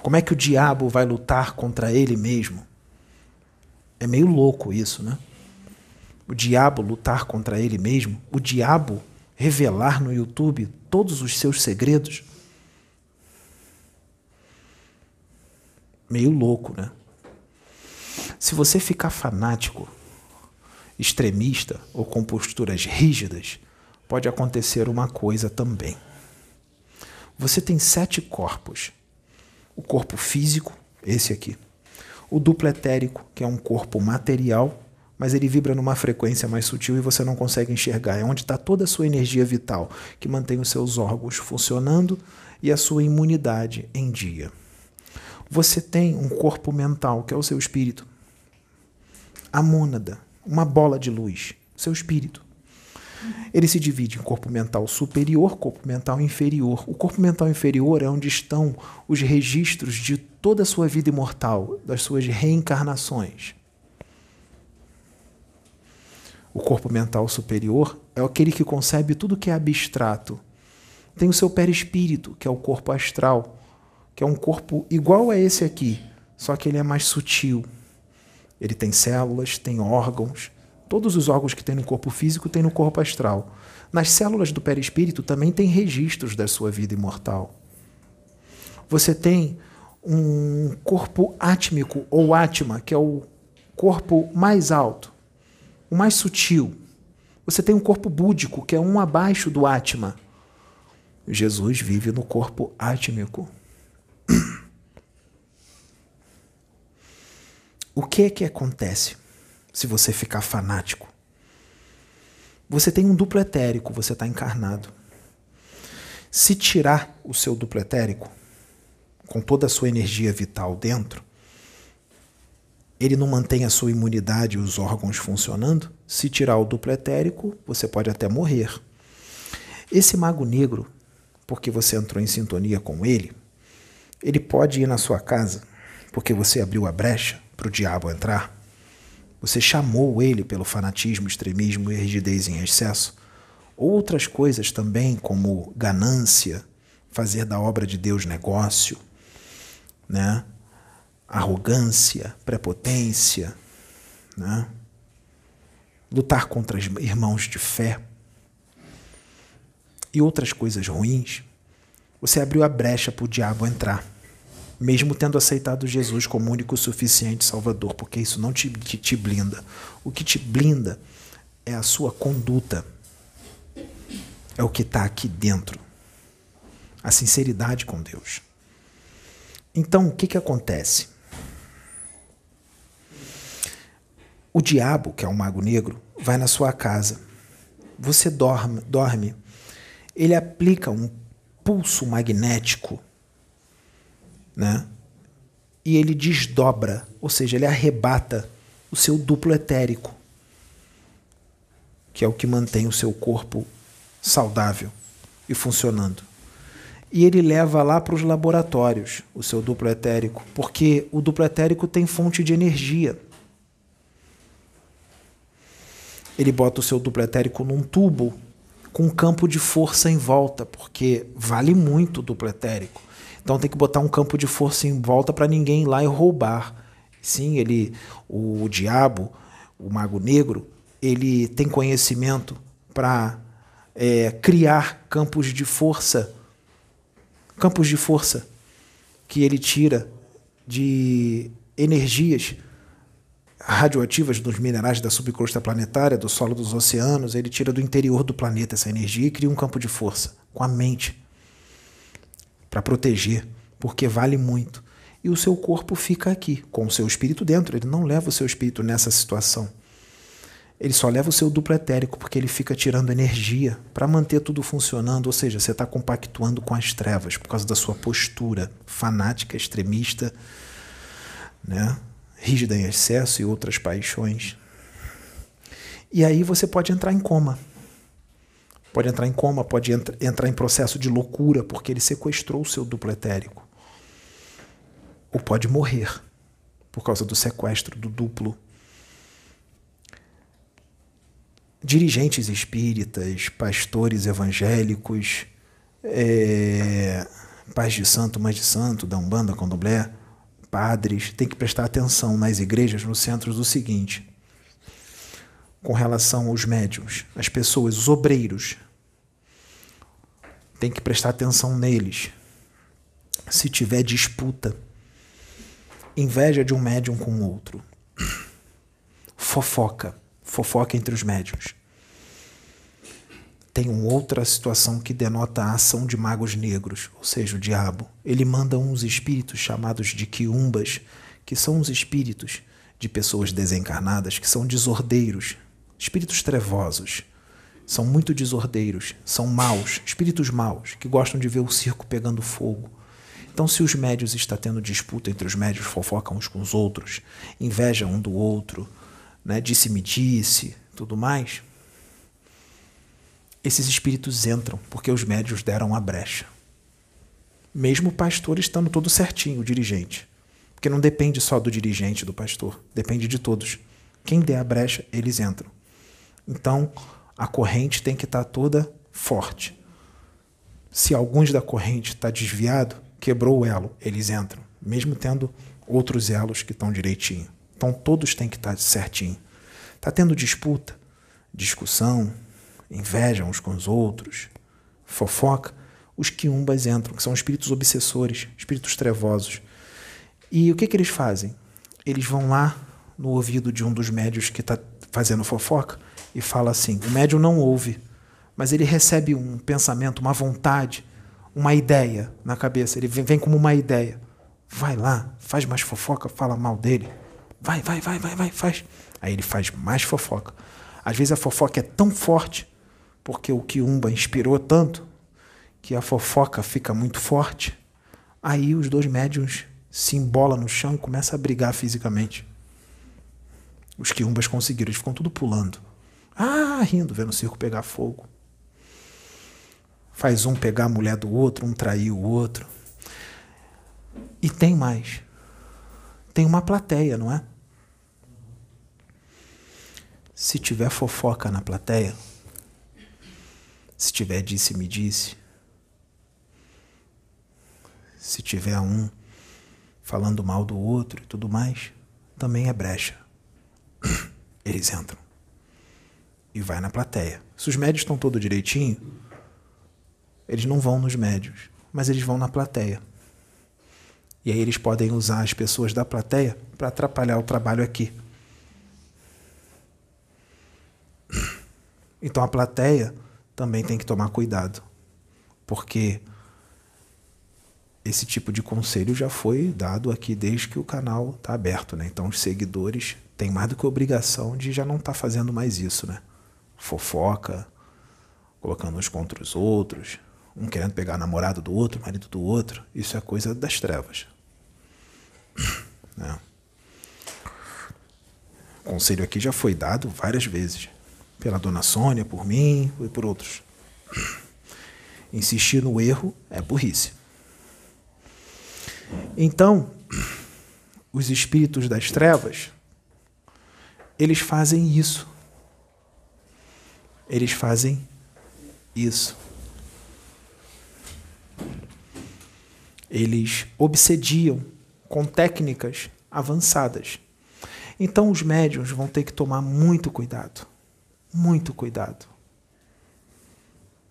Speaker 1: Como é que o diabo vai lutar contra ele mesmo? É meio louco isso, né? O diabo lutar contra ele mesmo, o diabo revelar no YouTube todos os seus segredos. Meio louco, né? Se você ficar fanático extremista ou com posturas rígidas, pode acontecer uma coisa também. Você tem sete corpos: o corpo físico, esse aqui, o duplo etérico, que é um corpo material, mas ele vibra numa frequência mais sutil e você não consegue enxergar. É onde está toda a sua energia vital, que mantém os seus órgãos funcionando e a sua imunidade em dia. Você tem um corpo mental, que é o seu espírito. A mônada, uma bola de luz, seu espírito. Ele se divide em corpo mental superior, corpo mental inferior. O corpo mental inferior é onde estão os registros de toda a sua vida imortal, das suas reencarnações. O corpo mental superior é aquele que concebe tudo que é abstrato. Tem o seu perispírito, que é o corpo astral, que é um corpo igual a esse aqui, só que ele é mais sutil. Ele tem células, tem órgãos. Todos os órgãos que tem no corpo físico tem no corpo astral. Nas células do perispírito também tem registros da sua vida imortal. Você tem um corpo átmico ou átma, que é o corpo mais alto, o mais sutil. Você tem um corpo búdico, que é um abaixo do átma. Jesus vive no corpo átmico. O que é que acontece se você ficar fanático? Você tem um duplo etérico, você está encarnado. Se tirar o seu duplo etérico, com toda a sua energia vital dentro, ele não mantém a sua imunidade e os órgãos funcionando. Se tirar o duplo etérico, você pode até morrer. Esse mago negro, porque você entrou em sintonia com ele, ele pode ir na sua casa, porque você abriu a brecha, para o diabo entrar? Você chamou ele pelo fanatismo, extremismo e rigidez em excesso? Outras coisas também, como ganância, fazer da obra de Deus negócio, né? arrogância, prepotência, né? lutar contra irmãos de fé e outras coisas ruins, você abriu a brecha para o diabo entrar, mesmo tendo aceitado Jesus como único suficiente Salvador, porque isso não te, te, te blinda. O que te blinda é a sua conduta, é o que está aqui dentro, a sinceridade com Deus. Então, o que, que acontece? O diabo, que é um mago negro, vai na sua casa. Você dorme, dorme. Ele aplica um pulso magnético, né? E ele desdobra, ou seja, ele arrebata o seu duplo etérico, que é o que mantém o seu corpo saudável e funcionando. E ele leva lá para os laboratórios o seu duplo etérico, porque o duplo etérico tem fonte de energia. Ele bota o seu duplo etérico num tubo com campo de força em volta, porque vale muito o duplo etérico. Então tem que botar um campo de força em volta para ninguém ir lá e roubar. Sim, ele, o, diabo, o mago negro, ele tem conhecimento para é, criar campos de força, campos de força que ele tira de energias radioativas dos minerais da subcrosta planetária, do solo dos oceanos, ele tira do interior do planeta essa energia e cria um campo de força com a mente para proteger, porque vale muito. E o seu corpo fica aqui, com o seu espírito dentro, ele não leva o seu espírito nessa situação. Ele só leva o seu duplo etérico, porque ele fica tirando energia para manter tudo funcionando, ou seja, você está compactuando com as trevas por causa da sua postura fanática, extremista, né? rígida em excesso e outras paixões. E aí você pode entrar em coma. Pode entrar em coma, pode entra, entrar em processo de loucura, porque ele sequestrou o seu duplo etérico. Ou pode morrer por causa do sequestro do duplo. Dirigentes espíritas, pastores evangélicos, é, pais de santo, mães de santo, da Umbanda, Candomblé, padres têm que prestar atenção nas igrejas, nos centros, do seguinte: com relação aos médiums, as pessoas, os obreiros, tem que prestar atenção neles. Se tiver disputa, inveja de um médium com o outro, fofoca, fofoca entre os médiums tem uma outra situação que denota a ação de magos negros, ou seja, o diabo. Ele manda uns espíritos chamados de quiumbas, que são os espíritos de pessoas desencarnadas que são desordeiros, espíritos trevosos. São muito desordeiros, são maus, espíritos maus, que gostam de ver o circo pegando fogo. Então, se os médios está tendo disputa entre os médios, fofocam uns com os outros, inveja um do outro, né, disse-me disse, tudo mais, esses espíritos entram porque os médios deram a brecha. Mesmo o pastor estando todo certinho, o dirigente. Porque não depende só do dirigente, do pastor, depende de todos. Quem der a brecha, eles entram. Então, a corrente tem que estar toda forte. Se alguns da corrente está desviado, quebrou o elo, eles entram, mesmo tendo outros elos que estão direitinho. Então, todos têm que estar certinho. Está tendo disputa, discussão, inveja uns com os outros, fofoca, os quiumbas entram, que são espíritos obsessores, espíritos trevosos. E o que, que eles fazem? Eles vão lá no ouvido de um dos médios que está fazendo fofoca e fala assim: o médium não ouve, mas ele recebe um pensamento, uma vontade, uma ideia na cabeça. Ele vem, vem como uma ideia. Vai lá, faz mais fofoca, fala mal dele. Vai, vai, vai, vai, vai, faz. Aí ele faz mais fofoca. Às vezes a fofoca é tão forte porque o quiumba inspirou tanto que a fofoca fica muito forte. Aí os dois médiums se embolam no chão e começam a brigar fisicamente. Os quiumbas conseguiram, eles ficam tudo pulando. Ah, rindo, vendo o circo pegar fogo. Faz um pegar a mulher do outro, um trair o outro. E tem mais. Tem uma plateia, não é? Se tiver fofoca na plateia, se tiver disse-me disse. Se tiver um falando mal do outro e tudo mais, também é brecha. *coughs* Eles entram. E vai na plateia. Se os médios estão todo direitinho, eles não vão nos médios, mas eles vão na plateia. E aí eles podem usar as pessoas da plateia para atrapalhar o trabalho aqui. Então a plateia também tem que tomar cuidado, porque esse tipo de conselho já foi dado aqui desde que o canal está aberto, né? Então os seguidores têm mais do que obrigação de já não estar tá fazendo mais isso, né? Fofoca, colocando uns contra os outros, um querendo pegar namorado do outro, marido do outro. Isso é coisa das trevas. Né? O conselho aqui já foi dado várias vezes pela dona Sônia, por mim e por outros. Insistir no erro é burrice. Então, os espíritos das trevas, eles fazem isso. Eles fazem isso. Eles obsediam com técnicas avançadas. Então, os médiums vão ter que tomar muito cuidado. Muito cuidado.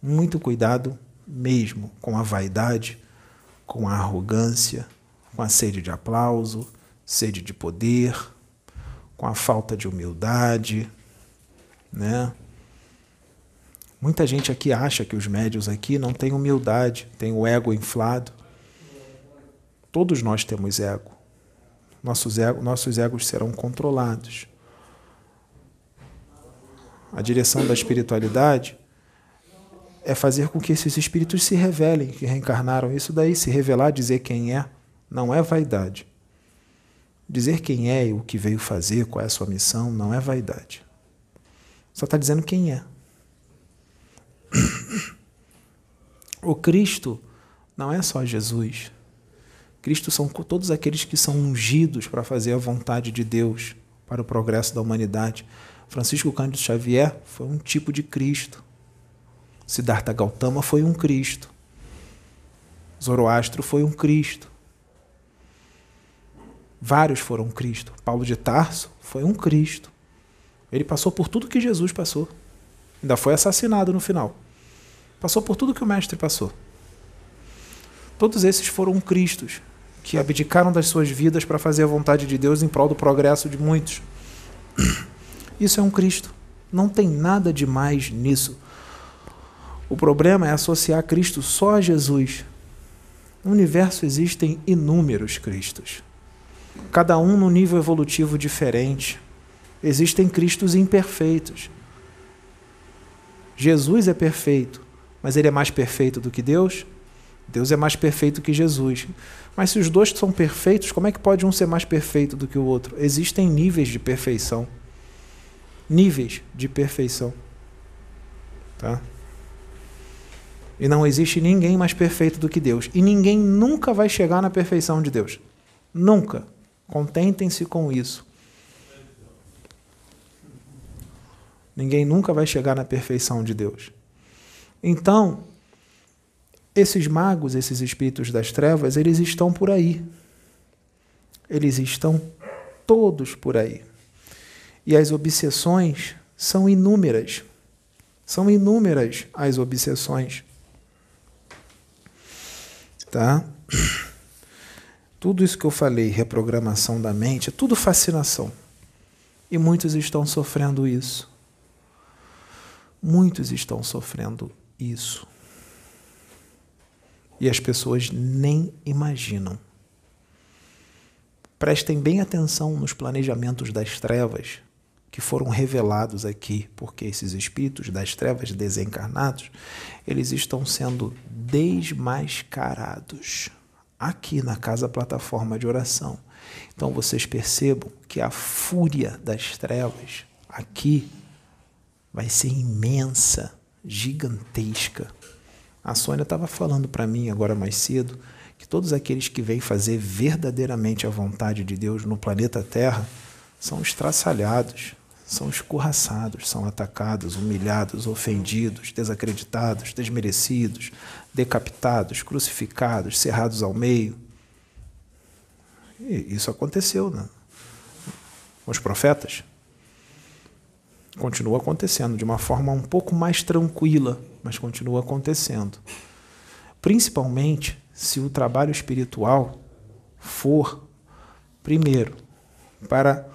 Speaker 1: Muito cuidado mesmo com a vaidade com a arrogância, com a sede de aplauso, sede de poder, com a falta de humildade, né? Muita gente aqui acha que os médios aqui não têm humildade, têm o ego inflado. Todos nós temos ego. Nossos, ego, nossos egos serão controlados. A direção da espiritualidade é fazer com que esses espíritos se revelem, que reencarnaram. Isso daí, se revelar, dizer quem é, não é vaidade. Dizer quem é e o que veio fazer, qual é a sua missão, não é vaidade. Só está dizendo quem é. *coughs* O Cristo não é só Jesus. Cristo são todos aqueles que são ungidos para fazer a vontade de Deus para o progresso da humanidade. Francisco Cândido Xavier foi um tipo de Cristo. Siddhartha Gautama foi um Cristo. Zoroastro foi um Cristo. Vários foram Cristo. Paulo de Tarso foi um Cristo. Ele passou por tudo que Jesus passou. Ainda foi assassinado no final. Passou por tudo que o Mestre passou. Todos esses foram Cristos que abdicaram das suas vidas para fazer a vontade de Deus em prol do progresso de muitos. *clears throat* Isso é um Cristo. Não tem nada de mais nisso. O problema é associar Cristo só a Jesus. No universo existem inúmeros Cristos, cada um num nível evolutivo diferente. Existem Cristos imperfeitos. Jesus é perfeito, mas ele é mais perfeito do que Deus? Deus é mais perfeito que Jesus. Mas se os dois são perfeitos, como é que pode um ser mais perfeito do que o outro? Existem níveis de perfeição. Níveis de perfeição. Tá? E não existe ninguém mais perfeito do que Deus. E ninguém nunca vai chegar na perfeição de Deus. Nunca. Contentem-se com isso. Ninguém nunca vai chegar na perfeição de Deus. Então, esses magos, esses espíritos das trevas, eles estão por aí. Eles estão todos por aí. E as obsessões são inúmeras. São inúmeras as obsessões. Tá? Tudo isso que eu falei, reprogramação da mente, é tudo fascinação. E muitos estão sofrendo isso. Muitos estão sofrendo isso. E as pessoas nem imaginam. Prestem bem atenção nos planejamentos das trevas que foram revelados aqui, porque esses espíritos das trevas desencarnados, eles estão sendo desmascarados aqui na casa plataforma de oração. Então vocês percebam que a fúria das trevas aqui vai ser imensa, gigantesca. A Sônia estava falando para mim agora mais cedo que todos aqueles que vêm fazer verdadeiramente a vontade de Deus no planeta Terra são estraçalhados, são escorraçados, são atacados, humilhados, ofendidos, desacreditados, desmerecidos, decapitados, crucificados, cerrados ao meio. E isso aconteceu né? os profetas. Continua acontecendo de uma forma um pouco mais tranquila, mas continua acontecendo. Principalmente se o trabalho espiritual for, primeiro, para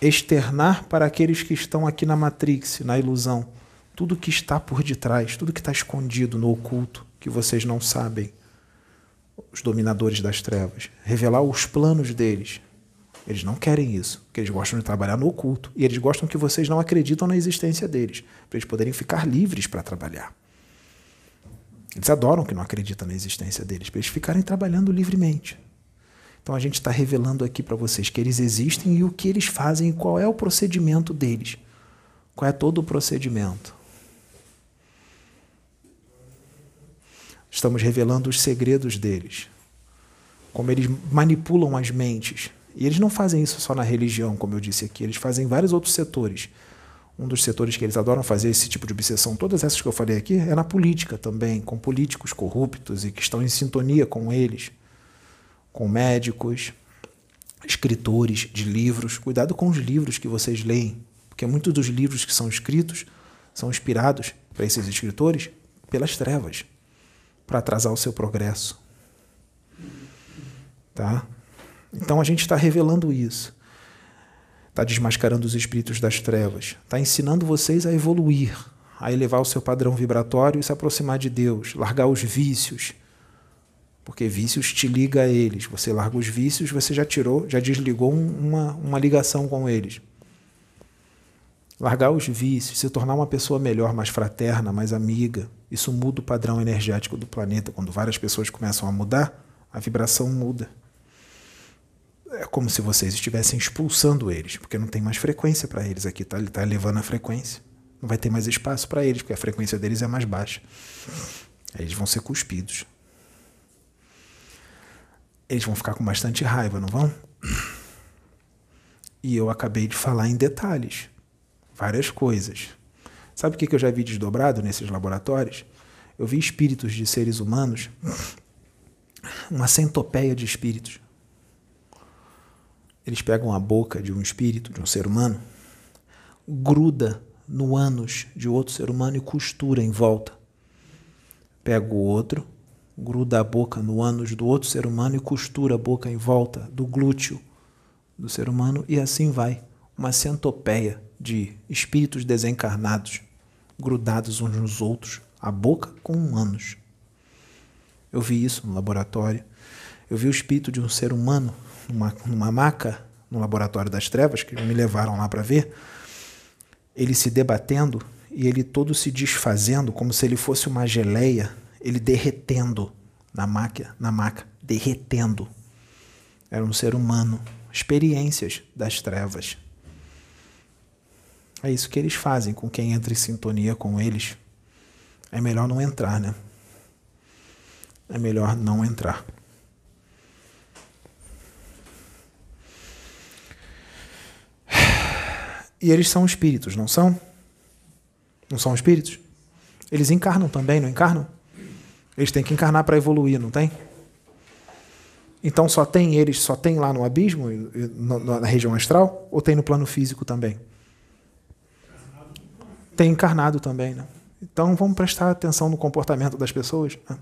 Speaker 1: externar para aqueles que estão aqui na Matrix, na ilusão, tudo que está por detrás, tudo que está escondido no oculto, que vocês não sabem, os dominadores das trevas, revelar os planos deles. Eles não querem isso, porque eles gostam de trabalhar no oculto e eles gostam que vocês não acreditam na existência deles, para eles poderem ficar livres para trabalhar. Eles adoram que não acreditam na existência deles, para eles ficarem trabalhando livremente. Então a gente está revelando aqui para vocês que eles existem e o que eles fazem e qual é o procedimento deles. Qual é todo o procedimento. Estamos revelando os segredos deles. Como eles manipulam as mentes. E eles não fazem isso só na religião, como eu disse aqui, eles fazem em vários outros setores. Um dos setores que eles adoram fazer esse tipo de obsessão, todas essas que eu falei aqui, é na política também, com políticos corruptos e que estão em sintonia com eles com médicos, escritores de livros. Cuidado com os livros que vocês leem, porque muitos dos livros que são escritos são inspirados para esses escritores pelas trevas, para atrasar o seu progresso. Tá? Então a gente está revelando isso. Está desmascarando os espíritos das trevas. Está ensinando vocês a evoluir, a elevar o seu padrão vibratório e se aproximar de Deus, largar os vícios porque vícios te liga a eles. Você larga os vícios, você já tirou, já desligou uma, uma ligação com eles. Largar os vícios, se tornar uma pessoa melhor, mais fraterna, mais amiga, isso muda o padrão energético do planeta. Quando várias pessoas começam a mudar, a vibração muda. É como se vocês estivessem expulsando eles, porque não tem mais frequência para eles aqui, tá? Ele está elevando a frequência. Não vai ter mais espaço para eles, porque a frequência deles é mais baixa. Eles vão ser cuspidos eles vão ficar com bastante raiva, não vão? E eu acabei de falar em detalhes, várias coisas. Sabe o que eu já vi desdobrado nesses laboratórios? Eu vi espíritos de seres humanos, uma centopeia de espíritos. Eles pegam a boca de um espírito, de um ser humano, gruda no ânus de outro ser humano e costura em volta. Pega o outro, gruda a boca no ânus do outro ser humano e costura a boca em volta do glúteo do ser humano, e assim vai. Uma centopeia de espíritos desencarnados, grudados uns nos outros, a boca com um ânus. Eu vi isso no laboratório. Eu vi o espírito de um ser humano numa, numa maca no laboratório das trevas, que me levaram lá para ver, ele se debatendo e ele todo se desfazendo como se ele fosse uma geleia ele derretendo na máquina, na maca, derretendo. Era um ser humano, experiências das trevas. É isso que eles fazem com quem entra em sintonia com eles. É melhor não entrar, né? É melhor não entrar. E eles são espíritos, não são? Não são espíritos? Eles encarnam também, não encarnam? Eles têm que encarnar para evoluir, não tem? Então só tem eles, só tem lá no abismo, na região astral, ou tem no plano físico também? Tem encarnado também, né? Então vamos prestar atenção no comportamento das pessoas. Né?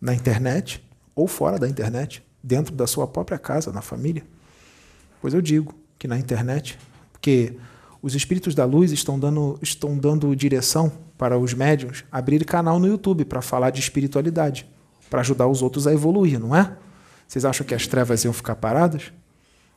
Speaker 1: Na internet ou fora da internet, dentro da sua própria casa, na família. Pois eu digo que na internet, porque os espíritos da luz estão dando, estão dando direção para os médiums abrir canal no YouTube para falar de espiritualidade, para ajudar os outros a evoluir, não é? Vocês acham que as trevas iam ficar paradas?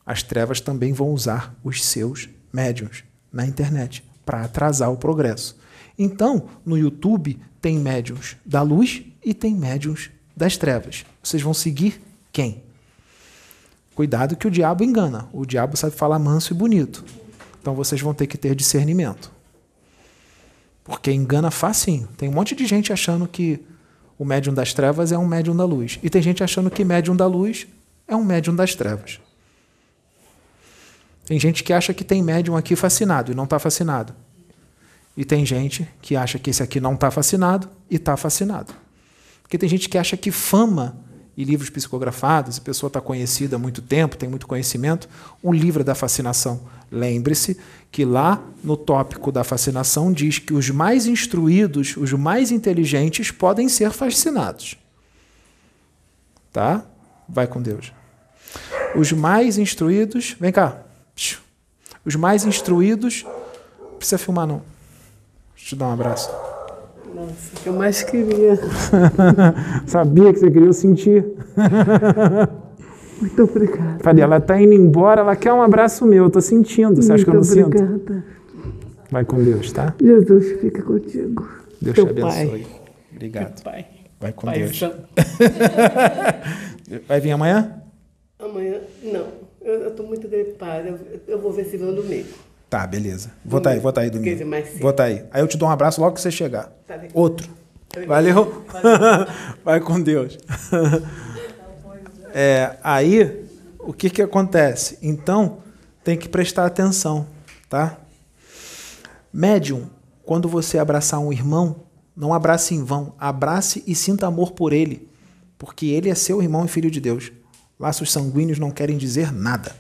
Speaker 1: As trevas também vão usar os seus médiums na internet para atrasar o progresso. Então, no YouTube tem médiums da luz e tem médiums das trevas. Vocês vão seguir quem? Cuidado que o diabo engana. O diabo sabe falar manso e bonito. Então vocês vão ter que ter discernimento. Porque engana facinho. Tem um monte de gente achando que o médium das trevas é um médium da luz. E tem gente achando que médium da luz é um médium das trevas. Tem gente que acha que tem médium aqui fascinado e não está fascinado. E tem gente que acha que esse aqui não está fascinado e está fascinado. Porque tem gente que acha que fama e livros psicografados, a pessoa está conhecida há muito tempo, tem muito conhecimento, o livro da fascinação. Lembre-se que lá no tópico da fascinação diz que os mais instruídos, os mais inteligentes podem ser fascinados. Tá? Vai com Deus. Os mais instruídos, vem cá. Os mais instruídos, não precisa filmar não. Deixa eu te dar um abraço.
Speaker 4: Nossa, o que eu mais queria. *laughs*
Speaker 1: Sabia que você queria sentir. *laughs*
Speaker 4: Muito obrigada.
Speaker 1: Falei, ela tá indo embora, ela quer um abraço meu, eu tô sentindo. Você acha que eu não
Speaker 4: Muito
Speaker 1: sinto?
Speaker 4: obrigada.
Speaker 1: Vai com Deus, tá?
Speaker 4: Jesus fica contigo.
Speaker 1: Deus
Speaker 4: Teu
Speaker 1: te abençoe.
Speaker 4: pai.
Speaker 1: Obrigado.
Speaker 2: Pai.
Speaker 1: Vai com
Speaker 2: Pai
Speaker 1: Deus.
Speaker 2: Santo. *laughs*
Speaker 1: Vai vir amanhã?
Speaker 4: Amanhã, não. Eu estou muito gripada. Eu, eu vou ver se vou domingo.
Speaker 1: Tá, beleza. Vou tá aí, vou tá aí domingo. Vou tá aí. Aí eu te dou um abraço logo que você chegar.
Speaker 4: Tá.
Speaker 1: Outro. Valeu? *laughs* Vai com Deus. *laughs* É, aí, o que, que acontece? Então, tem que prestar atenção, tá? Médium, quando você abraçar um irmão, não abrace em vão, abrace e sinta amor por ele, porque ele é seu irmão e filho de Deus. Laços sanguíneos não querem dizer nada.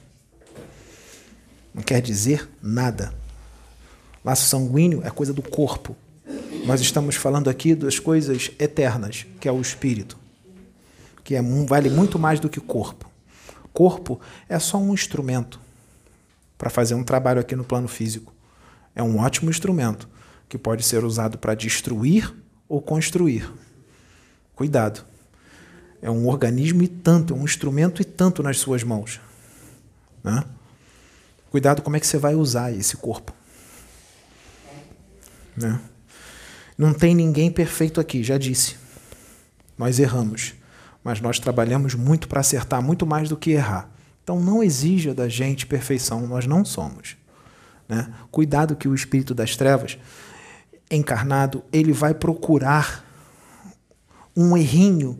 Speaker 1: Não quer dizer nada. Laço sanguíneo é coisa do corpo. Nós estamos falando aqui das coisas eternas, que é o espírito, que é, vale muito mais do que corpo. Corpo é só um instrumento para fazer um trabalho aqui no plano físico. É um ótimo instrumento que pode ser usado para destruir ou construir. Cuidado. É um organismo e tanto, é um instrumento e tanto nas suas mãos. Né? Cuidado como é que você vai usar esse corpo. Né? Não tem ninguém perfeito aqui, já disse. Nós erramos, mas nós trabalhamos muito para acertar, muito mais do que errar. Então não exija da gente perfeição, nós não somos. Né? Cuidado que o espírito das trevas, encarnado, ele vai procurar um errinho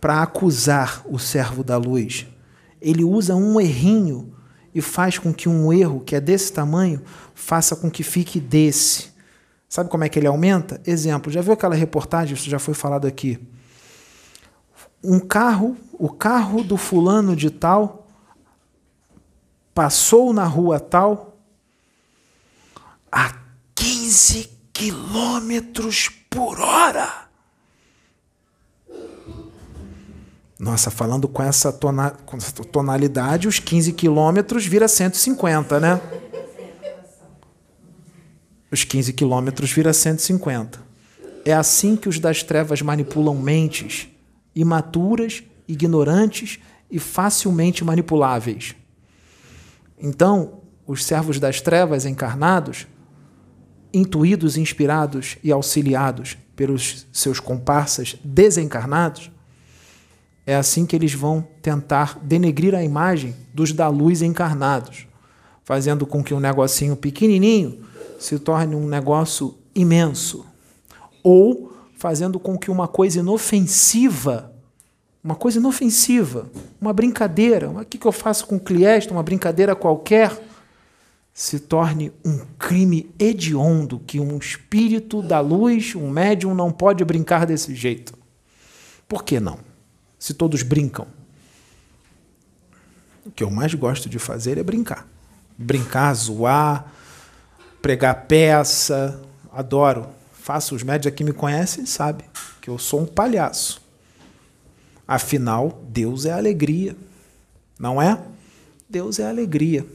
Speaker 1: para acusar o servo da luz. Ele usa um errinho e faz com que um erro que é desse tamanho faça com que fique desse. Sabe como é que ele aumenta? Exemplo, já viu aquela reportagem, isso já foi falado aqui. Um carro, o carro do fulano de tal passou na rua tal a 15 quilômetros por hora. Nossa, falando com essa, tona, com essa tonalidade, os 15 quilômetros vira 150, né? Os 15 quilômetros vira 150. É assim que os das trevas manipulam mentes imaturas, ignorantes e facilmente manipuláveis. Então, os servos das trevas encarnados, intuídos, inspirados e auxiliados pelos seus comparsas desencarnados, é assim que eles vão tentar denegrir a imagem dos da luz encarnados, fazendo com que um negocinho pequenininho se torne um negócio imenso, ou fazendo com que uma coisa inofensiva, uma coisa inofensiva, uma brincadeira, o que eu faço com o cliente, uma brincadeira qualquer, se torne um crime hediondo que um espírito da luz, um médium, não pode brincar desse jeito. Por que não? Se todos brincam. O que eu mais gosto de fazer é brincar. Brincar, zoar, pregar peça, adoro. Faço, os médios aqui me conhecem sabem que eu sou um palhaço. Afinal, Deus é alegria, não é? Deus é alegria.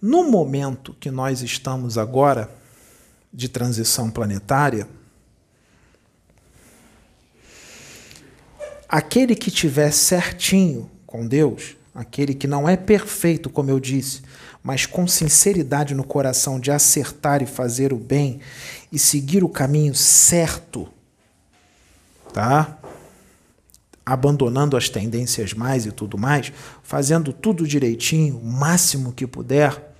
Speaker 1: No momento que nós estamos agora de transição planetária, aquele que tiver certinho com Deus, aquele que não é perfeito, como eu disse, mas com sinceridade no coração de acertar e fazer o bem e seguir o caminho certo, tá? Abandonando as tendências mais e tudo mais, fazendo tudo direitinho, o máximo que puder,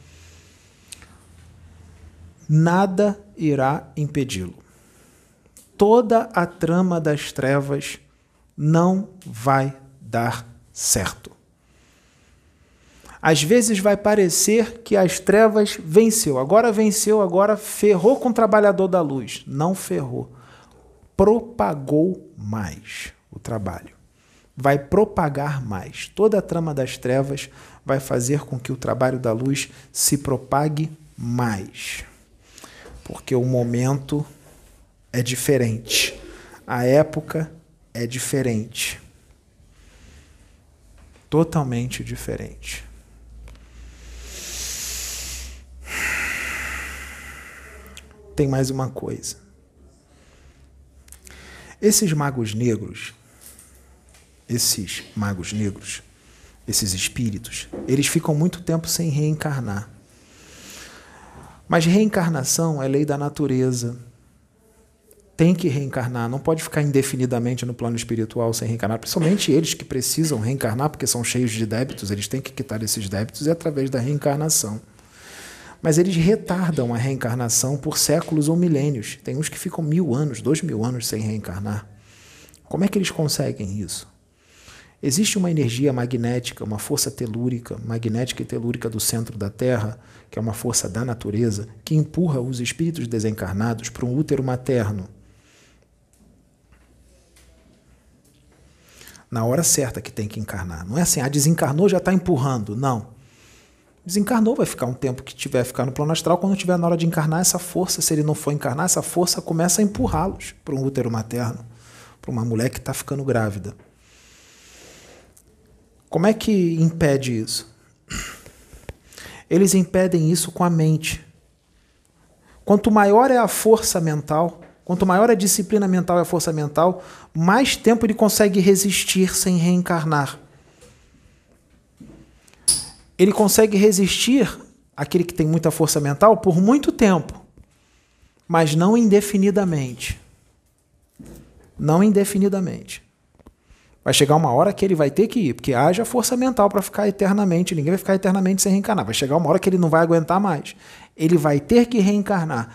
Speaker 1: nada irá impedi-lo. Toda a trama das trevas não vai dar certo. Às vezes vai parecer que as trevas venceu. Agora venceu, agora ferrou com o trabalhador da luz. Não ferrou. Propagou mais o trabalho. vai propagar mais. Toda a trama das trevas vai fazer com que o trabalho da luz se propague mais. Porque o momento é diferente. A época é diferente. Totalmente diferente. Tem mais uma coisa. Esses magos negros, esses magos negros, esses espíritos, eles ficam muito tempo sem reencarnar. Mas reencarnação é lei da natureza. Tem que reencarnar, não pode ficar indefinidamente no plano espiritual sem reencarnar, principalmente eles que precisam reencarnar porque são cheios de débitos, eles têm que quitar esses débitos e é através da reencarnação. Mas eles retardam a reencarnação por séculos ou milênios. Tem uns que ficam mil anos, dois mil anos sem reencarnar. Como é que eles conseguem isso? Existe uma energia magnética, uma força telúrica, magnética e telúrica do centro da Terra, que é uma força da natureza, que empurra os espíritos desencarnados para um útero materno. Na hora certa que tem que encarnar. Não é assim, ah, desencarnou, já está empurrando. Não. Desencarnou, vai ficar um tempo que tiver ficar no plano astral. Quando tiver na hora de encarnar, essa força, se ele não for encarnar, essa força começa a empurrá-los para um útero materno, para uma mulher que está ficando grávida. Como é que impede isso? Eles impedem isso com a mente. Quanto maior é a força mental, quanto maior a disciplina mental e a força mental, mais tempo ele consegue resistir sem reencarnar. Ele consegue resistir, aquele que tem muita força mental, por muito tempo, mas não indefinidamente. Não indefinidamente. Vai chegar uma hora que ele vai ter que ir, porque haja força mental para ficar eternamente. Ninguém vai ficar eternamente sem reencarnar. Vai chegar uma hora que ele não vai aguentar mais. Ele vai ter que reencarnar.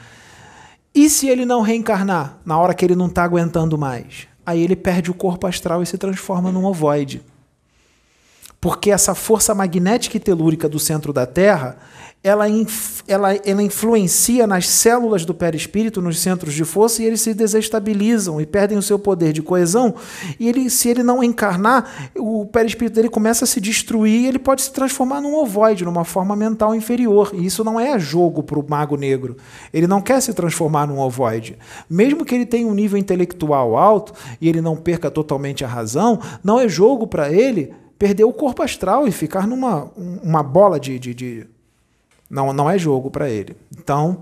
Speaker 1: E se ele não reencarnar na hora que ele não está aguentando mais? Aí ele perde o corpo astral e se transforma num ovoide. Porque essa força magnética e telúrica do centro da Terra ela, ela, ela influencia nas células do perispírito, nos centros de força, e eles se desestabilizam e perdem o seu poder de coesão. E ele, se ele não encarnar, o perispírito dele começa a se destruir e ele pode se transformar num ovoide, numa forma mental inferior. E isso não é jogo para o mago negro. Ele não quer se transformar num ovoide. Mesmo que ele tenha um nível intelectual alto e ele não perca totalmente a razão, não é jogo para ele perder o corpo astral e ficar numa uma bola de, de, de não, não é jogo para ele. Então,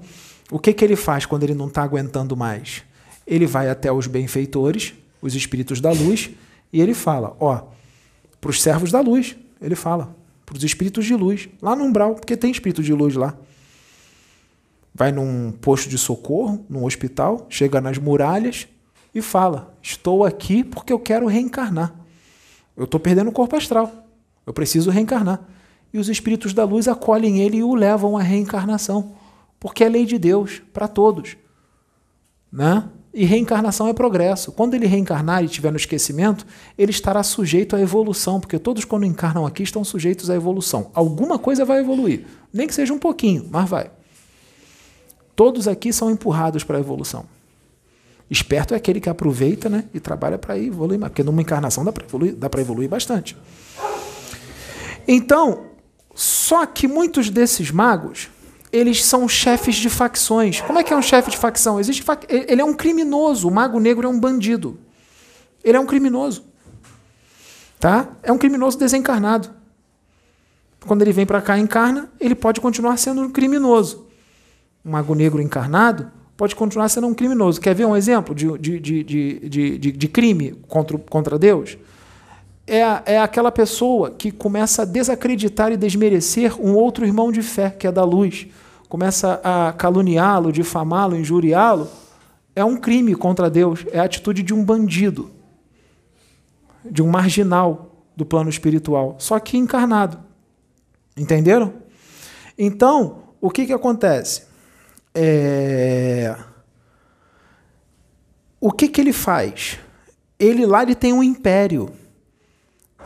Speaker 1: o que, que ele faz quando ele não está aguentando mais? Ele vai até os benfeitores, os espíritos da luz, e ele fala: ó, para os servos da luz, ele fala, para os espíritos de luz, lá no umbral, porque tem espírito de luz lá. Vai num posto de socorro, num hospital, chega nas muralhas e fala: Estou aqui porque eu quero reencarnar. Eu estou perdendo o corpo astral. Eu preciso reencarnar e os espíritos da luz acolhem ele e o levam à reencarnação, porque é lei de Deus para todos. Né? E reencarnação é progresso. Quando ele reencarnar e estiver no esquecimento, ele estará sujeito à evolução, porque todos, quando encarnam aqui, estão sujeitos à evolução. Alguma coisa vai evoluir, nem que seja um pouquinho, mas vai. Todos aqui são empurrados para a evolução. Esperto é aquele que aproveita né, e trabalha para evoluir, porque numa encarnação dá para evoluir, evoluir bastante. Então, só que muitos desses magos, eles são chefes de facções. Como é que é um chefe de facção? Existe fa... Ele é um criminoso. O mago negro é um bandido. Ele é um criminoso. Tá? É um criminoso desencarnado. Quando ele vem para cá e encarna, ele pode continuar sendo um criminoso. Um mago negro encarnado pode continuar sendo um criminoso. Quer ver um exemplo de, de, de, de, de, de crime contra, contra Deus? É, é aquela pessoa que começa a desacreditar e desmerecer um outro irmão de fé, que é da luz. Começa a caluniá-lo, difamá-lo, injuriá-lo. É um crime contra Deus, é a atitude de um bandido, de um marginal do plano espiritual, só que encarnado. Entenderam? Então, o que, que acontece? É... O que, que ele faz? Ele lá ele tem um império.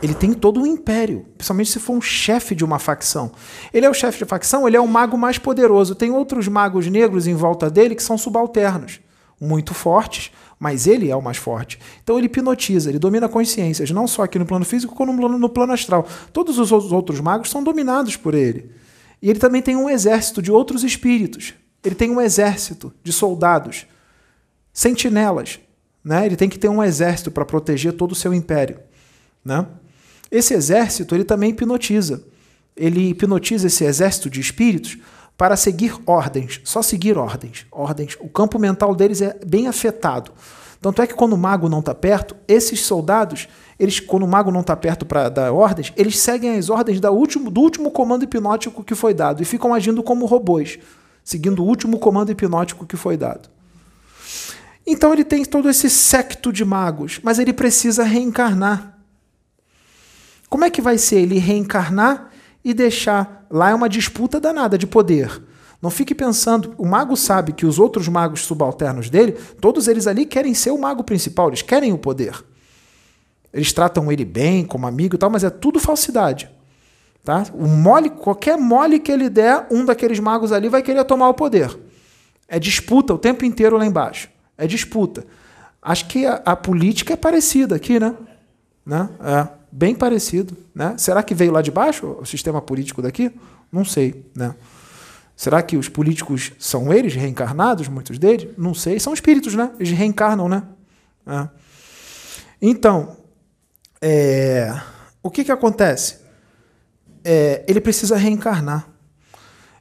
Speaker 1: Ele tem todo um império, principalmente se for um chefe de uma facção. Ele é o chefe de facção, ele é o mago mais poderoso. Tem outros magos negros em volta dele que são subalternos. muito fortes, mas ele é o mais forte. Então ele hipnotiza, ele domina consciências, não só aqui no plano físico, como no plano, no plano astral. Todos os outros magos são dominados por ele. E ele também tem um exército de outros espíritos. Ele tem um exército de soldados, sentinelas. Né? Ele tem que ter um exército para proteger todo o seu império. Né? Esse exército ele também hipnotiza. Ele hipnotiza esse exército de espíritos para seguir ordens, só seguir ordens, ordens. O campo mental deles é bem afetado. Tanto é que quando o mago não está perto, esses soldados, eles, quando o mago não está perto para dar ordens, eles seguem as ordens da último, do último comando hipnótico que foi dado e ficam agindo como robôs, seguindo o último comando hipnótico que foi dado. Então ele tem todo esse secto de magos, mas ele precisa reencarnar. Como é que vai ser ele reencarnar e deixar. Lá é uma disputa danada de poder. Não fique pensando, o mago sabe que os outros magos subalternos dele, todos eles ali querem ser o mago principal, eles querem o poder. Eles tratam ele bem, como amigo e tal, mas é tudo falsidade. Tá? O mole, qualquer mole que ele der, um daqueles magos ali vai querer tomar o poder. É disputa o tempo inteiro lá embaixo. É disputa. Acho que a, a política é parecida aqui, né? né? É bem parecido. Né? Será que veio lá de baixo o sistema político daqui? Não sei. Né? Será que os políticos são eles reencarnados, muitos deles? Não sei. São espíritos, né? Eles reencarnam, né? É. Então, é, o que, que acontece? É, ele precisa reencarnar.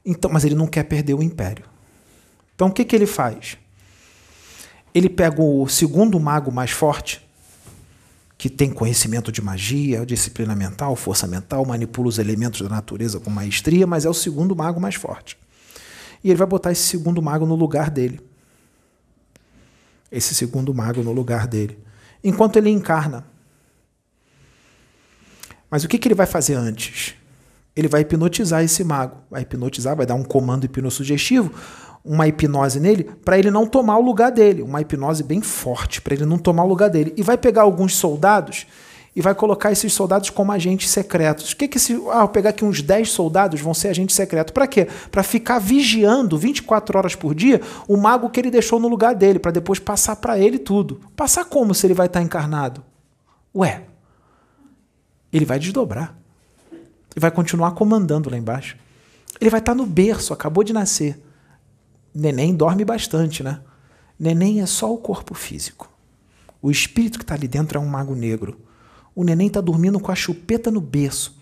Speaker 1: Então, mas ele não quer perder o império. Então, o que, que ele faz? Ele pega o segundo mago mais forte, que tem conhecimento de magia, disciplina mental, força mental, manipula os elementos da natureza com maestria, mas é o segundo mago mais forte. E ele vai botar esse segundo mago no lugar dele. Esse segundo mago no lugar dele. Enquanto ele encarna. Mas o que, que ele vai fazer antes? Ele vai hipnotizar esse mago. Vai hipnotizar, vai dar um comando hipnossugestivo uma hipnose nele para ele não tomar o lugar dele, uma hipnose bem forte para ele não tomar o lugar dele. E vai pegar alguns soldados e vai colocar esses soldados como agentes secretos. O que que esse, ah, vou pegar aqui uns 10 soldados vão ser agentes secretos. Para quê? Para ficar vigiando 24 horas por dia o mago que ele deixou no lugar dele, para depois passar para ele tudo. Passar como se ele vai estar tá encarnado? Ué, ele vai desdobrar. Ele vai continuar comandando lá embaixo. Ele vai estar tá no berço, acabou de nascer neném dorme bastante, né? Neném é só o corpo físico. O espírito que está ali dentro é um mago negro. O neném está dormindo com a chupeta no berço,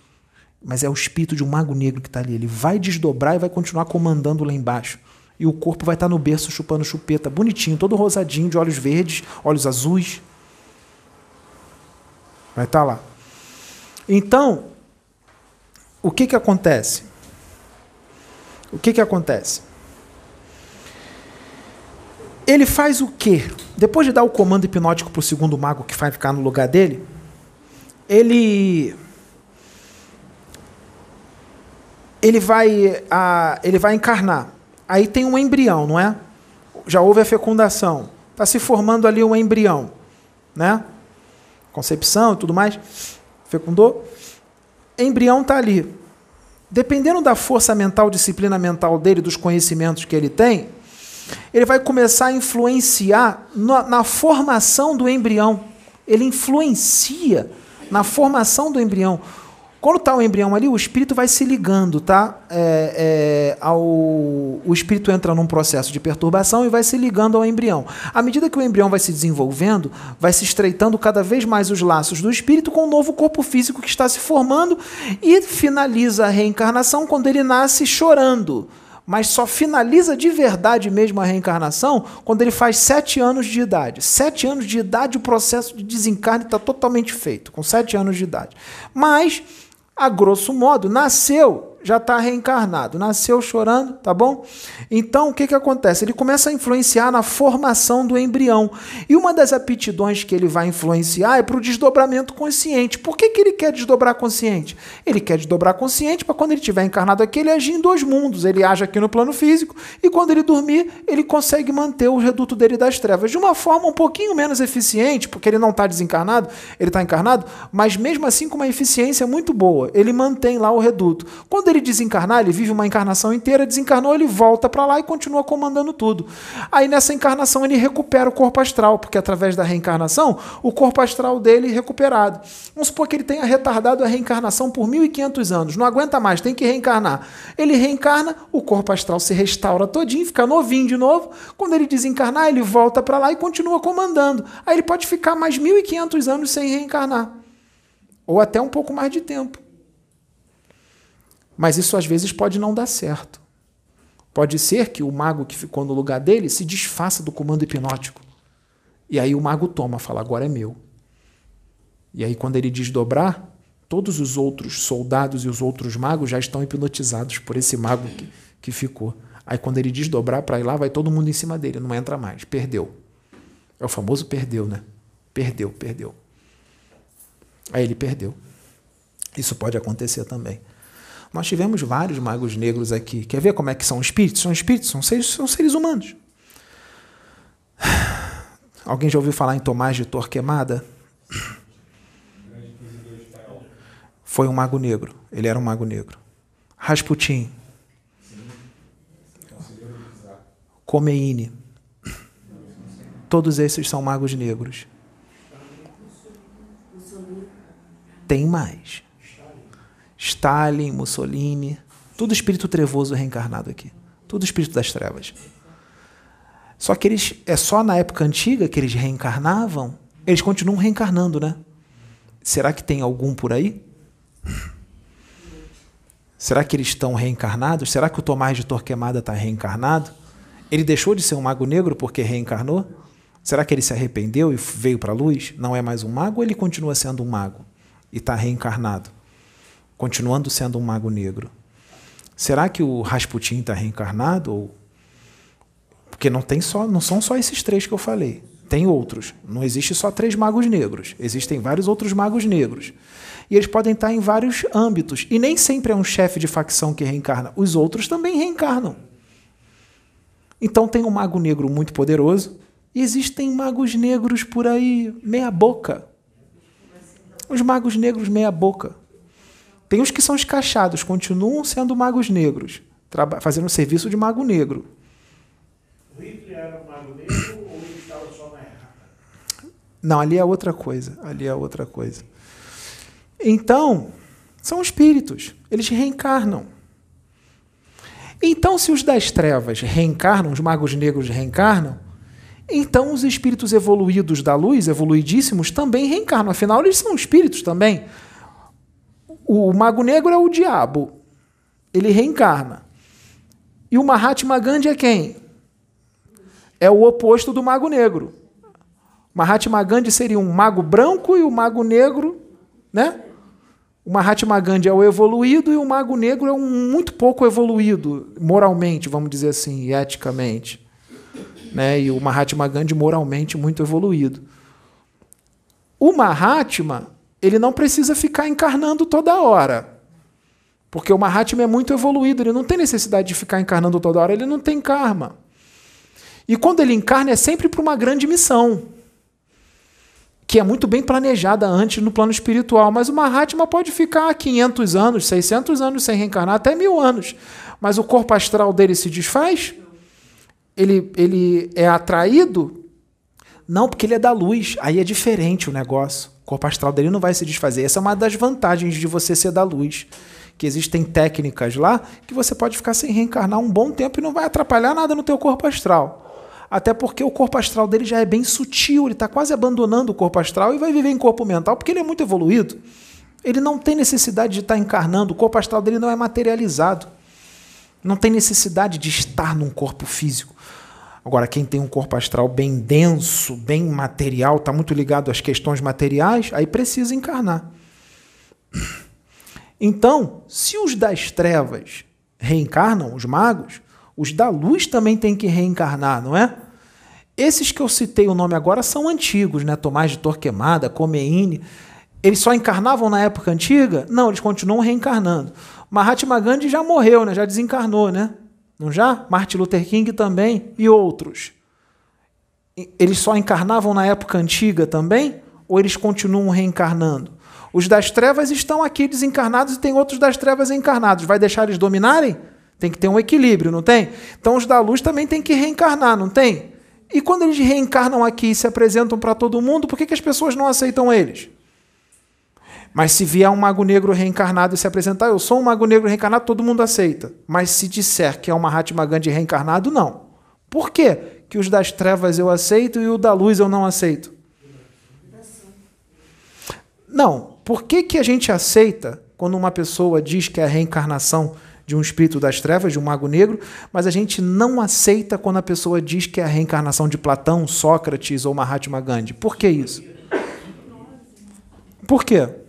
Speaker 1: mas é o espírito de um mago negro que está ali. Ele vai desdobrar e vai continuar comandando lá embaixo. E o corpo vai estar tá no berço chupando chupeta, bonitinho, todo rosadinho, de olhos verdes, olhos azuis. Vai estar tá lá. Então, o que que acontece? O que que acontece? Ele faz o quê? Depois de dar o comando hipnótico para o segundo mago que vai ficar no lugar dele, ele ele vai a, ele vai encarnar. Aí tem um embrião, não é? Já houve a fecundação. Está se formando ali um embrião, né? Concepção e tudo mais. Fecundou. Embrião está ali. Dependendo da força mental, disciplina mental dele, dos conhecimentos que ele tem, ele vai começar a influenciar na, na formação do embrião. Ele influencia na formação do embrião. Quando está o embrião ali, o espírito vai se ligando, tá? É, é, ao, o espírito entra num processo de perturbação e vai se ligando ao embrião. À medida que o embrião vai se desenvolvendo, vai se estreitando cada vez mais os laços do espírito com o novo corpo físico que está se formando e finaliza a reencarnação quando ele nasce chorando mas só finaliza de verdade mesmo a reencarnação quando ele faz sete anos de idade. Sete anos de idade, o processo de desencarne está totalmente feito, com sete anos de idade. Mas, a grosso modo, nasceu já está reencarnado, nasceu chorando, tá bom? Então o que, que acontece? Ele começa a influenciar na formação do embrião. E uma das aptidões que ele vai influenciar é para o desdobramento consciente. Por que, que ele quer desdobrar consciente? Ele quer desdobrar consciente para quando ele estiver encarnado aqui, ele agir em dois mundos. Ele age aqui no plano físico e quando ele dormir, ele consegue manter o reduto dele das trevas de uma forma um pouquinho menos eficiente, porque ele não está desencarnado, ele está encarnado, mas mesmo assim com uma eficiência muito boa. Ele mantém lá o reduto. Quando Quando ele desencarnar, ele vive uma encarnação inteira, desencarnou, ele volta para lá e continua comandando tudo. Aí nessa encarnação ele recupera o corpo astral, porque através da reencarnação, o corpo astral dele é recuperado. Vamos supor que ele tenha retardado a reencarnação por 1500 anos, não aguenta mais, tem que reencarnar. Ele reencarna, o corpo astral se restaura todinho, fica novinho de novo. Quando ele desencarnar, ele volta para lá e continua comandando. Aí ele pode ficar mais 1500 anos sem reencarnar. Ou até um pouco mais de tempo. Mas isso às vezes pode não dar certo. Pode ser que o mago que ficou no lugar dele se desfaça do comando hipnótico. E aí o mago toma, fala: agora é meu. E aí, quando ele desdobrar, todos os outros soldados e os outros magos já estão hipnotizados por esse mago que, que ficou. Aí, quando ele desdobrar para ir lá, vai todo mundo em cima dele, não entra mais. Perdeu. É o famoso perdeu, né? Perdeu, perdeu. Aí ele perdeu. Isso pode acontecer também. Nós tivemos vários magos negros aqui. Quer ver como é que são espíritos? São espíritos, são seres, são seres humanos. *sighs* Alguém já ouviu falar em Tomás de Torquemada? Foi um mago negro. Ele era um mago negro. Rasputin. Comeine. Todos esses são magos negros. Tem mais. Stalin, Mussolini, tudo espírito trevoso reencarnado aqui. Tudo espírito das trevas. Só que eles é só na época antiga que eles reencarnavam. Eles continuam reencarnando, né? Será que tem algum por aí? Será que eles estão reencarnados? Será que o Tomás de Torquemada está reencarnado? Ele deixou de ser um mago negro porque reencarnou? Será que ele se arrependeu e veio para a luz? Não é mais um mago ou ele continua sendo um mago e está reencarnado? Continuando sendo um mago negro. Será que o Rasputin está reencarnado? Ou... Porque não, tem só, não são só esses três que eu falei. Tem outros. Não existe só três magos negros. Existem vários outros magos negros. E eles podem estar em vários âmbitos. E nem sempre é um chefe de facção que reencarna. Os outros também reencarnam. Então tem um mago negro muito poderoso. E existem magos negros por aí, meia boca. Os magos negros meia boca. Tem os que são escachados, continuam sendo magos negros, fazendo o serviço de mago negro.
Speaker 2: O Hitler era um mago negro ou ele estava só na errada?
Speaker 1: Não, ali é outra coisa. Ali é outra coisa. Então, são espíritos. Eles reencarnam. Então, se os das trevas reencarnam, os magos negros reencarnam, então os espíritos evoluídos da luz, evoluidíssimos, também reencarnam. Afinal, eles são espíritos também. O Mago Negro é o diabo. Ele reencarna. E o Mahatma Gandhi é quem? É o oposto do Mago Negro. Mahatma Gandhi seria um mago branco e o mago negro, né? O Mahatma Gandhi é o evoluído e o mago negro é um muito pouco evoluído, moralmente, vamos dizer assim, eticamente. Né? E o Mahatma Gandhi moralmente muito evoluído. O Mahatma ele não precisa ficar encarnando toda hora. Porque o Mahatma é muito evoluído, ele não tem necessidade de ficar encarnando toda hora, ele não tem karma. E quando ele encarna é sempre para uma grande missão, que é muito bem planejada antes no plano espiritual. Mas o Mahatma pode ficar 500 anos, 600 anos sem reencarnar, até mil anos. Mas o corpo astral dele se desfaz? Ele, ele é atraído? Não, porque ele é da luz. Aí é diferente o negócio. O corpo astral dele não vai se desfazer. Essa é uma das vantagens de você ser da luz. Que existem técnicas lá que você pode ficar sem reencarnar um bom tempo e não vai atrapalhar nada no teu corpo astral. Até porque o corpo astral dele já é bem sutil, ele está quase abandonando o corpo astral e vai viver em corpo mental porque ele é muito evoluído. Ele não tem necessidade de estar tá encarnando, o corpo astral dele não é materializado. Não tem necessidade de estar num corpo físico. Agora, quem tem um corpo astral bem denso, bem material, está muito ligado às questões materiais, aí precisa encarnar. Então, se os das trevas reencarnam, os magos, os da luz também têm que reencarnar, não é? Esses que eu citei o nome agora são antigos, né? Tomás de Torquemada, Comeine. Eles só encarnavam na época antiga? Não, eles continuam reencarnando. Mahatma Gandhi já morreu, né? Já desencarnou, né? Não já? Martin Luther King também e outros. Eles só encarnavam na época antiga também? Ou eles continuam reencarnando? Os das trevas estão aqui desencarnados e tem outros das trevas encarnados. Vai deixar eles dominarem? Tem que ter um equilíbrio, não tem? Então os da luz também têm que reencarnar, não tem? E quando eles reencarnam aqui e se apresentam para todo mundo, por que, que as pessoas não aceitam eles? Mas se vier um mago negro reencarnado e se apresentar, eu sou um mago negro reencarnado, todo mundo aceita. Mas se disser que é uma Mahatma Gandhi reencarnado, não. Por quê? Que os das trevas eu aceito e o da luz eu não aceito? Não. Por que, que a gente aceita quando uma pessoa diz que é a reencarnação de um espírito das trevas, de um mago negro, mas a gente não aceita quando a pessoa diz que é a reencarnação de Platão, Sócrates ou Mahatma Gandhi? Por que isso? Por quê?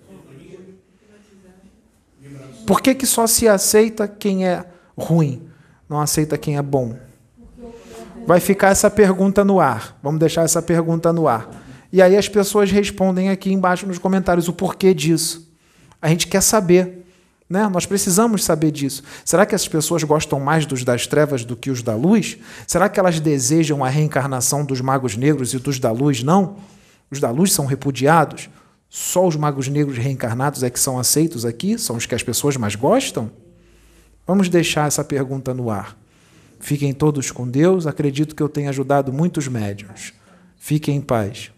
Speaker 1: Por que, que só se aceita quem é ruim, não aceita quem é bom? Vai ficar essa pergunta no ar. Vamos deixar essa pergunta no ar. E aí as pessoas respondem aqui embaixo nos comentários o porquê disso. A gente quer saber. Né? Nós precisamos saber disso. Será que as pessoas gostam mais dos das trevas do que os da luz? Será que elas desejam a reencarnação dos magos negros e dos da luz não? Os da luz são repudiados? Só os magos negros reencarnados é que são aceitos aqui? São os que as pessoas mais gostam? Vamos deixar essa pergunta no ar. Fiquem todos com Deus. Acredito que eu tenha ajudado muitos médiuns. Fiquem em paz.